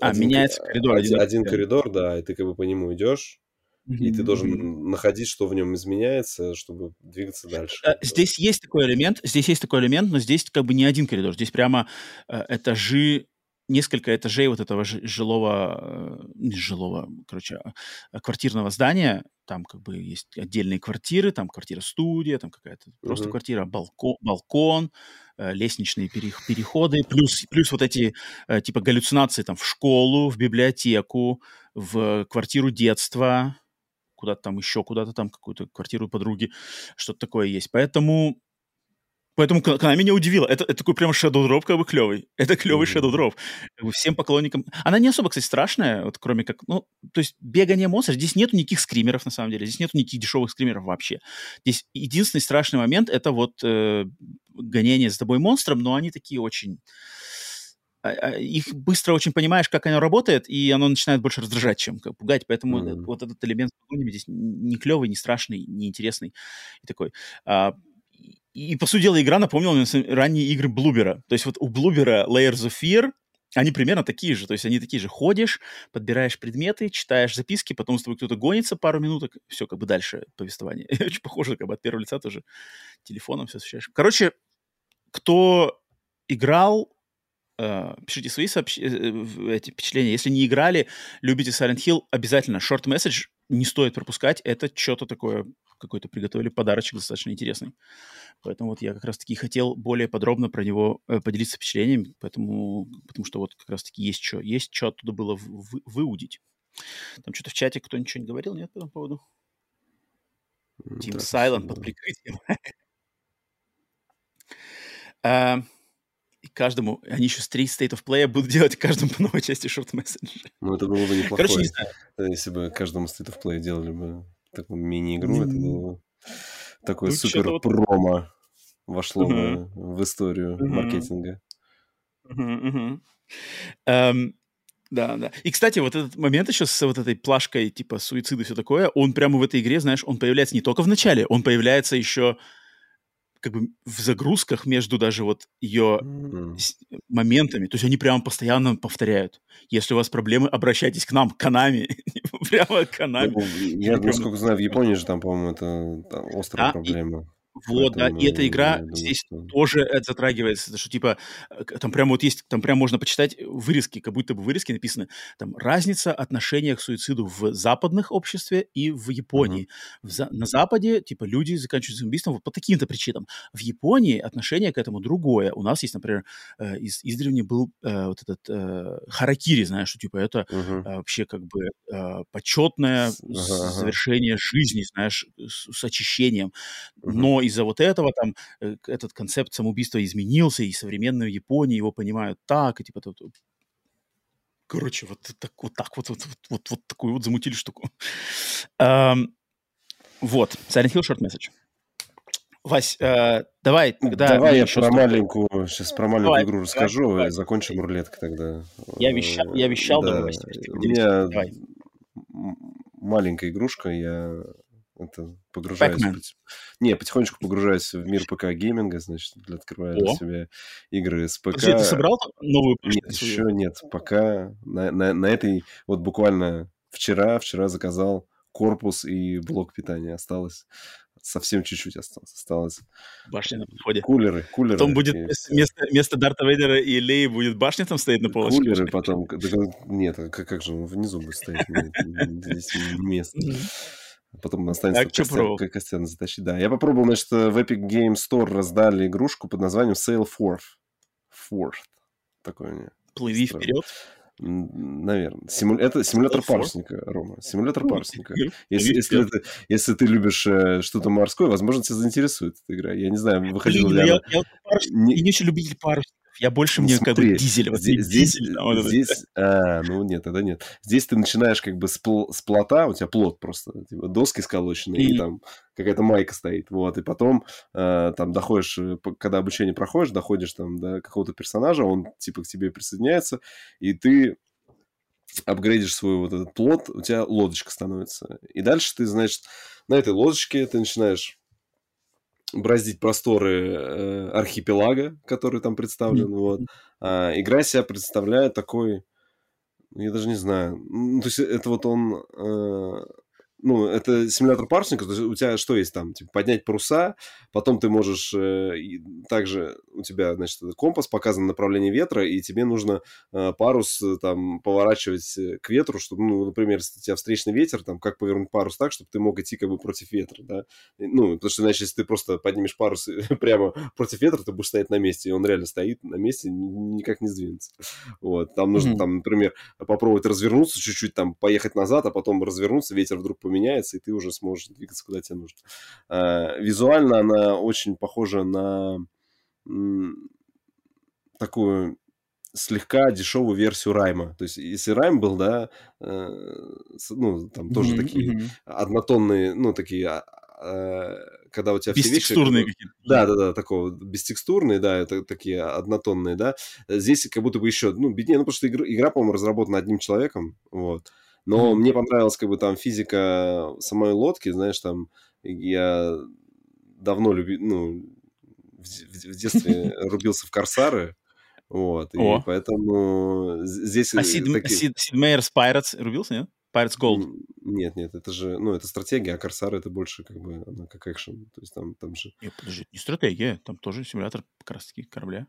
а, один, меняется коридор. Один, один коридор, да, и ты как бы по нему идешь, mm-hmm. и ты должен находить, что в нем изменяется, чтобы двигаться дальше. А, здесь есть такой элемент, здесь есть такой элемент, но здесь как бы не один коридор, здесь прямо э, этажи несколько этажей вот этого жилого, э, не жилого, короче, а, квартирного здания. Там как бы есть отдельные квартиры, там квартира-студия, там какая-то просто квартира, балкон, балкон э, лестничные переходы, плюс, плюс вот эти э, типа галлюцинации там в школу, в библиотеку, в квартиру детства, куда-то там еще, куда-то там какую-то квартиру подруги, что-то такое есть. Поэтому Поэтому она меня удивила. Это, это такой прям Shadow Drop как бы клевый. Это клевый mm-hmm. Shadow Drop. Как бы всем поклонникам... Она не особо, кстати, страшная, вот кроме как... Ну, то есть бегание монстров. Здесь нету никаких скримеров, на самом деле. Здесь нету никаких дешевых скримеров вообще. Здесь единственный страшный момент — это вот э, гонение за тобой монстром, но они такие очень... А, а, их быстро очень понимаешь, как оно работает, и оно начинает больше раздражать, чем как, пугать. Поэтому mm-hmm. вот этот элемент здесь не клевый, не страшный, не интересный и такой. А, и, по сути дела, игра напомнила мне ранние игры Блубера. То есть вот у Блубера Layers of Fear, они примерно такие же. То есть они такие же. Ходишь, подбираешь предметы, читаешь записки, потом с тобой кто-то гонится пару минуток, все, как бы дальше повествование. Очень похоже, как бы от первого лица тоже телефоном все освещаешь. Короче, кто играл, э, пишите свои сообщ... Э, эти впечатления. Если не играли, любите Silent Hill, обязательно short message не стоит пропускать. Это что-то такое какой-то приготовили подарочек достаточно интересный. Поэтому вот я как раз-таки хотел более подробно про него э, поделиться впечатлениями, поэтому, потому что вот как раз-таки есть что, есть что оттуда было в, в, выудить. Там что-то в чате кто ничего не говорил, нет, по этому поводу? Team Silent под прикрытием. каждому, они еще три State of Play будут делать каждому по новой части шорт месседжа. Ну, это было бы неплохо. Короче, не знаю. Если бы каждому State of Play делали бы такую мини-игру, это было такое ну, супер вот... промо вошло uh-huh. в, в историю uh-huh. маркетинга. Uh-huh, uh-huh. Um, да, да. И, кстати, вот этот момент еще с вот этой плашкой, типа, суицид и все такое, он прямо в этой игре, знаешь, он появляется не только в начале, он появляется еще как бы в загрузках между даже вот ее mm. моментами. То есть они прямо постоянно повторяют. Если у вас проблемы, обращайтесь к нам, к Канами. прямо к Канами. Ну, я, насколько знаю, в Японии же там, по-моему, это там, острая а, проблема. Вот, да, и эта игра думаю, здесь что... тоже затрагивается, что типа там прям вот есть, там прям можно почитать вырезки, как будто бы вырезки написаны, там разница отношения к суициду в западных обществе и в Японии. Uh-huh. В за... На Западе типа люди заканчивают самоубийством вот по таким-то причинам. В Японии отношение к этому другое. У нас есть, например, э, из издревле был э, вот этот э, харакири, знаешь, что типа это uh-huh. э, вообще как бы э, почетное uh-huh. завершение жизни, знаешь, с, с очищением. Uh-huh. Но из-за вот этого там э, этот концепт самоубийства изменился, и современные Японии его понимают так, и типа тут Короче, вот так вот, так вот, вот, вот, вот, вот такую вот замутили штуку. Um, вот, Silent Hill Short Message. Вась, э, давай тогда... Давай я про маленькую, сейчас про маленькую давай, игру расскажу, давай, и закончим давай. рулеткой тогда. Я вещал, я вещал да. новости. У меня давай. маленькая игрушка, я это погружаюсь... Pac-Man. Не, потихонечку погружаюсь в мир ПК-гейминга, значит, открываю для себя игры с ПК. Подожди, ты собрал новую Нет, еще нет. Пока на, на, на этой... Вот буквально вчера, вчера заказал корпус и блок питания. Осталось совсем чуть-чуть осталось. осталось. Башня на подходе. Кулеры, кулеры. Потом будет вместо, вместо Дарта Вейдера и Леи будет башня там стоит на полочке. Кулеры потом. Нет, как, как же он внизу будет стоять? Здесь место. Потом останется так, костян, костян затащить. Да, я попробовал, значит, в Epic Game Store раздали игрушку под названием Sail Forth. Forth. Такой мне. Плыви странный. вперед. Наверное. Симу... Это симулятор парусника? Рома. Симулятор парусника. Если, если, ты, если ты любишь э, что-то морское, возможно, тебя заинтересует эта игра. Я не знаю, выходила ли я, она... Я, я, не... я не очень любитель парусника. Я больше ну, мне смотри, как бы дизель. Вот здесь, дизель, там, вот здесь а, ну нет, тогда нет. Здесь ты начинаешь как бы с, пл, с плота, у тебя плот просто, типа, доски сколоченные, и, и там какая-то майка стоит, вот, и потом э, там доходишь, э, когда обучение проходишь, доходишь там до какого-то персонажа, он типа к тебе присоединяется, и ты апгрейдишь свой вот этот плот, у тебя лодочка становится. И дальше ты, значит, на этой лодочке ты начинаешь браздить просторы э, архипелага, который там представлен. Mm-hmm. Вот. А, игра себя представляет такой, я даже не знаю, ну, то есть это вот он э, ну, это симулятор парусника, то есть у тебя что есть там? Типа, поднять паруса, потом ты можешь, э, также у тебя, значит, компас показан направление ветра, и тебе нужно э, парус э, там поворачивать э, к ветру, чтобы, ну, например, если у тебя встречный ветер, там, как повернуть парус так, чтобы ты мог идти как бы против ветра, да? Ну, потому что, иначе, если ты просто поднимешь парус прямо против ветра, ты будешь стоять на месте, и он реально стоит на месте, никак не сдвинется. Вот, там нужно, mm-hmm. там, например, попробовать развернуться чуть-чуть, там, поехать назад, а потом развернуться, ветер вдруг поменяется, и ты уже сможешь двигаться куда тебе нужно. А, визуально она очень похожа на такую слегка дешевую версию Райма. То есть, если Райм был, да, э, ну, там тоже mm-hmm, такие mm-hmm. однотонные, ну, такие, а, а, когда у тебя все вещи... какие-то. Да, да, да, такого, бестекстурные, да, это такие однотонные, да. Здесь как будто бы еще, ну, беднее, ну, потому что игра, игра по-моему, разработана одним человеком, вот. Но mm-hmm. мне понравилась как бы там физика самой лодки, знаешь, там я давно любил, ну, в, в, в детстве рубился в Корсары, вот, О. и поэтому здесь... А Сид, такие... Сид, Сид Мейерс Pirates рубился, нет? Pirates Gold? Нет, нет, это же, ну, это стратегия, а Корсары это больше как бы, она как экшен, то есть там, там же... Нет, подожди, не стратегия, там тоже симулятор как раз таки корабля.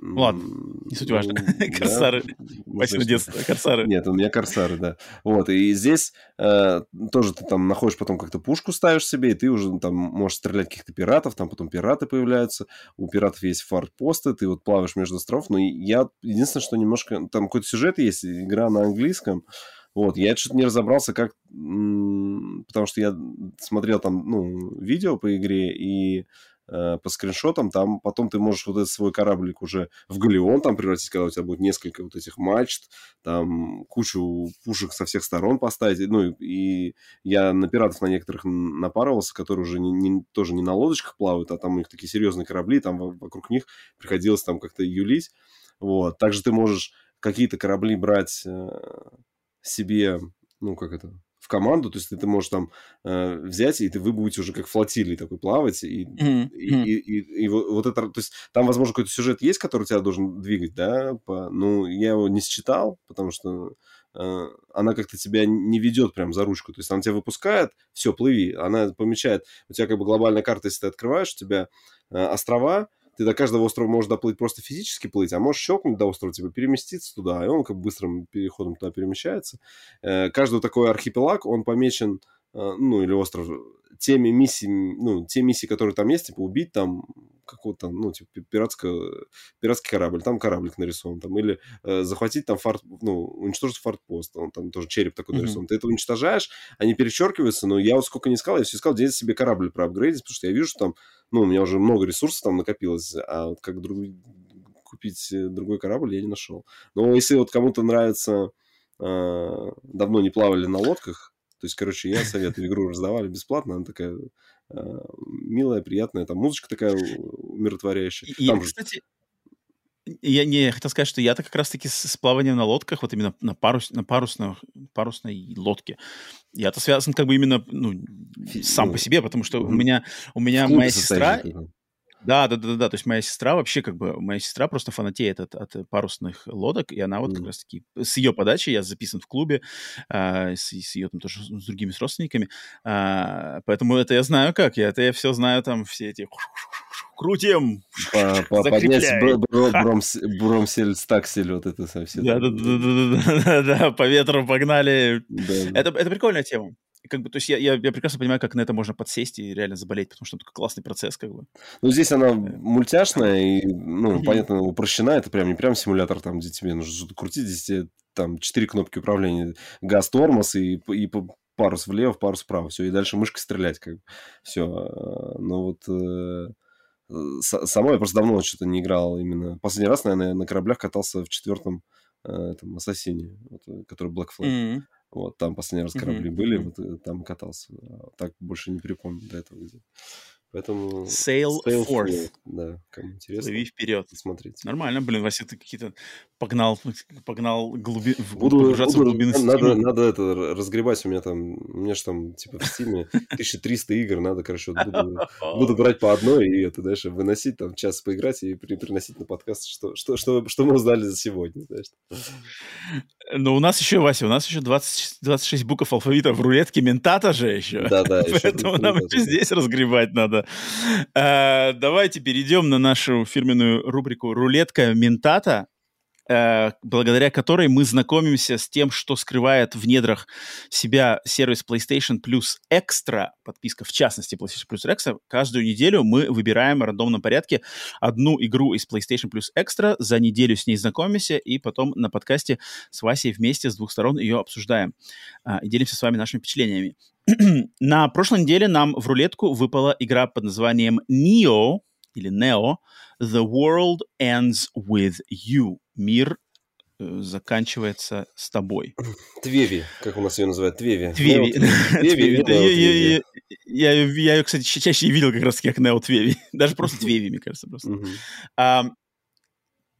Ладно, не суть важно. корсары. Спасибо, детство. Корсары. Нет, у меня корсары, да. Вот, и здесь э, тоже ты там находишь потом как-то пушку ставишь себе, и ты уже там можешь стрелять каких-то пиратов, там потом пираты появляются. У пиратов есть фартпосты, ты вот плаваешь между островов. Но я единственное, что немножко... Там какой-то сюжет есть, игра на английском. Вот, я что-то не разобрался, как... Потому что я смотрел там, ну, видео по игре, и Э, по скриншотам, там потом ты можешь вот этот свой кораблик уже в галеон там превратить, когда у тебя будет несколько вот этих мачт, там кучу пушек со всех сторон поставить. Ну, и я на пиратов на некоторых напарывался, которые уже не, не, тоже не на лодочках плавают, а там у них такие серьезные корабли, там вокруг них приходилось там как-то юлить. Вот. Также ты можешь какие-то корабли брать э, себе, ну, как это, в команду, то есть ты, ты можешь там э, взять, и ты, вы будете уже как флотилий такой плавать, и, mm-hmm. и, и, и, и вот, вот это, то есть там, возможно, какой-то сюжет есть, который тебя должен двигать, да, по, ну, я его не считал, потому что э, она как-то тебя не ведет прям за ручку, то есть она тебя выпускает, все, плыви, она помечает, у тебя как бы глобальная карта, если ты открываешь, у тебя э, острова, ты до каждого острова можешь доплыть просто физически плыть, а можешь щелкнуть до острова, типа переместиться туда, и он как бы быстрым переходом туда перемещается. Э, каждый такой архипелаг, он помечен, э, ну, или остров, теми миссиями, ну, те миссии, которые там есть, типа убить там какого-то, ну, типа пиратского, пиратский корабль, там кораблик нарисован, там, или э, захватить там фарт, ну, уничтожить фортпост, он там тоже череп такой mm-hmm. нарисован. Ты это уничтожаешь, они перечеркиваются, но я вот сколько не искал, я все искал, где себе корабль проапгрейдить, потому что я вижу, что там ну, у меня уже много ресурсов там накопилось, а вот как друг... купить э, другой корабль я не нашел. Но если вот кому-то нравится, э, давно не плавали на лодках, то есть, короче, я советую, игру раздавали бесплатно, она такая э, милая, приятная, там музычка такая умиротворяющая. И, там кстати, я не хотел сказать, что я-то как раз-таки с, с плаванием на лодках, вот именно на, парус, на парусной, парусной лодке, я-то связан как бы именно ну, сам ну, по себе, потому что у меня, у меня моя сестра... Да, да, да, да, то есть моя сестра вообще как бы, моя сестра просто фанатеет от, от парусных лодок, и она вот mm. как раз-таки, с ее подачи, я записан в клубе, э, с, с ее там тоже, с другими с родственниками, э, поэтому это я знаю как, я это я все знаю там, все эти крутим, поднять бромсель, стаксель, вот это совсем. Да, да, да, да, да, да, по ветру погнали. Это, это прикольная тема как бы, то есть я, я, я прекрасно понимаю, как на это можно подсесть и реально заболеть, потому что это классный процесс, как бы. Ну, здесь она э, мультяшная и, ну, mm-hmm. понятно, упрощена. Это прям не прям симулятор, там, где тебе нужно что-то крутить. Здесь тебе, там четыре кнопки управления. Газ, тормоз и, и парус влево, парус вправо. Все, и дальше мышкой стрелять, как бы. Все. А, но вот... Э, само я просто давно что-то не играл именно. Последний раз, наверное, на кораблях катался в четвертом э, там, Ассасине, вот, который Black Flag. Mm-hmm. Вот, там последний раз корабли mm-hmm. были, вот, э, там катался. А так больше не припомню до этого где. Поэтому... Sail, sail forth. forth. Да, кому интересно. Плыви вперед. Смотрите. Нормально, блин, Вася, ты какие-то погнал, погнал глуби... буду, погружаться буду, в глубины надо, надо это разгребать, у меня там, у меня же там, типа, в стиме 1300 игр, надо, короче, вот буду, буду брать по одной и это дальше выносить, там, час поиграть и при, приносить на подкаст, что, что, что, что мы узнали за сегодня, знаешь. Но у нас еще, Вася, у нас еще 20, 26 букв алфавита в рулетке ментата же еще. Да, да. Поэтому нам еще здесь разгребать надо. Э, давайте перейдем на нашу фирменную рубрику «Рулетка ментата», благодаря которой мы знакомимся с тем, что скрывает в недрах себя сервис PlayStation Plus Extra, подписка в частности PlayStation Plus Extra. Каждую неделю мы выбираем в рандомном порядке одну игру из PlayStation Plus Extra, за неделю с ней знакомимся, и потом на подкасте с Васей вместе с двух сторон ее обсуждаем э, и делимся с вами нашими впечатлениями. На прошлой неделе нам в рулетку выпала игра под названием Neo, или Neo, The World Ends With You. Мир э, заканчивается с тобой. Твеви, как у нас ее называют, Твеви. Твеви. Твеви. Я ее, кстати, чаще видел как раз как Нео Твеви. Даже просто Твеви, мне кажется, просто.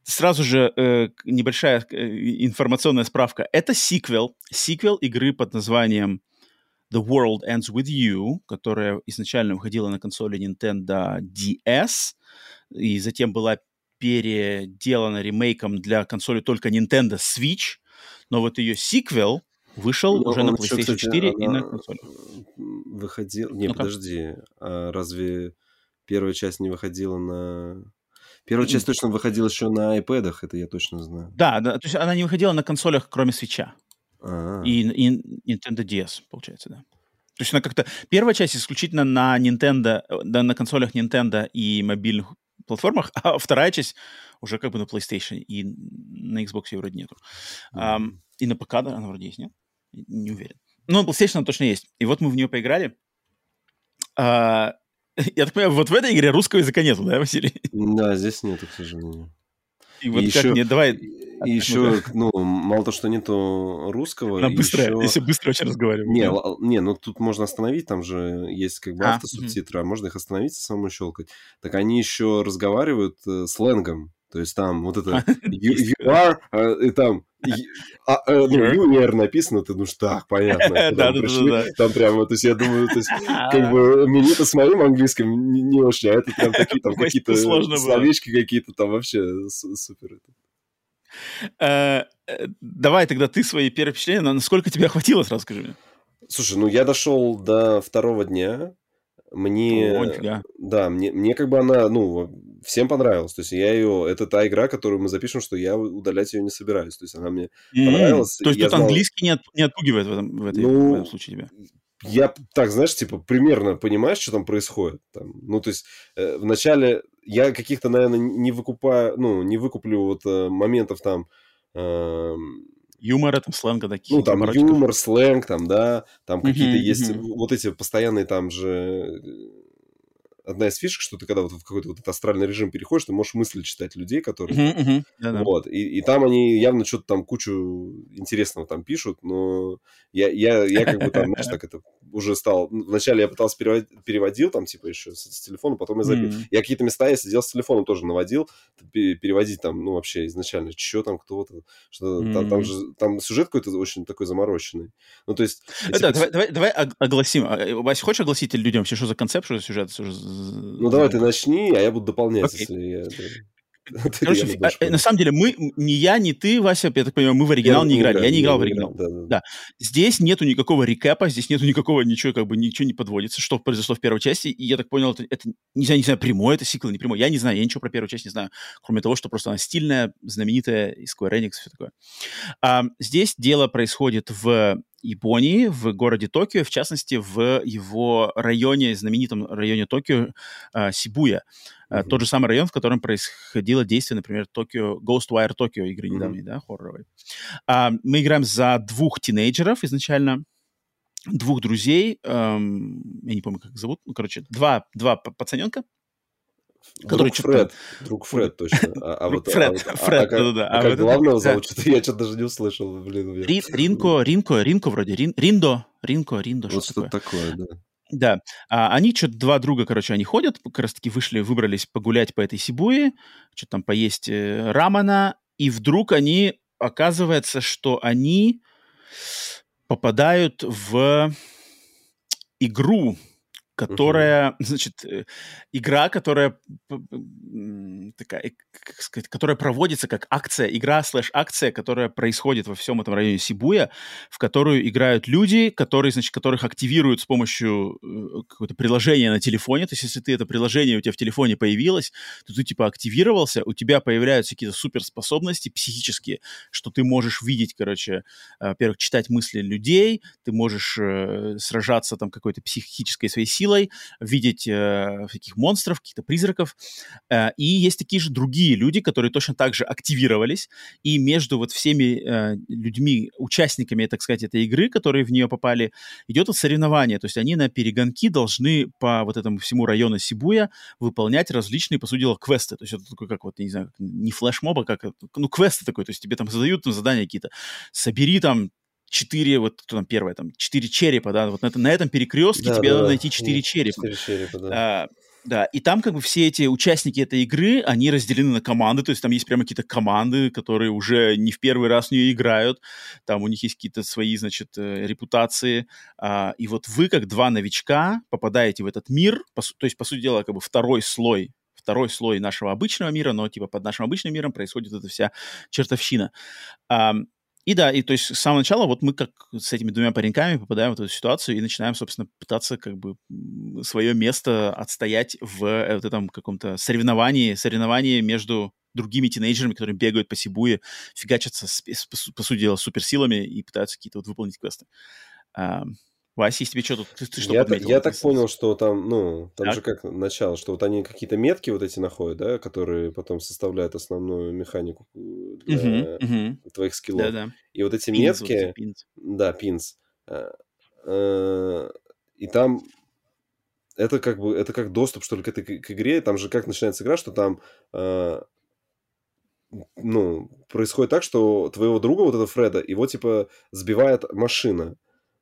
Сразу же э, небольшая э, информационная справка. Это сиквел. Сиквел игры под названием The World Ends With You, которая изначально выходила на консоли Nintendo DS, и затем была переделана ремейком для консоли только Nintendo Switch, но вот ее сиквел вышел но уже на PlayStation еще, кстати, 4 и на консоли. Выходил... Не, ну подожди, а разве первая часть не выходила на... Первая часть точно выходила еще на iPad, это я точно знаю. Да, да, то есть она не выходила на консолях, кроме свеча. И, и Nintendo DS, получается, да. То есть она как-то... Первая часть исключительно на Nintendo, да, на консолях Nintendo и мобильных платформах, а вторая часть уже как бы на PlayStation и на Xbox ее вроде нету. Mm-hmm. Um, и на ПК, да, она вроде есть, нет? Не уверен. Но на PlayStation она точно есть. И вот мы в нее поиграли. Uh, я так понимаю, вот в этой игре русского языка нету, да, Василий? Да, здесь нету, к сожалению. И вот и как еще, мне, давай... И еще, ну, мало того, что нету русского... Она быстро, еще... если быстро очень разговариваю. Не, да. не, ну тут можно остановить, там же есть как бы а, автосубтитры, угу. а можно их остановить и самому щелкать. Так они еще разговаривают э, сленгом. То есть там вот это you, you are, а, и там а, а, ну, написано, ты думаешь, так, понятно. Да, да, да. Там прямо, то есть я думаю, то есть как бы мне-то с моим английским не очень, а это прям такие там какие-то словечки какие-то там вообще супер. Э, э, давай тогда ты свои первые впечатления, насколько тебя хватило, сразу скажи мне. Слушай, ну я дошел до второго дня, мне, О, да, мне, мне как бы она, ну, всем понравилась. То есть я ее, это та игра, которую мы запишем, что я удалять ее не собираюсь. То есть она мне mm-hmm. понравилась. То есть тут знал... английский не, от, не отпугивает в этом, в, этой, ну, в этом случае тебя? Я так, знаешь, типа примерно понимаешь, что там происходит. Там, ну, то есть э, вначале я каких-то, наверное, не выкупаю, ну, не выкуплю вот э, моментов там... Э, юмора, там, сленга таких. Ну, там юмор, сленг, там, да, там какие-то есть вот эти постоянные там же одна из фишек, что ты когда вот в какой-то вот этот астральный режим переходишь, ты можешь мысли читать людей, которые... Uh-huh, uh-huh. Вот, и, и там они явно что-то там кучу интересного там пишут, но я, я, я как бы там, знаешь, так это уже стал... Вначале я пытался переводить, переводил там, типа, еще с, с телефона, потом я забил. Mm-hmm. Я какие-то места я сидел с телефоном тоже наводил, переводить там, ну, вообще изначально, что там, кто-то, что mm-hmm. там, там же, там сюжет какой-то очень такой замороченный. Ну, то есть... Да, давай, давай, давай огласим. А, э, Вася, хочешь огласить людям вообще, что за концепт, что за сюжет? Ну, давай ты начни, а я буду дополнять, okay. если я... Короче, а, на самом деле, мы, ни я, ни ты, Вася, я так понимаю, мы в оригинал не играли. Я не играл в оригинал. Да. Здесь нету никакого рекэпа, здесь нету никакого, ничего, как бы, ничего не подводится, что произошло в первой части. И я так понял, это, это не знаю, не знаю, прямой это сиквел, не прямой. Я не знаю, я ничего про первую часть не знаю, кроме того, что просто она стильная, знаменитая, и Square Enix, все такое. А, здесь дело происходит в Японии, в городе Токио, в частности, в его районе, знаменитом районе Токио, э, Сибуя. Mm-hmm. Тот же самый район, в котором происходило действие, например, Токио, Ghostwire Tokyo, игры недавней, mm-hmm. да, хорроровой. А, мы играем за двух тинейджеров изначально, двух друзей, эм, я не помню, как их зовут, ну, короче, два, два пацаненка, Который друг Фред, друг Фред, точно. А, а вот, Фред, а, Фред, а, да-да-да. А, а, как главного это, зовут, что-то я что-то даже не услышал, блин. Ри, Ринко, Ринко, Ринко вроде, Рин, Риндо, Ринко, Риндо, вот что-то такое. такое, да. Да, а, они что-то два друга, короче, они ходят, как раз-таки вышли, выбрались погулять по этой Сибуе, что-то там поесть э, рамана, и вдруг они, оказывается, что они попадают в игру, которая, uh-huh. значит, э, игра, которая такая, как сказать, которая проводится как акция, игра слэш акция, которая происходит во всем этом районе Сибуя, в которую играют люди, которые, значит, которых активируют с помощью э, какого-то приложения на телефоне. То есть, если ты это приложение у тебя в телефоне появилось, то ты типа активировался, у тебя появляются какие-то суперспособности психические, что ты можешь видеть, короче, э, во-первых, читать мысли людей, ты можешь э, сражаться там какой-то психической своей силой, силой, видеть э, всяких монстров, каких-то призраков. Э, и есть такие же другие люди, которые точно так же активировались. И между вот всеми э, людьми, участниками, так сказать, этой игры, которые в нее попали, идет вот соревнование. То есть они на перегонки должны по вот этому всему району Сибуя выполнять различные, по сути дела, квесты. То есть это такой, как вот, не знаю, не флешмоб, а как, ну, квесты такой. То есть тебе там задают там, задания какие-то. Собери там четыре, вот кто там первое, там, четыре черепа, да, вот на, на этом перекрестке да, тебе да, надо найти четыре черепа. Четыре черепа, да. А, да, и там как бы все эти участники этой игры, они разделены на команды, то есть там есть прямо какие-то команды, которые уже не в первый раз в нее играют, там у них есть какие-то свои, значит, э, репутации, а, и вот вы, как два новичка, попадаете в этот мир, по, то есть, по сути дела, как бы второй слой второй слой нашего обычного мира, но типа под нашим обычным миром происходит эта вся чертовщина. И да, и то есть с самого начала вот мы как с этими двумя пареньками попадаем в эту ситуацию и начинаем, собственно, пытаться как бы свое место отстоять в э, вот этом каком-то соревновании, соревновании между другими тинейджерами, которые бегают по Сибуе, фигачатся, с, с, по сути дела, суперсилами и пытаются какие-то вот выполнить квесты. Вася, тебе что тут, ты, ты что я, подметил? Я так понял, что там, ну, там так? же как начало, что вот они какие-то метки вот эти находят, да, которые потом составляют основную механику для uh-huh, uh-huh. твоих скиллов. Да-да. И вот эти pins, метки... Вот эти Да, пинс. Э, э, и там это как бы, это как доступ, что ли, к этой к игре. Там же как начинается игра, что там э, ну, происходит так, что твоего друга, вот этого Фреда, его, типа, сбивает машина.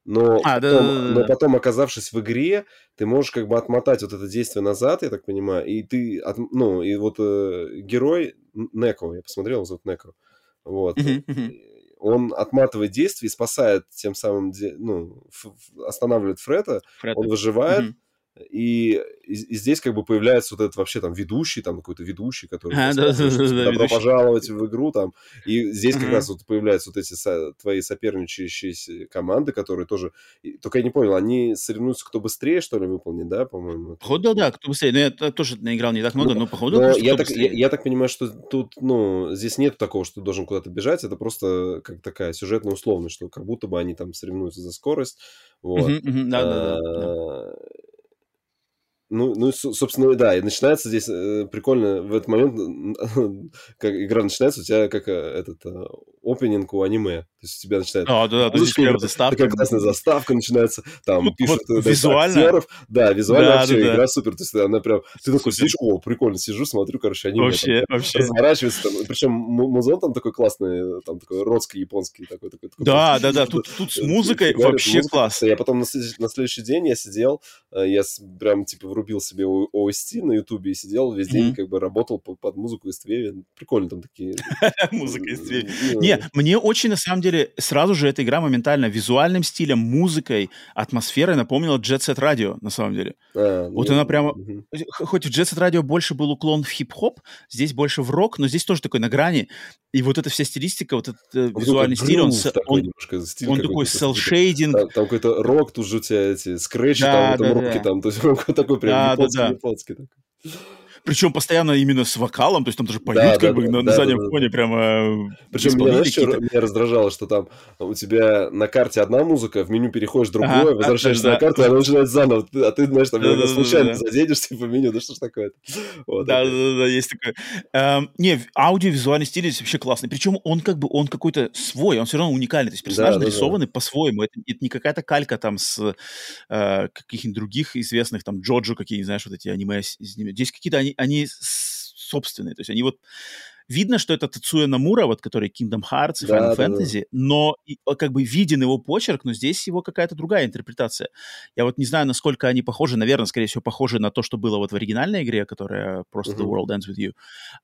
Но, а, потом, да, да, да, но потом, оказавшись в игре, ты можешь как бы отмотать вот это действие назад, я так понимаю, и ты, от, ну, и вот э, герой Неко, я посмотрел, его зовут Неко, вот, uh-huh, uh-huh. он отматывает действие и спасает тем самым, ну, останавливает Фрета, Фрета. он выживает, uh-huh и, и, здесь как бы появляется вот этот вообще там ведущий, там какой-то ведущий, который а, да, да, да, да, добро пожаловать в игру там. И здесь как раз вот появляются вот эти со, твои соперничающие команды, которые тоже... Только я не понял, они соревнуются, кто быстрее, что ли, выполнит, да, по-моему? Походу, да, кто быстрее. Но я тоже наиграл не так много, ну, но походу... Но я, так, я, я так понимаю, что тут, ну, здесь нет такого, что ты должен куда-то бежать, это просто как такая сюжетная условность, что как будто бы они там соревнуются за скорость. Вот. Да, да, да. Ну, ну, собственно, да, и начинается здесь э, прикольно в этот момент, как игра начинается, у тебя как э, этот э, опенинг у аниме. То есть у тебя начинает... А, да, да, музычка, прям заставка. Такая классная заставка начинается, там вот, пишут вот, визуально. актеров. Да, визуально да, вообще да, игра да. супер. То есть она прям... Ты такой сидишь, о, прикольно, сижу, смотрю, короче, аниме. Вообще, там, вообще. Разворачивается там. Причем музон там такой классный, там такой родский, японский такой. такой, такой да, да, да, тут, тут с музыкой вообще класс. Я потом на, на следующий день я сидел, я прям типа врубил себе OST на Ютубе и сидел весь день, как бы работал под музыку из Твеви. Прикольно там такие. Музыка из Твеви. Не, мне очень, на самом деле, сразу же эта игра моментально визуальным стилем, музыкой, атмосферой напомнила Jet Set Radio, на самом деле. А, вот ну, она прямо... Хоть в Jet Set Radio больше был уклон в хип-хоп, здесь больше в рок, но здесь тоже такой на грани. И вот эта вся стилистика, вот этот э, визуальный стиль, он, такой селшейдинг. Там, какой-то рок, тут же у тебя эти скретчи, там, да, там то есть такой прям да, да, да. японский такой. Причем постоянно именно с вокалом, то есть там даже поют да, как да, бы да, на, да, на заднем да, фоне да. прямо Причем меня, знаешь, что меня раздражало, что там у тебя на карте одна музыка, в меню переходишь другое, ага, возвращаешься да, на карту, да. и она начинает заново. А ты, знаешь, там да, да, случайно да, заденешь типа меню, да что ж такое-то. Вот, да, да, да, да, есть такое. Эм, не, аудиовизуальный стиль здесь вообще классный. Причем он как бы, он какой-то свой, он все равно уникальный. То есть персонажи да, нарисованы да. по-своему. Это, это не какая-то калька там с э, каких-нибудь других известных, там, Джоджо, какие, знаешь, вот эти аниме. Здесь какие-то они, они собственные. То есть они вот видно, что это Тацуя Намура, вот который Kingdom Hearts и Final да, Fantasy, да, но как бы виден его почерк, но здесь его какая-то другая интерпретация. Я вот не знаю, насколько они похожи, наверное, скорее всего, похожи на то, что было вот в оригинальной игре, которая просто uh-huh. The World Ends With You.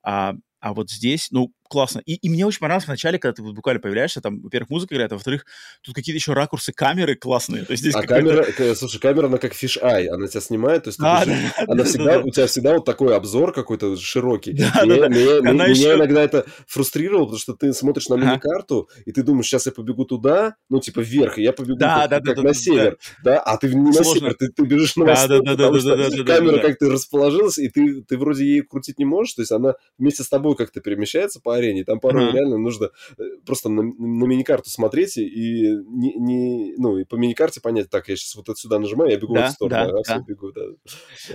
А, а вот здесь, ну, классно. И, и мне очень понравилось в начале, когда ты вот буквально появляешься, там, во-первых, музыка играет, а во-вторых, тут какие-то еще ракурсы камеры классные. То есть здесь а камера, слушай, камера, она как фиш ай, она тебя снимает, то есть а, бежишь, да, она да, всегда, да, у тебя всегда вот такой обзор какой-то широкий. Да, меня, да, меня, меня, еще... иногда это фрустрировало, потому что ты смотришь на мини-карту, и ты думаешь, сейчас я побегу туда, ну, типа, вверх, и я побегу да, как, да, как да, на да, север, да. да, а ты не Сложно. на север, ты, ты бежишь на восток, да, да, потому да, что да, да, камера да, как-то расположилась, и ты, ты вроде ей крутить не можешь, то есть она вместе с тобой как-то перемещается по арене, там порой реально нужно э, просто на, на миникарту смотреть и не, не, ну, и по миникарте понять, так, я сейчас вот отсюда нажимаю, я бегу да, в эту сторону, да, а, да. бегу, да.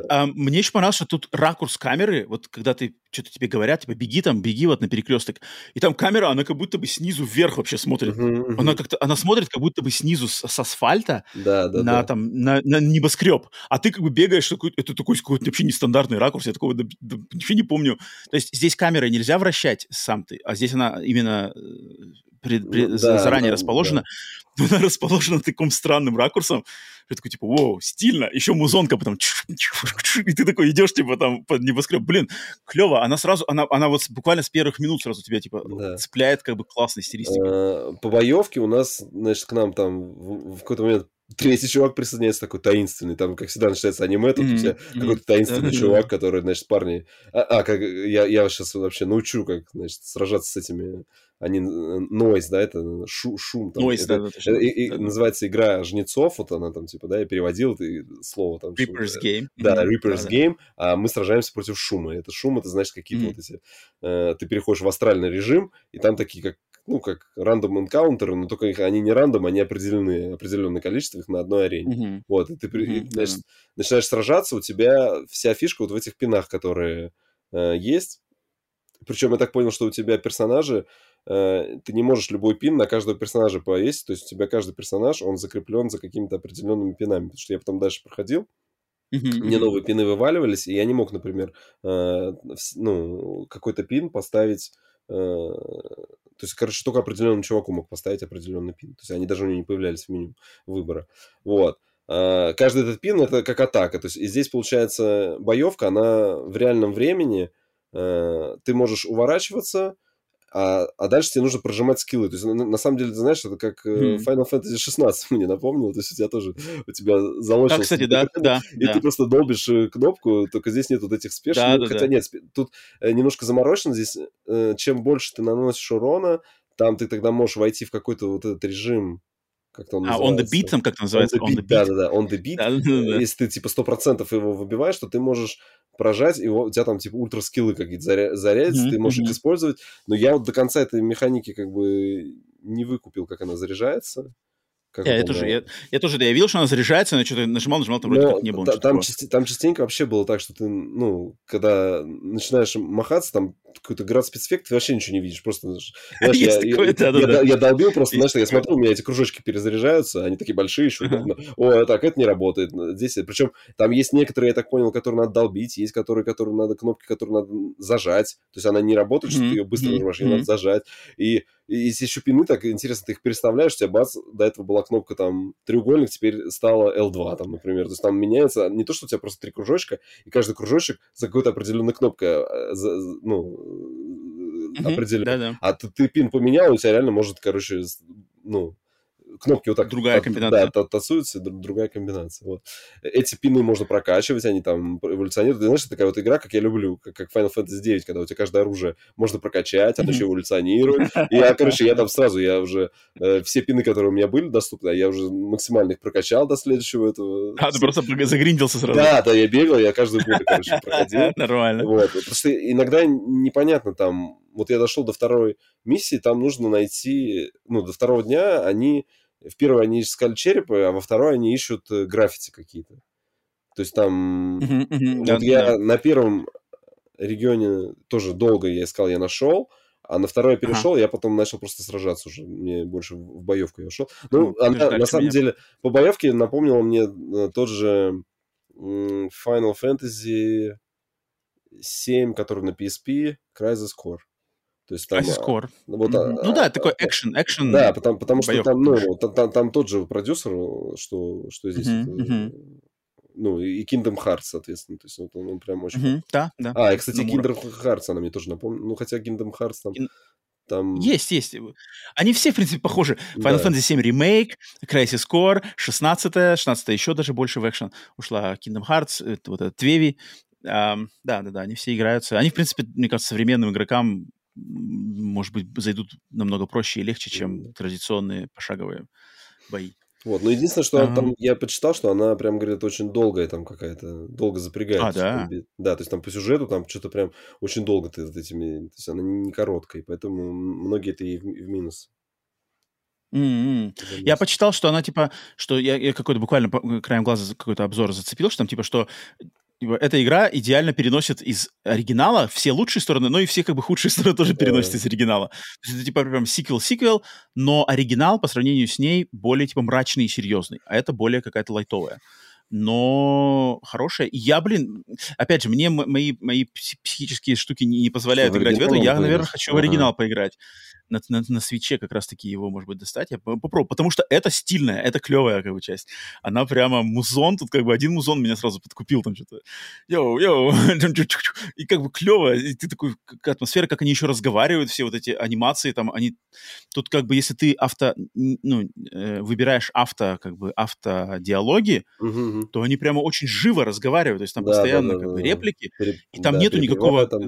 А, мне еще понравилось, что тут ракурс камеры, вот когда ты что-то тебе говорят, типа, беги там, беги вот на перекресток, и там камера, она как будто бы снизу вверх вообще смотрит. Uh-huh. Она как-то, она смотрит как будто бы снизу с, с асфальта да, да, на, да. Там, на, на небоскреб, а ты как бы бегаешь, такой, это такой какой-то вообще нестандартный ракурс, я такого да, да, ничего не помню. То есть здесь камерой нельзя вращать сам ты, а здесь она именно э, пред, пред, ну, да, заранее да, расположена. Да. Но она расположена таким странным ракурсом, что такой, типа, вау, стильно, еще музонка потом, и ты такой идешь, типа, там, под небоскреб, блин, клево, она сразу, она, она вот буквально с первых минут сразу тебя, типа, да. цепляет, как бы, классной стилистикой. А, по боевке у нас, значит, к нам там в какой-то момент третий чувак присоединяется такой таинственный, там, как всегда, начинается аниме, тут mm-hmm. у тебя какой-то таинственный mm-hmm. чувак, который, значит, парни... А, а как я, я сейчас вообще научу, как, значит, сражаться с этими... Они... Нойз, да, это шу, шум. Там, Noise, это, да, это, это, и, да, называется игра жнецов, вот она там, типа, да, я переводил это слово там. Reaper's Game. Да, mm-hmm. Reaper's да, Game, да. а мы сражаемся против шума. Это шум, это, значит, какие-то mm-hmm. вот эти... Э, ты переходишь в астральный режим, и там такие, как ну, как рандом энкаунтеры, но только их, они не рандом, они определены, определенное количество их на одной арене. Mm-hmm. Вот, и ты mm-hmm. значит, начинаешь сражаться, у тебя вся фишка вот в этих пинах, которые э, есть. Причем я так понял, что у тебя персонажи, э, ты не можешь любой пин на каждого персонажа повесить, то есть у тебя каждый персонаж, он закреплен за какими-то определенными пинами. Потому что я потом дальше проходил. Мне новые пины вываливались, и я не мог, например, э, ну, какой-то пин поставить э, То есть, короче, только определенному чуваку мог поставить определенный пин. То есть они даже у него не появлялись в меню выбора. Вот. А, каждый этот пин это как атака. То есть и здесь получается боевка, она в реальном времени. А, ты можешь уворачиваться, а, а дальше тебе нужно прожимать скиллы. То есть, на, на самом деле, ты знаешь, это как mm. Final Fantasy 16 мне напомнило. То есть, у тебя тоже, у тебя заложено... Да, кстати, да, да. И да. ты просто долбишь э, кнопку, только здесь нет вот этих спешек. Да, ну, да, хотя да. нет, тут э, немножко заморочено. Здесь чем больше ты наносишь урона, там ты тогда можешь войти в какой-то вот этот режим как он а, on the beat, там как называется? On the beat, да-да-да, on the beat. Да, да, да. Если ты, типа, 100% его выбиваешь, то ты можешь прожать, и у тебя там, типа, ультра скиллы какие-то заря- зарядятся, mm-hmm, ты можешь mm-hmm. их использовать. Но я вот до конца этой механики как бы не выкупил, как она заряжается. Как я, я, тоже, я, я тоже, да, я видел, что она заряжается, но что-то нажимал, нажимал, там вроде как не было. Там, части, там частенько вообще было так, что ты, ну, когда начинаешь махаться, там какой-то град спецэффект, ты вообще ничего не видишь. Просто, знаешь, я, я, да, я, да. я долбил просто, знаешь, я смотрю, у меня эти кружочки перезаряжаются, они такие большие еще. О, так, это не работает. Здесь, причем там есть некоторые, я так понял, которые надо долбить, есть которые, которые надо, кнопки, которые надо зажать. То есть она не работает, что ты ее быстро нажимаешь, ее надо зажать. И если еще пины, так интересно, ты их переставляешь, у тебя бац, до этого была кнопка там треугольник, теперь стала L2 там, например. То есть там меняется не то, что у тебя просто три кружочка, и каждый кружочек за какой-то определенной кнопкой, э, ну, mm-hmm, определен. Да-да. А ты, ты пин поменял, у тебя реально может, короче, ну, кнопки вот так другая комбинация. Да, тасуются, другая комбинация. Вот. Эти пины можно прокачивать, они там эволюционируют. Ты знаешь, такая вот игра, как я люблю, как, как Final Fantasy 9, когда у тебя каждое оружие можно прокачать, оно еще эволюционирует. И я, короче, я там сразу, я уже э, все пины, которые у меня были доступны, я уже максимально их прокачал до следующего этого. А, ты просто загриндился сразу. Да, да, я бегал, я каждую пулю, короче, проходил. Нормально. Вот. Просто иногда непонятно там, вот я дошел до второй миссии, там нужно найти, ну, до второго дня они в первой они искали черепы, а во второй они ищут э, граффити какие-то. То есть там... Вот да, я да. на первом регионе тоже долго я искал, я нашел, а на второй я перешел, ага. я потом начал просто сражаться уже. Мне больше в боевку я ушел. Ну, ну она, на самом меня. деле, по боевке напомнила мне э, тот же Final Fantasy 7, который на PSP, Crisis Core. То есть там... Core. Вот, mm-hmm. ну да, такой экшен, экшен. Да, потому, потому что там, ну, там, там, там тот же продюсер, что, что здесь. Mm-hmm. Это, ну, и Kingdom Hearts, соответственно. То есть вот он, он прям очень... Mm-hmm. Да, да. А, и, кстати, Kingdom Hearts она мне тоже напомнила. Ну, хотя Kingdom Hearts там... In... Там... Есть, есть. Они все, в принципе, похожи. Final да. Fantasy 7 ремейк, Crisis Core, 16 16 еще даже больше в экшен ушла Kingdom Hearts, вот этот Твеви. Um, да, да, да, они все играются. Они, в принципе, мне кажется, современным игрокам может быть, зайдут намного проще и легче, чем традиционные пошаговые бои. Вот, но единственное, что там я почитал, что она прям, говорит, очень долгая там какая-то, долго запрягает. А, да? Да, то есть там по сюжету там что-то прям очень долго ты с этими, то есть она не короткая, поэтому многие это и в, в минус. Mm-hmm. Я почитал, что она типа, что я, я какой-то буквально краем глаза какой-то обзор зацепил, что там типа, что эта игра идеально переносит из оригинала все лучшие стороны, но и все как бы худшие стороны тоже переносит из оригинала. То есть это типа прям сиквел-сиквел, но оригинал по сравнению с ней более типа мрачный и серьезный, а это более какая-то лайтовая но хорошая. Я, блин, опять же, мне мои, мои психические штуки не, не позволяют играть в эту. Я, наверное, хочу в оригинал поиграть на, на, на свече как раз-таки его, может быть, достать. Я попробую, потому что это стильная, это клевая как бы часть. Она прямо музон, тут как бы один музон меня сразу подкупил там что-то. Йоу, йоу, и как бы клево, и ты такой, как атмосфера, как они еще разговаривают, все вот эти анимации там, они... Тут как бы, если ты авто, ну, э, выбираешь авто, как бы, автодиалоги, угу. то они прямо очень живо разговаривают, то есть там да, постоянно да, да, как бы реплики, и там нету никакого... Там,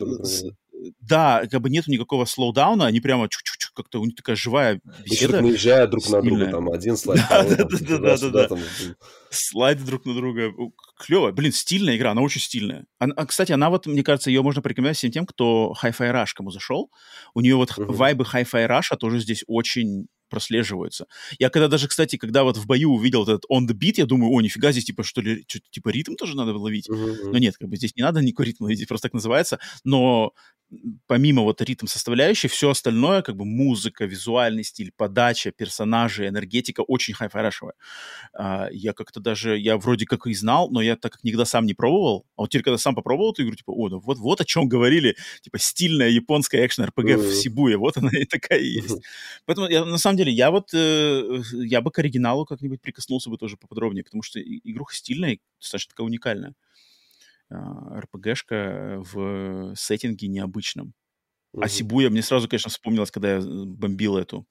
да, как бы нету никакого слоудауна, они прямо чук-чук-чук, как-то у них такая живая беседа. наезжают друг на друга, там один слайд, да-да-да, слайды друг на друга. Клево. Блин, стильная игра, она очень стильная. А, кстати, она вот, мне кажется, ее можно порекомендовать всем тем, кто Hi-Fi Rush кому зашел. У нее вот вайбы Hi-Fi Rush тоже здесь очень прослеживаются. Я когда даже, кстати, когда вот в бою увидел этот on the beat, я думаю, о, нифига, здесь типа что ли, что, типа ритм тоже надо ловить. Uh-huh. Но нет, как бы здесь не надо никакой ритм ловить, здесь просто так называется. Но помимо вот ритм составляющей, все остальное, как бы музыка, визуальный стиль, подача, персонажи, энергетика очень хай-фарашевая. А, я как-то даже, я вроде как и знал, но я так как никогда сам не пробовал, а вот теперь, когда сам попробовал эту игру, типа, о, ну вот, вот о чем говорили, типа, стильная японская экшен-РПГ mm-hmm. в Сибуе, вот она и такая и есть. Mm-hmm. Поэтому, я, на самом деле, я вот, э, я бы к оригиналу как-нибудь прикоснулся бы тоже поподробнее, потому что игруха стильная, достаточно такая уникальная. А, РПГшка в сеттинге необычном. Mm-hmm. А Сибуя мне сразу, конечно, вспомнилось, когда я бомбил эту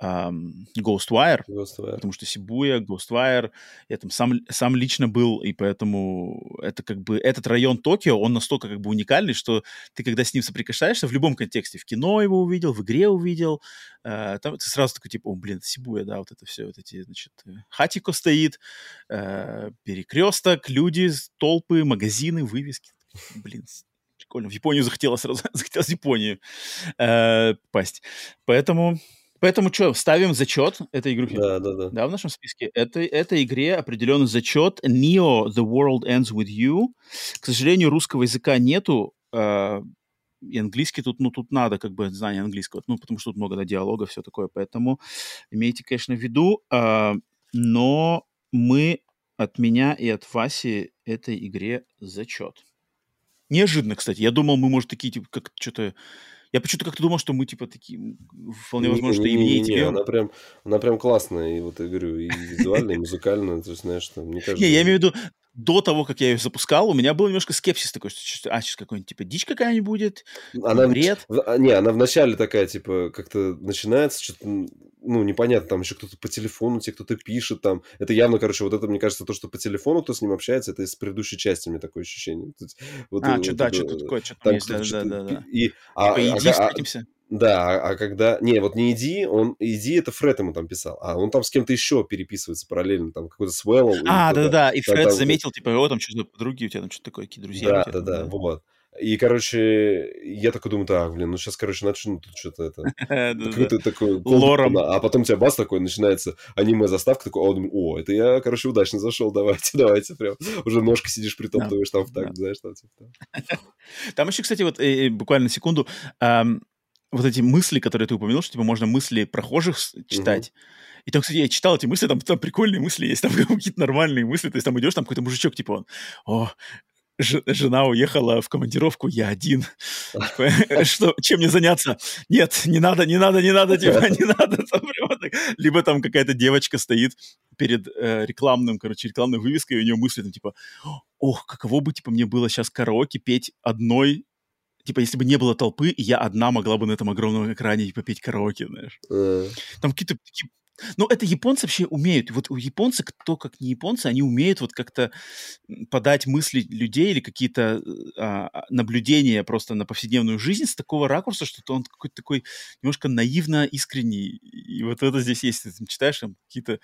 um, Ghostwire, Ghostwire, потому что Сибуя, Ghostwire, я там сам, сам лично был, и поэтому это как бы, этот район Токио, он настолько как бы уникальный, что ты, когда с ним соприкасаешься, в любом контексте, в кино его увидел, в игре увидел, uh, там ты сразу такой, типа, о, блин, Сибуя, да, вот это все, вот эти, значит, э, хатико стоит, uh, перекресток, люди, толпы, магазины, вывески, блин, прикольно. В Японию захотелось сразу, захотелось в Японию э, попасть. Поэтому Поэтому что, ставим зачет этой игрухи? Да, да, да. Да, в нашем списке. Это, этой игре определенный зачет. Neo The World Ends With You. К сожалению, русского языка нету. Э, и английский тут, ну, тут надо как бы знание английского, ну, потому что тут много да, диалога, все такое. Поэтому имейте, конечно, в виду. Э, но мы от меня и от Васи этой игре зачет. Неожиданно, кстати. Я думал, мы, может, такие, типа, как что-то я почему-то как-то думал, что мы, типа, такие, вполне возможно, не, что и мне, и тебе. Она прям, она прям классная, и вот, я говорю, и визуально, и музыкально, то есть, знаешь, что, мне кажется... Не, я имею в виду, до того, как я ее запускал, у меня был немножко скепсис такой, что а, сейчас какой-нибудь, типа, дичь какая-нибудь будет, она, бред. В, не, она вначале такая, типа, как-то начинается, что-то, ну, непонятно, там еще кто-то по телефону тебе кто-то пишет, там, это явно, короче, вот это, мне кажется, то, что по телефону кто с ним общается, это из предыдущей части, мне такое ощущение. Вот, а, вот, что, вот, да, что-то такое, что-то там есть, да, да, да, да. И, а, типа, иди, а, встретимся. А, да, а, а когда... Не, вот не иди, он... Иди, это Фред ему там писал, а он там с кем-то еще переписывается параллельно, там какой-то Свелл. А, да-да-да, и Фред там, заметил, типа, о, там что-то подруги у тебя, там что-то такое, какие друзья Да, да-да, вот. И, короче, я такой думаю, так, блин, ну сейчас, короче, начну тут что-то это... Какой-то такой... Лором. А потом у тебя бас такой, начинается аниме-заставка, такой, о, это я, короче, удачно зашел, давайте, давайте, прям. Уже ножка сидишь, притоптываешь там в так, знаешь, там, типа. Там еще, кстати, вот э, э, буквально секунду, вот эти мысли, которые ты упомянул, что типа можно мысли прохожих читать. Uh-huh. И там, кстати, я читал эти мысли, там, там прикольные мысли есть, там какие-то нормальные мысли. То есть там идешь, там какой-то мужичок, типа он, о, жена уехала в командировку, я один. Типа, что, чем мне заняться? Нет, не надо, не надо, не надо, типа, не надо. Либо там какая-то девочка стоит перед э, рекламным, короче, рекламной вывеской, и у нее мысли там, типа, ох, каково бы, типа, мне было сейчас караоке петь одной типа, если бы не было толпы, я одна могла бы на этом огромном экране типа, петь караоке, знаешь. Uh. Там какие-то такие ну, это японцы вообще умеют. Вот у японцы, кто как не японцы, они умеют вот как-то подать мысли людей или какие-то а, а, наблюдения просто на повседневную жизнь с такого ракурса, что он какой-то такой немножко наивно искренний. И вот это здесь есть. Ты читаешь там какие-то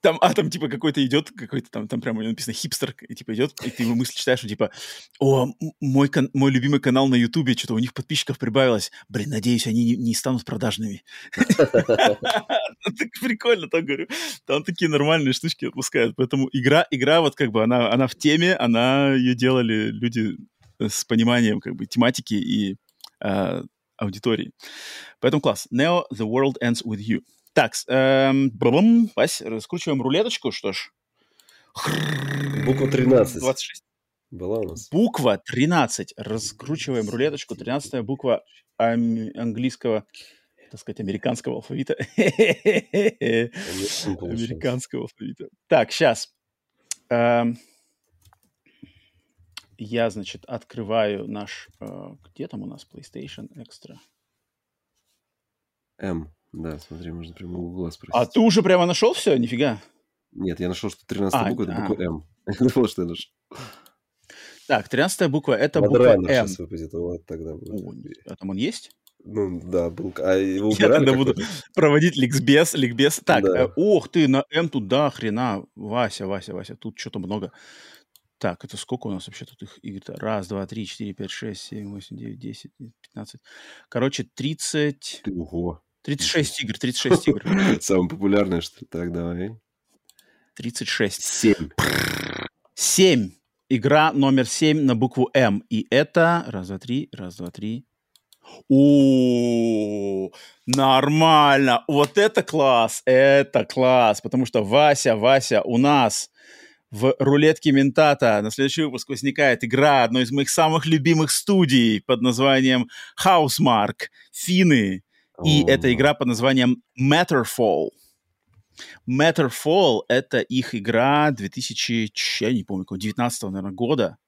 там, а там типа какой-то идет, какой-то там, там прямо написано хипстер, и типа идет, и ты ему мысли читаешь, что типа, о, мой, кан- мой любимый канал на Ютубе, что-то у них подписчиков прибавилось. Блин, надеюсь, они не, не станут продажными. Так прикольно, так говорю. Там такие нормальные штучки отпускают. Поэтому игра, игра вот как бы, она, она в теме, она ее делали люди с пониманием как бы тематики и а, аудитории. Поэтому класс. Neo, The World Ends With You. Так, эм, бум, Вась, раскручиваем рулеточку, что ж. Буква 13. 26. Была у нас. Буква 13. Раскручиваем рулеточку. 13 буква английского, так сказать, американского алфавита. Американского алфавита. Так, сейчас. Эм, я, значит, открываю наш... Э, где там у нас PlayStation Extra? М. Да, смотри, можно прямо у Гугла спросить. А ты уже прямо нашел все? Нифига. Нет, я нашел, что 13 а, буква – это буква М. Вот что я нашел. Так, 13 буква – это буква М. сейчас выпадет, вот тогда будет. А там он есть? Ну, да, был. А его убирали Я тогда буду проводить ликбез, ликбез. Так, да. э, ох ты, на М тут, да, хрена. Вася, Вася, Вася, тут что-то много. Так, это сколько у нас вообще тут их игр? Раз, два, три, четыре, пять, шесть, семь, восемь, девять, десять, пятнадцать. Короче, тридцать... Ого. 36 игр, 36 игр. Самое популярное, что ли? Так, давай. 36. 7. 7. игра номер 7 на букву М. И это... Раз, два, три, раз, два, три. О, нормально. Вот это класс, это класс. Потому что Вася, Вася, у нас в рулетке Ментата на следующий выпуск возникает игра одной из моих самых любимых студий под названием Housemark, Фины. И О. эта игра под названием Matterfall. Matterfall — это их игра 2000, я не помню, 19 наверное, года.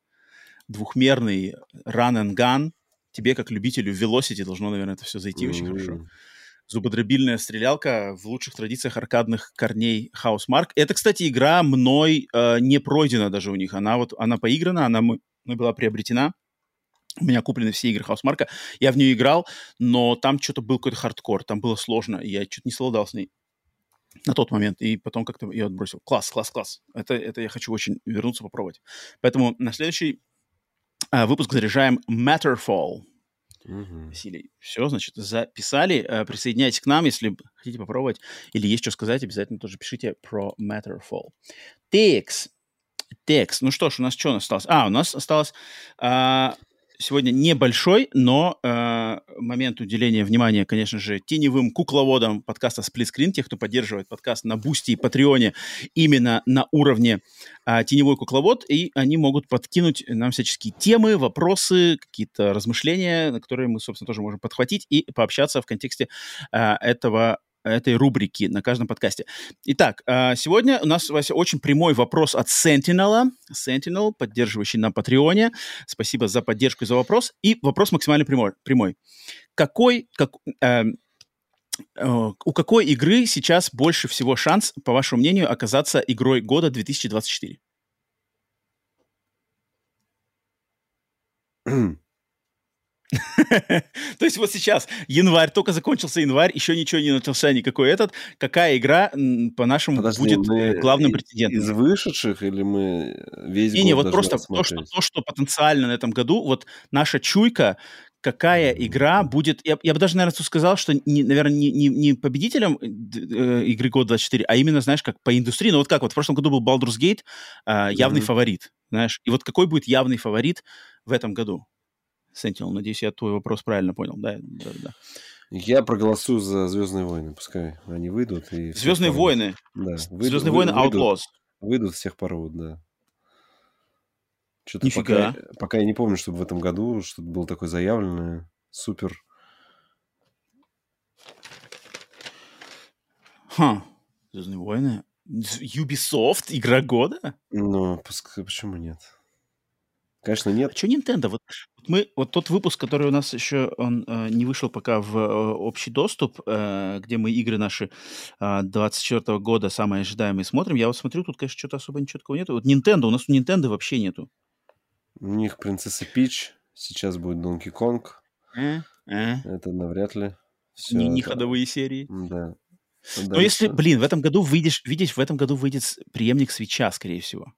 Двухмерный run and gun. Тебе, как любителю Velocity, должно, наверное, это все зайти mm-hmm. очень хорошо. Зубодробильная стрелялка в лучших традициях аркадных корней Housemark. Это, кстати, игра мной э, не пройдена даже у них. Она вот, она поиграна, она мной была приобретена. У меня куплены все игры Housemarque'а. Я в нее играл, но там что-то был какой-то хардкор, там было сложно, и я что-то не совладал с ней на тот момент, и потом как-то ее отбросил. Класс, класс, класс. Это, это я хочу очень вернуться, попробовать. Поэтому на следующий э, выпуск заряжаем Matterfall. Угу. Василий, все, значит, записали. Э, присоединяйтесь к нам, если хотите попробовать или есть что сказать, обязательно тоже пишите про Matterfall. Текст. Текст. Ну что ж, у нас что у нас осталось? А, у нас осталось э, сегодня небольшой, но э, момент уделения внимания, конечно же, теневым кукловодам подкаста Split Screen, тех, кто поддерживает подкаст на Бусти и Patreon'е именно на уровне э, теневой кукловод, и они могут подкинуть нам всяческие темы, вопросы, какие-то размышления, на которые мы, собственно, тоже можем подхватить и пообщаться в контексте э, этого этой рубрики на каждом подкасте. Итак, а, сегодня у нас, Вася, очень прямой вопрос от Sentinel, Sentinel, поддерживающий на Патреоне. Спасибо за поддержку и за вопрос. И вопрос максимально прямой. прямой. Какой, как, э, э, у какой игры сейчас больше всего шанс, по вашему мнению, оказаться игрой года 2024? То есть вот сейчас январь, только закончился январь, еще ничего не начался никакой этот. Какая игра, по-нашему, будет главным претендентом? Из вышедших или мы весь год Не, вот просто то что, то, что потенциально на этом году, вот наша чуйка, какая игра будет... Я, я бы даже, наверное, сказал, что, не, наверное, не, не, не победителем э, игры год 24, а именно, знаешь, как по индустрии. Ну вот как, вот в прошлом году был Baldur's Gate, э, явный mm-hmm. фаворит, знаешь. И вот какой будет явный фаворит в этом году? Sentinel. Надеюсь, я твой вопрос правильно понял. Да, да, да. Я проголосую за Звездные войны, пускай они выйдут. И Звездные войны. Да. Выйдут, Звездные войны Outlaws. Выйдут, всех порвут, да. Что-то Нифига. Пока, пока я не помню, чтобы в этом году что-то было такое заявленное. Супер. Ха. Звездные войны. Ubisoft игра года? Ну, пускай, почему нет? Конечно, нет. А что Nintendo? Вот, вот мы, вот тот выпуск, который у нас еще он э, не вышел пока в э, общий доступ, э, где мы игры наши э, 24 года самые ожидаемые смотрим. Я вот смотрю, тут, конечно, что-то особо ничего такого нету. Вот Nintendo, у нас у Nintendo вообще нету. У них принцесса Пич, сейчас будет Donkey Kong. Э, э. Это навряд ли. Все не, не это... ходовые серии. Да. Но если, блин, в этом году выйдешь, видишь, в этом году выйдет преемник свеча, скорее всего.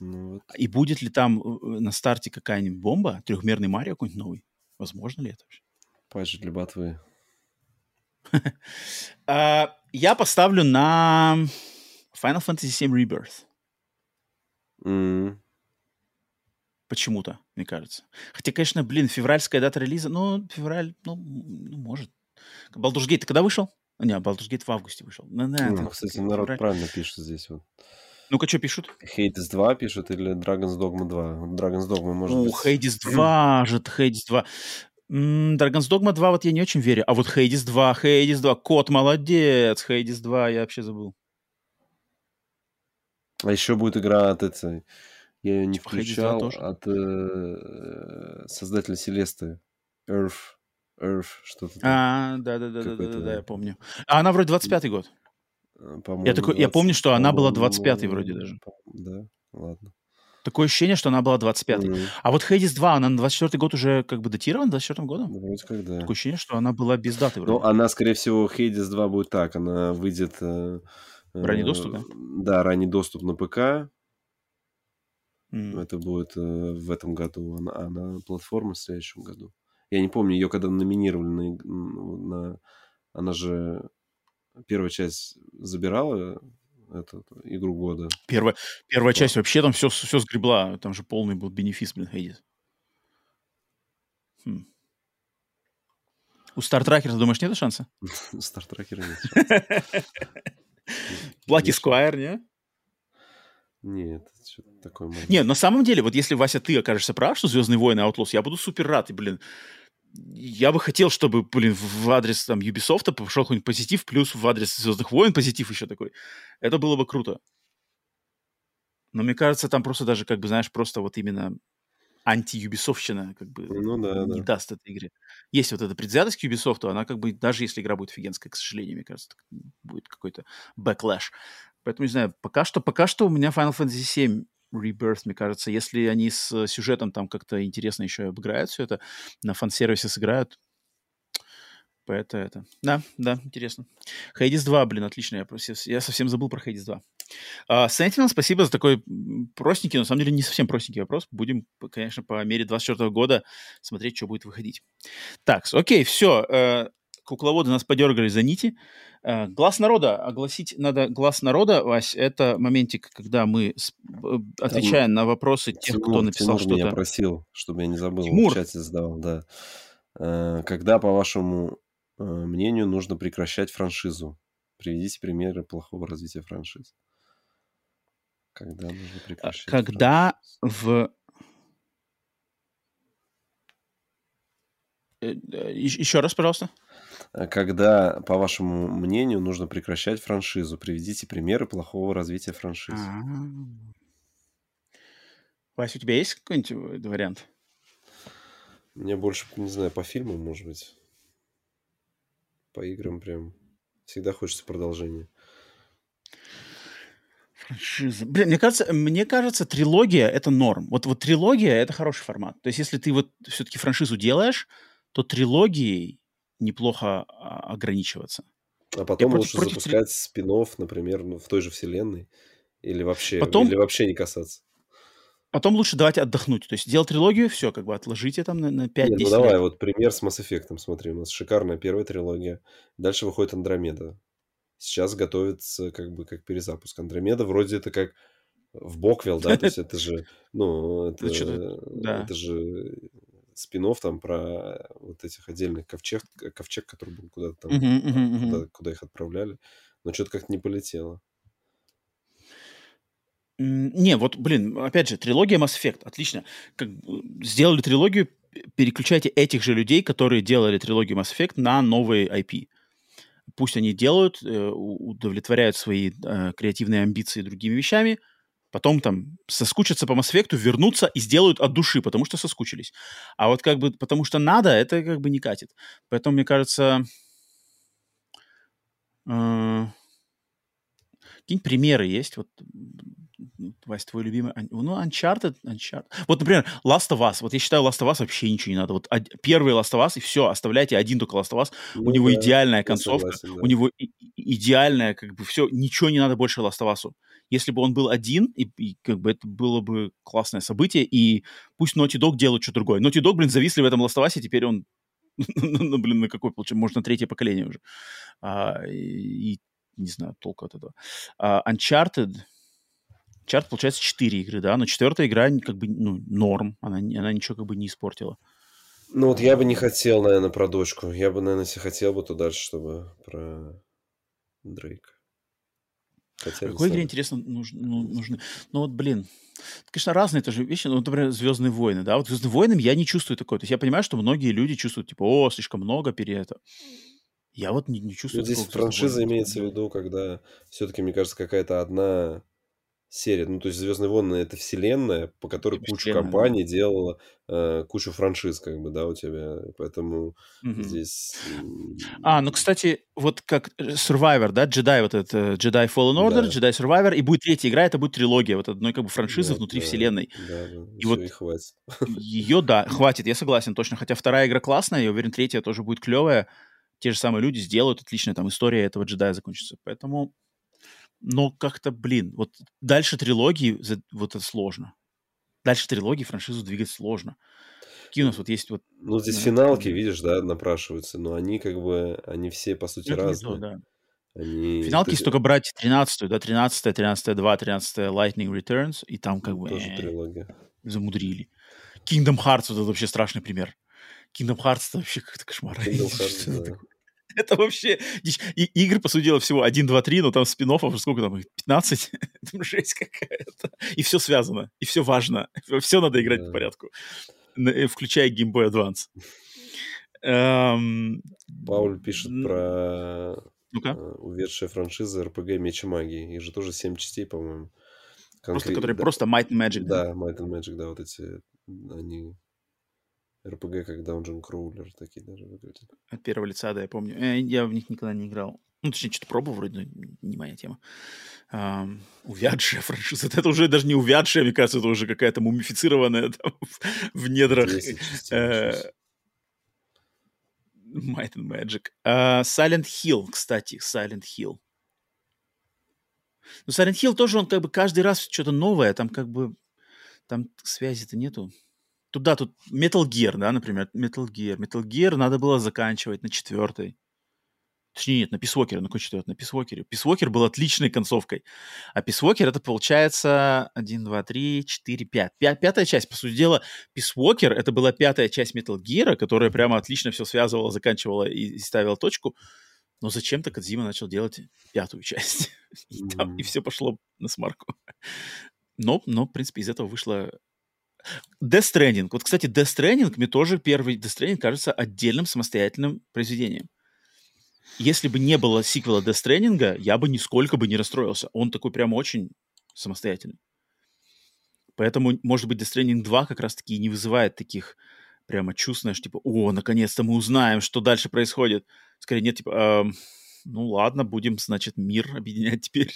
Ну, вот. И будет ли там э, на старте какая-нибудь бомба, трехмерный Марио какой-нибудь новый? Возможно ли это вообще? Патч для ботвы. А, я поставлю на Final Fantasy VII Rebirth. Почему-то, мне кажется. Хотя, конечно, блин, февральская дата релиза, ну, февраль, ну, ну может. Baldur's Gate когда вышел? Не, Baldur's Gate в августе вышел. Ну, ну, кстати, народ февраль. правильно пишет здесь вот. Ну-ка, что пишут? Hades 2 пишут или Dragon's Dogma 2? Dragon's Dogma может ну, быть... Hades 2 же, Hades 2. Dragon's Dogma 2 вот я не очень верю. А вот Hades 2, Hades 2, кот молодец. Hades 2, я вообще забыл. А еще будет игра от этой... Я ее не типа включал. От э, создателя Селесты. Earth. Earth, что-то. А, да-да-да, я помню. А она вроде 25-й год. Э, по-моему, я, такой, 20, я помню, что она была 25-й вроде даже. Да, ладно. Такое ощущение, что она была 25-й. Mm-hmm. А вот Хейдис 2, она на 24-й год уже как бы датирована 24-м годом? Ну, вроде как, да. Такое ощущение, что она была без даты вроде. Ну, она, скорее всего, Хейдис 2 будет так. Она выйдет... Э, ранний доступ, да? Да, ранний доступ на ПК. Mm. Это будет э, в этом году. Она, она платформа в следующем году. Я не помню, ее когда номинировали на, на... Она же первая часть забирала эту, игру года. Первая, первая часть вообще там все, все сгребла. Там же полный был бенефис, блин, Хейдис. Хм. У Стартракера, думаешь, нет шанса? У Стартракера нет Лаки Сквайр, не? Нет, что-то такое. Нет, на самом деле, вот если, Вася, ты окажешься прав, что «Звездные войны» Outlaws, я буду супер рад. И, блин, я бы хотел, чтобы, блин, в адрес там Ubisoft пошел какой-нибудь позитив, плюс в адрес Звездных войн позитив еще такой. Это было бы круто. Но мне кажется, там просто даже, как бы, знаешь, просто вот именно анти-юбисовщина как бы ну, да, не да. даст этой игре. Есть вот эта предвзятость к Ubisoft, она как бы, даже если игра будет офигенская, к сожалению, мне кажется, будет какой-то backlash. Поэтому, не знаю, пока что, пока что у меня Final Fantasy 7 Rebirth, мне кажется, если они с сюжетом там как-то интересно еще обыграют все это, на фан-сервисе сыграют, это, это. Да, да, интересно. Хейдис 2, блин, отлично. Я, я совсем забыл про Хейдис 2. Uh, Sentinel, спасибо за такой простенький, но на самом деле не совсем простенький вопрос. Будем, конечно, по мере 24 года смотреть, что будет выходить. Так, окей, все. Uh, кукловоды нас подергали за нити. Uh, глаз народа. Огласить надо глаз народа, Вась. Это моментик, когда мы отвечаем Там, на вопросы тех, Тимур, кто написал что-то. меня просил, чтобы я не забыл. Тимур. В чате задавал, да. Когда, по-вашему, мнению, нужно прекращать франшизу? Приведите примеры плохого развития франшиз. Когда нужно а, прекращать? Когда в... Э, Еще раз, пожалуйста. А когда, по вашему мнению, нужно прекращать франшизу? Приведите примеры плохого развития франшизы. А-а-а. Вася, у тебя есть какой-нибудь вариант? Мне больше, не знаю, по фильмам, может быть. По играм прям всегда хочется продолжения. Франшиза. Блин, мне кажется, мне кажется, трилогия — это норм. Вот, вот трилогия — это хороший формат. То есть если ты вот все-таки франшизу делаешь, то трилогией неплохо а, ограничиваться. А потом против, лучше против запускать три... спин например, ну, в той же вселенной. Или вообще, потом... или вообще не касаться. Потом лучше давайте отдохнуть. То есть делать трилогию, все, как бы отложите там на, на 5-10 Нет, ну давай, вот пример с Mass Effect. Смотри, у нас шикарная первая трилогия. Дальше выходит Андромеда. Сейчас готовится как бы как перезапуск. Андромеда вроде это как в Боквилл, да, то есть это же, ну, это, это же спин там про вот этих отдельных ковчег, ковчег, который был куда-то там, куда, куда их отправляли. Но что-то как-то не полетело. Не, вот, блин, опять же, трилогия Mass Effect, отлично. Как, сделали трилогию, переключайте этих же людей, которые делали трилогию Mass Effect на новые IP. Пусть они делают, э, удовлетворяют свои э, креативные амбиции другими вещами, потом там соскучатся по Mass Effect, вернутся и сделают от души, потому что соскучились. А вот как бы потому что надо, это как бы не катит. Поэтому, мне кажется, э, какие-нибудь примеры есть? Вот Вась, твой любимый... Ну, Uncharted, Uncharted. Вот, например, Last of Us. Вот я считаю, Last of Us вообще ничего не надо. Вот первый Last of Us, и все, оставляйте один только Last of Us. Ну, у него да, идеальная концовка, согласен, да. у него идеальная, как бы, все, ничего не надо больше Last of Us. Если бы он был один, и, и как бы это было бы классное событие, и пусть Naughty Dog делают что-то другое. Naughty Dog, блин, зависли в этом Last of Us, и теперь он ну, блин, на какой, получается, может, на третье поколение уже. А, и, не знаю, толку от этого. А, Uncharted, чарт, получается, 4 игры, да, но четвертая игра как бы, ну, норм, она, она ничего как бы не испортила. Ну вот я бы не хотел, наверное, про дочку. Я бы, наверное, если хотел бы, то дальше, чтобы про Дрейк. Хотя Какой игре, интересно, нужны, ну, нужны? Ну вот, блин, конечно, разные тоже вещи. Ну, например, Звездные войны, да. Вот Звездным войнам я не чувствую такое. То есть я понимаю, что многие люди чувствуют, типа, о, слишком много пере это. Я вот не, не чувствую. Ну, здесь франшиза имеется в виду, когда все-таки, мне кажется, какая-то одна серия. Ну, то есть Звездные войны это вселенная, по которой куча вселенная, компаний делала э, кучу франшиз, как бы, да, у тебя. Поэтому угу. здесь. А, ну, кстати, вот как э, Survivor, да, Jedi, вот это э, Jedi Fallen Order, да. Jedi Survivor, и будет третья игра, это будет трилогия, вот одной как бы франшизы да, внутри да, вселенной. Да, да. И, и вот и хватит. Ее, да, хватит, я согласен, точно. Хотя вторая игра классная, я уверен, третья тоже будет клевая. Те же самые люди сделают отличная там история этого джедая закончится. Поэтому но как-то, блин, вот дальше трилогии вот это сложно. Дальше трилогии франшизу двигать сложно. У нас вот есть вот... Ну, здесь да, финалки, видишь, да, напрашиваются, но они как бы, они все, по сути, это разные. То, да. Они... Финалки, есть только брать 13 да, 13 13 2, 13 Lightning Returns, и там как бы... Тоже трилогия. Замудрили. Kingdom Hearts, вот это вообще страшный пример. Kingdom Hearts это вообще какой-то кошмар. Kingdom Hearts, да. Это вообще... И, игры, по сути дела, всего 1, 2, 3, но там спин сколько там, 15? там жесть какая-то. И все связано, и все важно. Все надо играть да. по порядку. Э, включая Game Boy Advance. Эм... Пауль пишет про ну-ка. Э, уведшая франшиза RPG Меч и Магии. Их же тоже 7 частей, по-моему. Конкрет... Просто которые да. просто Might and Magic, да? Да, Might and Magic, да, вот эти, они РПГ как Dungeon Crawler такие даже выглядят. От первого лица, да, я помню. Э, я в них никогда не играл. Ну, точнее, что-то пробовал вроде, но не моя тема. Um, увядшая франшиза. Это уже даже не увядшая, мне кажется, это уже какая-то мумифицированная там, в, в недрах. 10, 10, э, Might and Magic. Uh, Silent Hill, кстати, Silent Hill. Ну, Silent Hill тоже, он как бы каждый раз что-то новое, там как бы, там связи-то нету. Туда тут Metal Gear, да, например, Metal Gear. Metal Gear надо было заканчивать на четвертой. Точнее, нет, на Писвокере, на какой четвертый? На Писвокере. Писвокер был отличной концовкой. А Писвокер это получается 1, 2, 3, 4, 5. Пятая часть, по сути дела, Писвокер это была пятая часть Metal Gear, которая прямо отлично все связывала, заканчивала и, и ставила точку. Но зачем-то Кадзима начал делать пятую часть. и, там, и все пошло на смарку. Но, но, в принципе, из этого вышло Death Stranding. Вот, кстати, Death Stranding, мне тоже первый Death Stranding кажется отдельным самостоятельным произведением. Если бы не было сиквела Death Stranding, я бы нисколько бы не расстроился. Он такой прям очень самостоятельный. Поэтому, может быть, Death Stranding 2 как раз-таки не вызывает таких прямо чувств, знаешь, типа, о, наконец-то мы узнаем, что дальше происходит. Скорее, нет, типа, э, ну ладно, будем, значит, мир объединять теперь,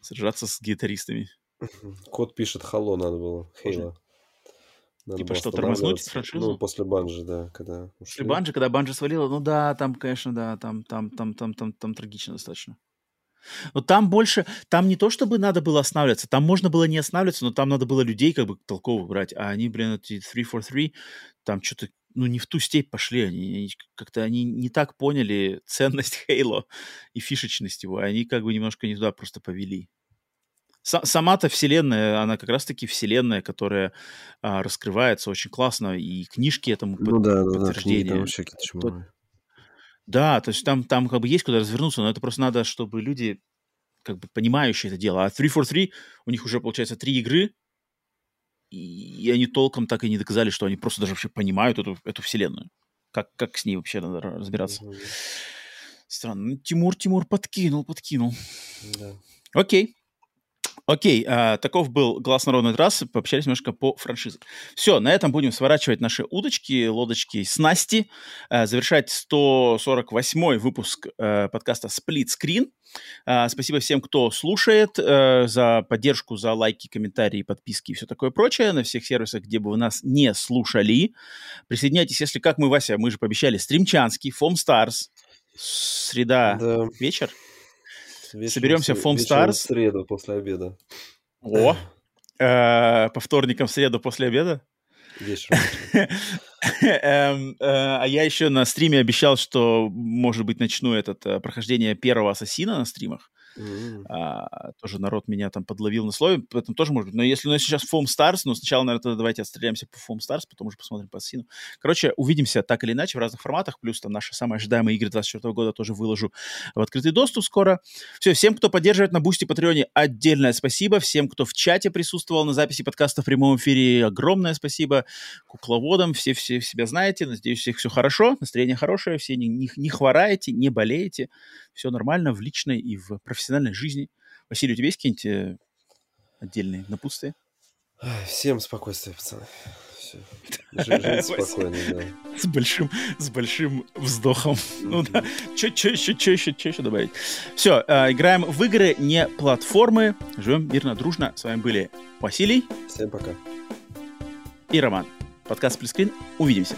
сражаться с гитаристами. Кот пишет, хало надо было, Хейла. Надо типа что, тормознуть франшизу? Ну, после Банжи, да, когда ушли. После Банжи, когда Банжи свалила, ну да, там, конечно, да, там, там, там, там, там, там трагично достаточно. Но там больше, там не то, чтобы надо было останавливаться, там можно было не останавливаться, но там надо было людей как бы толково брать, а они, блин, эти 343, там что-то, ну, не в ту степь пошли, они как-то, они не так поняли ценность Хейло и фишечность его, они как бы немножко не туда просто повели сама-то вселенная, она как раз-таки вселенная, которая а, раскрывается очень классно, и книжки этому ну, под, да, да, подтверждение. Да, там вообще какие-то Да, то есть там, там как бы есть куда развернуться, но это просто надо, чтобы люди как бы понимающие это дело. А 343, у них уже, получается, три игры, и они толком так и не доказали, что они просто даже вообще понимают эту, эту вселенную. Как, как с ней вообще надо разбираться. Mm-hmm. Странно. Ну, Тимур, Тимур подкинул, подкинул. Да. Окей. Окей, э, таков был глаз народной трассы. Пообщались немножко по франшизе. Все, на этом будем сворачивать наши удочки, лодочки, снасти. Э, завершать 148 выпуск э, подкаста Split Screen. Э, спасибо всем, кто слушает, э, за поддержку, за лайки, комментарии, подписки и все такое прочее на всех сервисах, где бы вы нас не слушали. Присоединяйтесь, если как мы, Вася, мы же пообещали, стримчанский, Stars, среда, да. вечер. Вечером, Соберемся в Foam Stars. в среду после обеда. О! Э, по вторникам в среду после обеда? Вечером. Эм, э, а я еще на стриме обещал, что, может быть, начну это э, прохождение первого ассасина на стримах. Mm-hmm. А, тоже народ меня там подловил на слове, поэтому тоже может быть. Но если у нас сейчас Foam Stars, ну сначала, наверное, давайте отстреляемся по Foam Stars, потом уже посмотрим по Ассасину. Короче, увидимся так или иначе в разных форматах, плюс там наши самые ожидаемые игры 2024 года тоже выложу в открытый доступ скоро. Все, всем, кто поддерживает на Бусти Patreon'е, отдельное спасибо. Всем, кто в чате присутствовал на записи подкаста в прямом эфире, огромное спасибо. Кукловодам, все, все себя знаете, надеюсь, всех все хорошо, настроение хорошее, все не, не, не хвораете, не болеете все нормально в личной и в профессиональной жизни. Василий, у тебя есть какие-нибудь э, отдельные напутствия? Всем спокойствия, пацаны. Жить спокойно, да. С большим, с большим вздохом. Ну да. Че, че еще, че еще, че еще добавить? Все, э, играем в игры, не платформы. Живем мирно, дружно. С вами были Василий. Всем пока. И Роман. Подкаст Плюскрин. Увидимся.